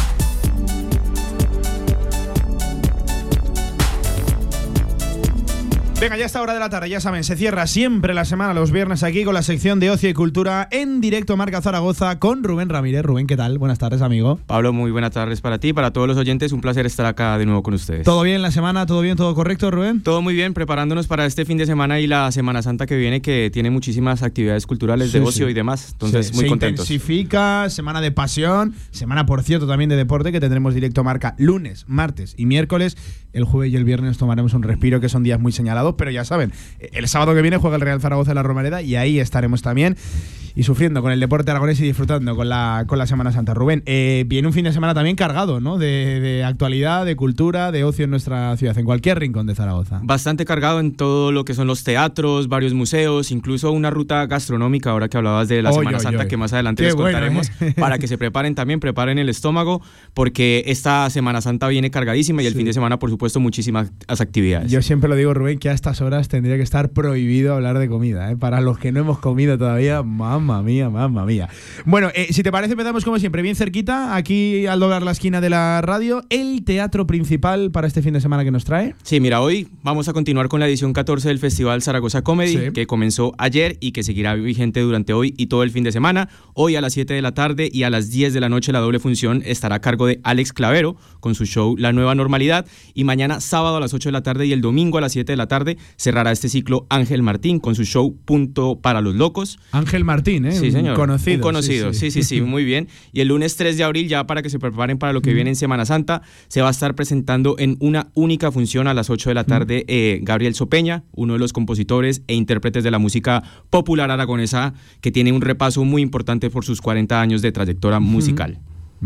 Venga, ya está hora de la tarde, ya saben, se cierra siempre la semana los viernes aquí con la sección de ocio y cultura en directo Marca Zaragoza con Rubén Ramírez. Rubén, ¿qué tal? Buenas tardes, amigo. Pablo, muy buenas tardes para ti, para todos los oyentes. Un placer estar acá de nuevo con ustedes. ¿Todo bien la semana? ¿Todo bien? ¿Todo correcto, Rubén? Todo muy bien, preparándonos para este fin de semana y la Semana Santa que viene, que tiene muchísimas actividades culturales de ocio sí. y demás. Entonces, Sí, muy se contentos. intensifica, semana de pasión, semana, por cierto, también de deporte, que tendremos directo marca lunes, martes y miércoles. El jueves y el viernes tomaremos un respiro, que son días muy señalados, pero ya saben, el sábado que viene juega el Real Zaragoza en la Romareda y ahí estaremos también. Y sufriendo con el deporte aragonés y disfrutando con la, con la Semana Santa. Rubén, eh, viene un fin de semana también cargado, ¿no? De, de actualidad, de cultura, de ocio en nuestra ciudad, en cualquier rincón de Zaragoza. Bastante cargado en todo lo que son los teatros, varios museos, incluso una ruta gastronómica, ahora que hablabas de la Oy, Semana oy, Santa, oy. que más adelante Qué les bueno, contaremos, ¿eh? para que se preparen también, preparen el estómago, porque esta Semana Santa viene cargadísima y el fin de semana, por supuesto, muchísimas actividades. Yo siempre lo digo, Rubén, que a estas horas tendría que estar prohibido hablar de comida. ¿eh? Para los que no hemos comido todavía, mamma mía, mamma mía. Bueno, eh, si te parece, empezamos como siempre, bien cerquita, aquí al doblar la esquina de la radio, el teatro principal para este fin de semana que nos trae. Sí, mira, hoy vamos a continuar con la edición 14 del Festival Zaragoza Comedy, Sí. que comenzó ayer y que seguirá vigente durante hoy y todo el fin de semana. Hoy a las 7 de la tarde y a las 10 de la noche la doble función estará a cargo de Alex Clavero con su show La Nueva Normalidad. Y mañana sábado a las 8 de la tarde y el domingo a las 7 de la tarde cerrará este ciclo Ángel Martín con su show Punto para los Locos. Ángel Martín, ¿eh? Sí, Un señor. conocido. Un conocido, sí, sí, sí. sí, sí, muy bien. Y el lunes 3 de abril, ya para que se preparen para lo que viene en Semana Santa, se va a estar presentando en una única función a las 8 de la tarde eh, Gabriel Sopeña, uno de los compositores e intérpretes de la música popular aragonesa, que tiene un repaso muy importante por sus 40 años de trayectoria musical.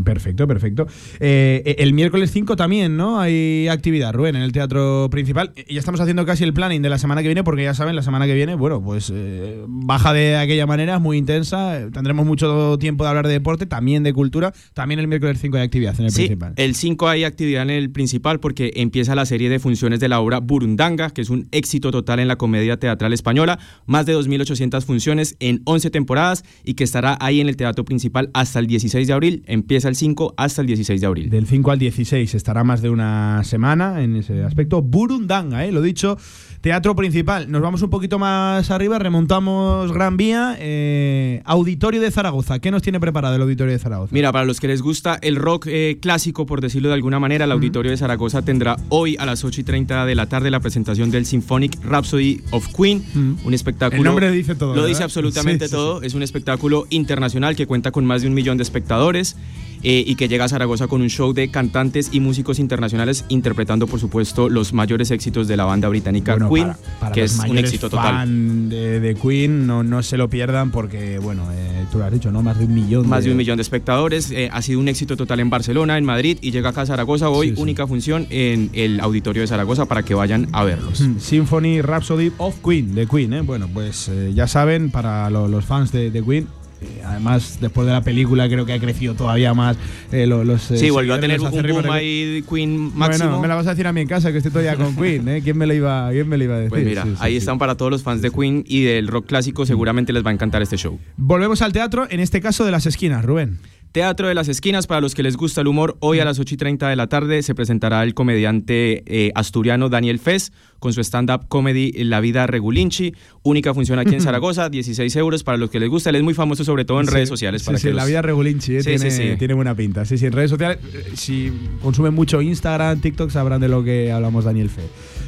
Perfecto, perfecto. Eh, el miércoles 5 también, ¿no? Hay actividad, Rubén, en el teatro principal. Ya estamos haciendo casi el planning de la semana que viene, porque ya saben, la semana que viene, bueno, pues eh, baja de aquella manera, es muy intensa. eh, Tendremos mucho tiempo de hablar de deporte, también de cultura. También el miércoles 5 hay actividad en el Sí, principal. el 5 hay actividad en el principal porque empieza la serie de funciones de la obra Burundanga, que es un éxito total en la comedia teatral española, más de 2.800 funciones en 11 temporadas y que estará ahí en el teatro principal hasta el 16 de abril, empieza el 5 hasta el 16 de abril. Del 5 al 16 estará más de una semana en ese aspecto. Burundanga, ¿eh? lo dicho, teatro principal. Nos vamos un poquito más arriba, remontamos Gran Vía, eh, Auditorio de Zaragoza. ¿Qué nos tiene preparado el Auditorio de Zaragoza? Mira, para los que les gusta el rock eh, clásico, por decirlo de alguna manera, el Auditorio de Zaragoza tendrá hoy a las 8 y 30 de la tarde la presentación del Symphonic Rhapsody of Queen, un espectáculo. El nombre dice todo, Lo ¿verdad? dice absolutamente Sí, sí, todo. Es un espectáculo internacional que cuenta con más de un millón de espectadores. Eh, y que llega a Zaragoza con un show de cantantes y músicos internacionales interpretando, por supuesto, los mayores éxitos de la banda británica Bueno, Queen, para, para que los es un éxito total. fan de, de Queen, no, no se lo pierdan porque, bueno, eh, tú lo has dicho, ¿no? Más de un millón. Más de un millón de espectadores. eh, ha sido un éxito total en Barcelona, en Madrid y llega acá a Zaragoza hoy, Sí, sí. única función en el auditorio de Zaragoza para que vayan a verlos. Mm, Symphony Rhapsody of Queen, de Queen, ¿eh? Bueno, pues ya saben, para lo- los fans de, de Queen, eh, además, después de la película, creo que ha crecido todavía más eh, lo- los. eh, Sí, volvió a tener un boom ahí Queen máximo. Bueno, me la vas a decir a mí en casa que estoy todavía con Queen, ¿eh? ¿Quién me lo iba, quién me lo iba a decir? Pues mira, Sí, ahí sí. están para todos los fans de Queen y del rock clásico, seguramente les va a encantar este show. Volvemos al teatro, en este caso de las esquinas, Rubén. Teatro de las Esquinas, para los que les gusta el humor, hoy a las 8 y 30 de la tarde se presentará el comediante eh, asturiano Daniel Fez con su stand-up comedy La Vida Regulinchi, única función aquí en Zaragoza, 16 euros para los que les gusta, él es muy famoso sobre todo en Sí, redes sociales. Sí, para sí, que la los- vida regulinchi, ¿eh? Sí, tiene, sí, sí. tiene buena pinta. Sí, sí, en redes sociales, eh, si consumen mucho Instagram, TikTok, sabrán de lo que hablamos Daniel Fe.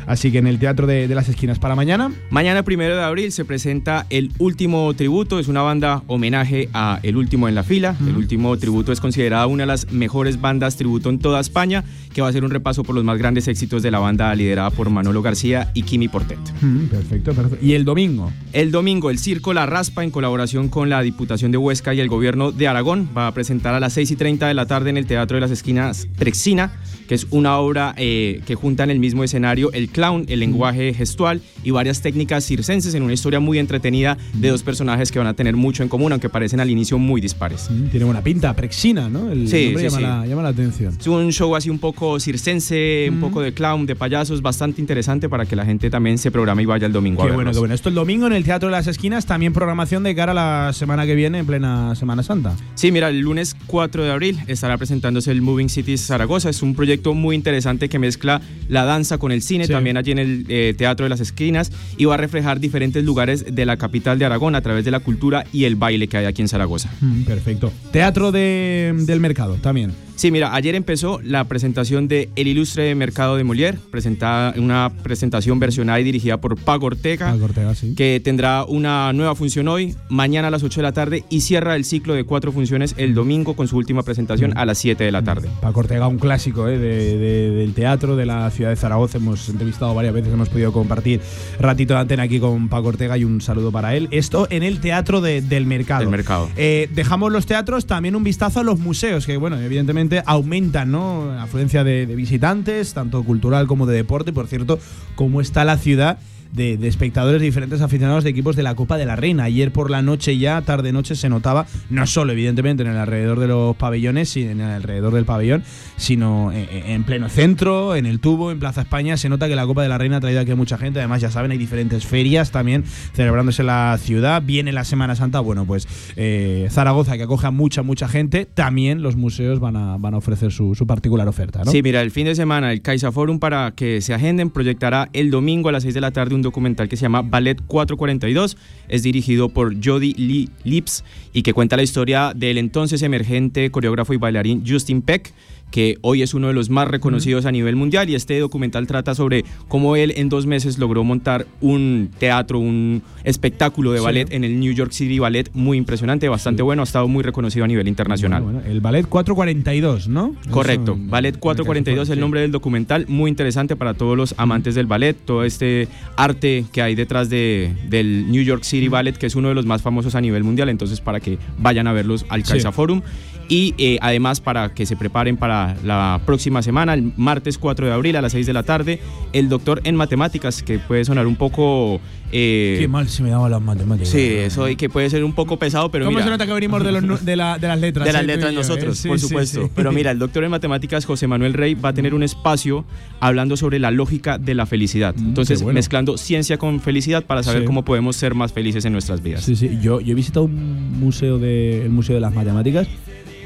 Así que en el Teatro de, de las Esquinas para mañana. Mañana, primero de abril, se presenta El Último Tributo. Es una banda homenaje a El Último en la Fila. El Último Tributo es considerada una de las mejores bandas tributo en toda España, que va a ser un repaso por los más grandes éxitos de la banda liderada por Manolo García. García y Kimi Portet. Mm, perfecto, perfecto. ¿Y el domingo? El domingo, el Circo La Raspa, en colaboración con la Diputación de Huesca y el Gobierno de Aragón, va a presentar a las 6 y 30 de la tarde en el Teatro de las Esquinas Prexina, que es una obra eh, que junta en el mismo escenario el clown, el lenguaje gestual y varias técnicas circenses en una historia muy entretenida de dos personajes que van a tener mucho en común, aunque parecen al inicio muy dispares. Mm, Tiene buena pinta, Prexina, ¿no? El Sí, nombre sí, llama, sí. La, llama la atención. Es un show así un poco circense, un poco de clown, de payasos, bastante interesante para que la gente también se programe y vaya el domingo Qué bueno, qué bueno. Esto el domingo en el Teatro de las Esquinas, también programación de cara a la semana que viene, en plena Semana Santa. Sí, mira, el lunes 4 de abril estará presentándose el Moving Cities Zaragoza. Es un proyecto muy interesante que mezcla la danza con el cine, Sí. también allí en el eh, Teatro de las Esquinas, y va a reflejar diferentes lugares de la capital de Aragón a través de la cultura y el baile que hay aquí en Zaragoza. Mm, perfecto. Teatro de- del Mercado, también. Sí, mira, ayer empezó la presentación de El Ilustre Mercado de Molière, presentada, una presentación versionada y dirigida por Pago Ortega, Paco Ortega, sí. que tendrá una nueva función hoy, mañana a las 8 de la tarde y cierra el ciclo de cuatro funciones el domingo con su última presentación a las 7 de la tarde. Paco Ortega, un clásico ¿eh? de- de- del teatro de la ciudad de Zaragoza. Hemos entrevistado varias veces, hemos podido compartir ratito de antena aquí con Paco Ortega y un saludo para él. Esto en el Teatro de- del Mercado. Del mercado. Eh, dejamos los teatros, también un vistazo a los museos, que bueno, evidentemente aumentan, ¿no? La afluencia de, de visitantes, tanto cultural como de deporte. Por cierto, cómo está la ciudad. De, de espectadores diferentes aficionados de equipos de la Copa de la Reina. Ayer por la noche ya, tarde noche, se notaba, no solo evidentemente en el alrededor de los pabellones, sino en el alrededor del pabellón, sino en, en pleno centro, en el tubo, en Plaza España. Se nota que la Copa de la Reina ha traído aquí a mucha gente. Además, ya saben, hay diferentes ferias también celebrándose en la ciudad. Viene la Semana Santa. Bueno, pues eh, Zaragoza, que acoge a mucha, mucha gente. También los museos van a, van a ofrecer su, su particular oferta, ¿no? Sí, mira, el fin de semana el Caixa Forum para que se agenden proyectará el domingo a las 6 de la tarde un documental que se llama Ballet 442. Es dirigido por Jody Lee Lips y que cuenta la historia del entonces emergente coreógrafo y bailarín Justin Peck que hoy es uno de los más reconocidos a nivel mundial y este documental trata sobre cómo él en dos meses logró montar un teatro, un espectáculo de Sí. ballet en el New York City Ballet muy impresionante, bastante bueno, ha estado muy reconocido a nivel internacional. Bueno, el ballet 442, ¿no? Correcto, Eso, Ballet 442 es el sí. nombre del documental, muy interesante para todos los amantes del ballet, todo este arte que hay detrás de, del New York City Ballet, que es uno de los más famosos a nivel mundial, entonces para que vayan a verlos al. Caixa Forum y eh, además para que se preparen para la próxima semana, el martes 4 de abril a las 6 de la tarde, el doctor en matemáticas, que puede sonar un poco... eh, Qué mal se me daban las matemáticas. Sí, eso y que puede ser un poco pesado, pero ¿Cómo mira, se nota que venimos de, los de, la- de las letras? de las letras nosotros, eh? Sí, por supuesto. sí. Pero mira, el doctor en matemáticas José Manuel Rey va a tener un espacio hablando sobre la lógica de la felicidad. Entonces, Mm, bueno. mezclando ciencia con felicidad para saber cómo podemos ser más felices en nuestras vidas. Sí, sí. Yo, yo he visitado un museo de, el Museo de las Matemáticas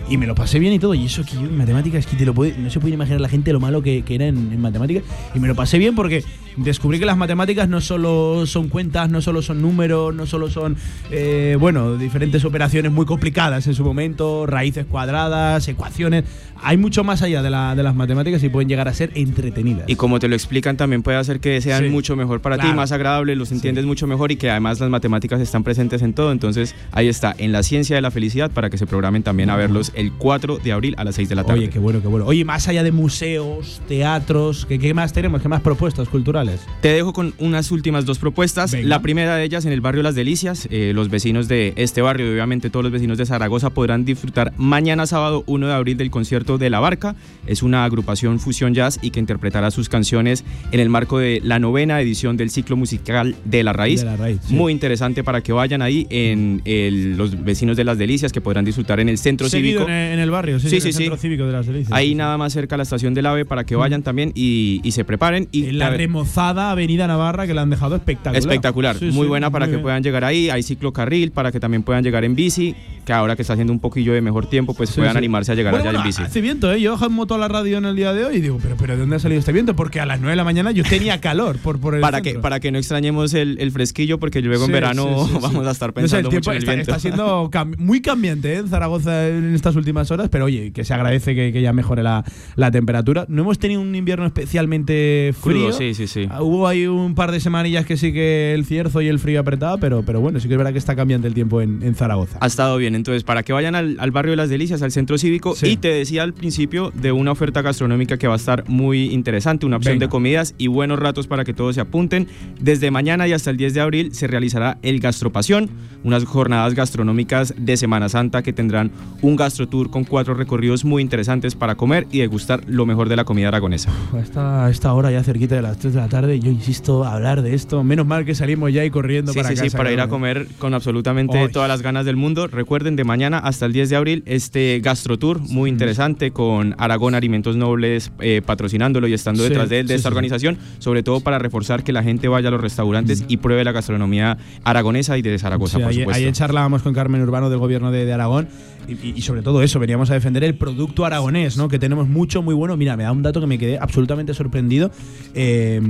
y me lo pasé bien y todo. Y eso que yo en matemáticas, que te lo puede, no se puede imaginar la gente lo malo que, que era en, en matemáticas. Y me lo pasé bien porque descubrí que las matemáticas no solo son cuentas, no solo son números, no solo son, eh, bueno, diferentes operaciones muy complicadas en su momento, raíces cuadradas, ecuaciones. Hay mucho más allá de, la- de las matemáticas y pueden llegar a ser entretenidas. Y como te lo explican, también puede hacer que sean Sí. mucho mejor para ti, más agradables, los entiendes mucho mejor y que además las matemáticas están presentes en todo. Entonces, ahí está, en la ciencia de la felicidad, para que se programen también a verlos el 4 de abril a las 6 de la tarde. Oye, qué bueno, qué bueno. Oye, más allá de museos, teatros, ¿qué, qué más tenemos? ¿Qué más propuestas culturales? Te dejo con unas últimas dos propuestas. Venga. La primera de ellas en el barrio Las Delicias. Eh, los vecinos de este barrio, y obviamente todos los vecinos de Zaragoza, podrán disfrutar mañana sábado 1 de abril del concierto de La Barca. Es una agrupación fusión jazz y que interpretará sus canciones en el marco de la novena edición del ciclo musical de La Raíz. De La Raíz, sí. Muy interesante para que vayan ahí en el- los vecinos de Las Delicias que podrán disfrutar en el centro Seguido cívico. en el, en el barrio, sí, Sí, en sí, el sí. centro cívico de las delicias. Ahí nada más cerca a la estación del AVE para que vayan también y, y se preparen. Y En la remozada Avenida Navarra que la han dejado espectacular. Espectacular, muy buena para muy que bien. puedan llegar ahí. Hay ciclocarril para que también puedan llegar en bici, que ahora que está haciendo un poquillo de mejor tiempo, pues puedan animarse a llegar Bueno, allá bueno, en bici. Viento, ¿eh? Yo bajo en moto a la radio en el día de hoy y digo, pero, pero ¿de dónde ha salido este viento? Porque a las 9 de la mañana yo tenía calor por, por el Para que, para que no extrañemos el, el fresquillo, porque luego en verano sí, sí, sí. vamos a estar No sé, pensando el tiempo mucho en el está, viento. está siendo cam- muy cambiante ¿eh? en Zaragoza en estas últimas horas, pero oye, que se agradece que, que ya mejore la, la temperatura. No hemos tenido un invierno especialmente frío. Crudo, sí, sí, sí. Ah, Hubo ahí un par de semanillas que sí que el cierzo y el frío apretaba, pero, pero bueno, sí que es verdad que está cambiante el tiempo en, en Zaragoza. Ha estado bien, entonces para que vayan al, al barrio de las Delicias, al centro cívico, y te decía al principio de una oferta gastronómica que va a estar muy interesante, una opción Venga. de comidas y buenos ratos para que todos se apunten. Desde mañana y hasta el 10 de abril se realizará el Gastropasión, unas jornadas gastronómicas de Semana Santa que tendrán un gastrotour con cuatro recorridos muy interesantes para comer y degustar lo mejor de la comida aragonesa. A esta, esta hora ya cerquita de las 3 de la tarde, yo insisto, hablar de esto. Menos mal que salimos ya y corriendo Sí, para sí, sí, casa. para ir a comer con absolutamente Ay. todas las ganas del mundo. Recuerden, de mañana hasta el 10 de abril, este gastrotour muy interesante con Aragón Alimentos Nobles eh, patrocinándolo y estando Sí, detrás de él, de sí, esta sí. organización, sobre todo para reforzar que la gente vaya a los restaurantes y pruebe la gastronomía aragonesa y de Zaragoza, por ayer, supuesto. ayer charlábamos con Carmen Urbano del gobierno de, de Aragón y, y- y sobre todo eso, veníamos a defender el producto aragonés, ¿no? Que tenemos mucho, muy bueno. Mira, me da un dato que me quedé absolutamente sorprendido. Eh,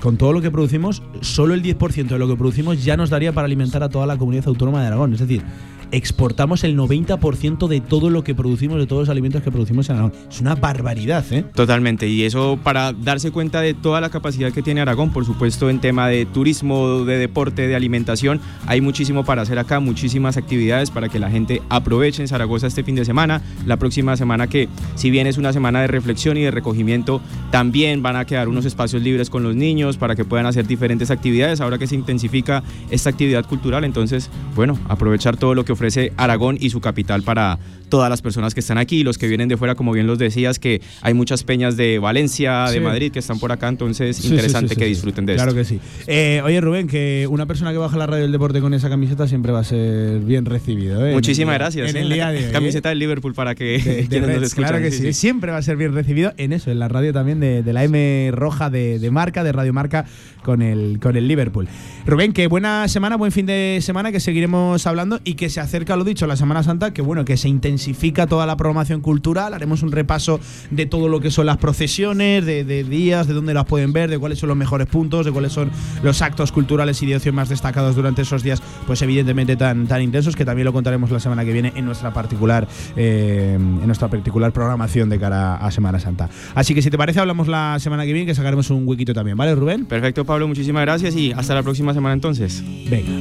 con todo lo que producimos, solo el 10% de lo que producimos ya nos daría para alimentar a toda la comunidad autónoma de Aragón. Es decir, exportamos el 90% de todo lo que producimos, de todos los alimentos que producimos en Aragón. Es una barbaridad, ¿eh? Totalmente, y eso para darse cuenta de toda la capacidad que tiene Aragón, por supuesto en tema de turismo, de deporte, de alimentación, hay muchísimo para hacer acá, muchísimas actividades para que la gente aproveche en Zaragoza este fin de semana, la próxima semana que si bien es una semana de reflexión y de recogimiento, también van a quedar unos espacios libres con los niños para que puedan hacer diferentes actividades, ahora que se intensifica esta actividad cultural, entonces, bueno, aprovechar todo lo que ofrece Aragón y su capital para todas las personas que están aquí y los que vienen de fuera, como bien los decías, que hay muchas peñas de Valencia, de Sí. Madrid que están por acá, entonces Sí, interesante sí, que disfruten de Claro esto. que sí. Eh, oye, Rubén, que una persona que baja la radio del deporte con esa camiseta siempre va a ser bien recibido. ¿eh? Muchísimas En gracias. En eh, el día de hoy, ¿eh? Camiseta del Liverpool para que de, de nos Reds, escuchan. claro que sí, siempre va a ser bien recibido en eso, en la radio también de, de la M roja de, de marca, de Radio Marca con el, con el Liverpool. Rubén, que buena semana, buen fin de semana, que seguiremos hablando y que se acerca, lo dicho, la Semana Santa, que bueno, que se intensifica toda la programación cultural, haremos un repaso de todo lo que son las procesiones, de, de días, de dónde las pueden ver, de cuáles son los mejores puntos, de cuáles son los actos culturales y de ocio más destacados durante esos días, pues evidentemente tan, tan intensos, que también lo contaremos la semana que viene en nuestra particular, eh, en nuestra particular programación de cara a Semana Santa. Así que si te parece, hablamos la semana que viene, que sacaremos un huequito también, ¿vale, Rubén? Perfecto, Pablo, muchísimas gracias y hasta la próxima semana entonces. Venga.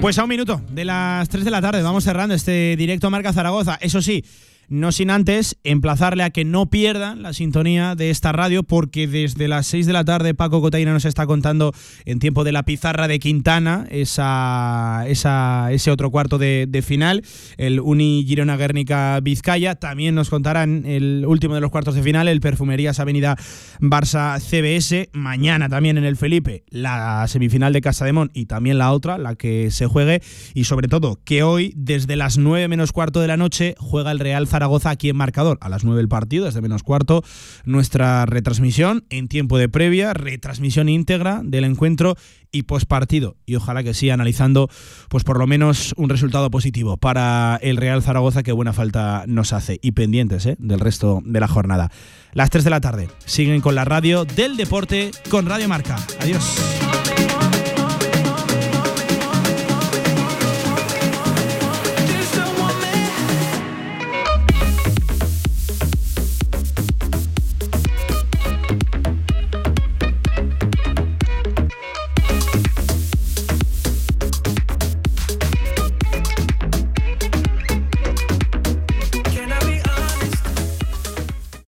Pues a un minuto de las 3 de la tarde vamos cerrando este directo Marca Zaragoza. Eso sí, no sin antes emplazarle a que no pierdan la sintonía de esta radio porque desde las 6 de la tarde Paco Cotaina nos está contando en tiempo de la pizarra de Quintana esa, esa- ese otro cuarto de, final, el Uni Girona Guernica Vizcaya. También nos contarán el último de los cuartos de final, el Perfumerías Avenida Barça CBS. Mañana también en el Felipe la semifinal de Casa de Mon y también la otra, la que se juegue. Y sobre todo que hoy desde las 9 menos cuarto de la noche juega el Real Zaragoza aquí en marcador. A las 9 el partido, desde menos cuarto, nuestra retransmisión en tiempo de previa, retransmisión íntegra del encuentro y postpartido. Y ojalá que sí, analizando pues por lo menos un resultado positivo para el Real Zaragoza que buena falta nos hace. Y pendientes ¿eh? del resto de la jornada. Las 3 de la tarde siguen con la radio del deporte con Radio Marca. Adiós.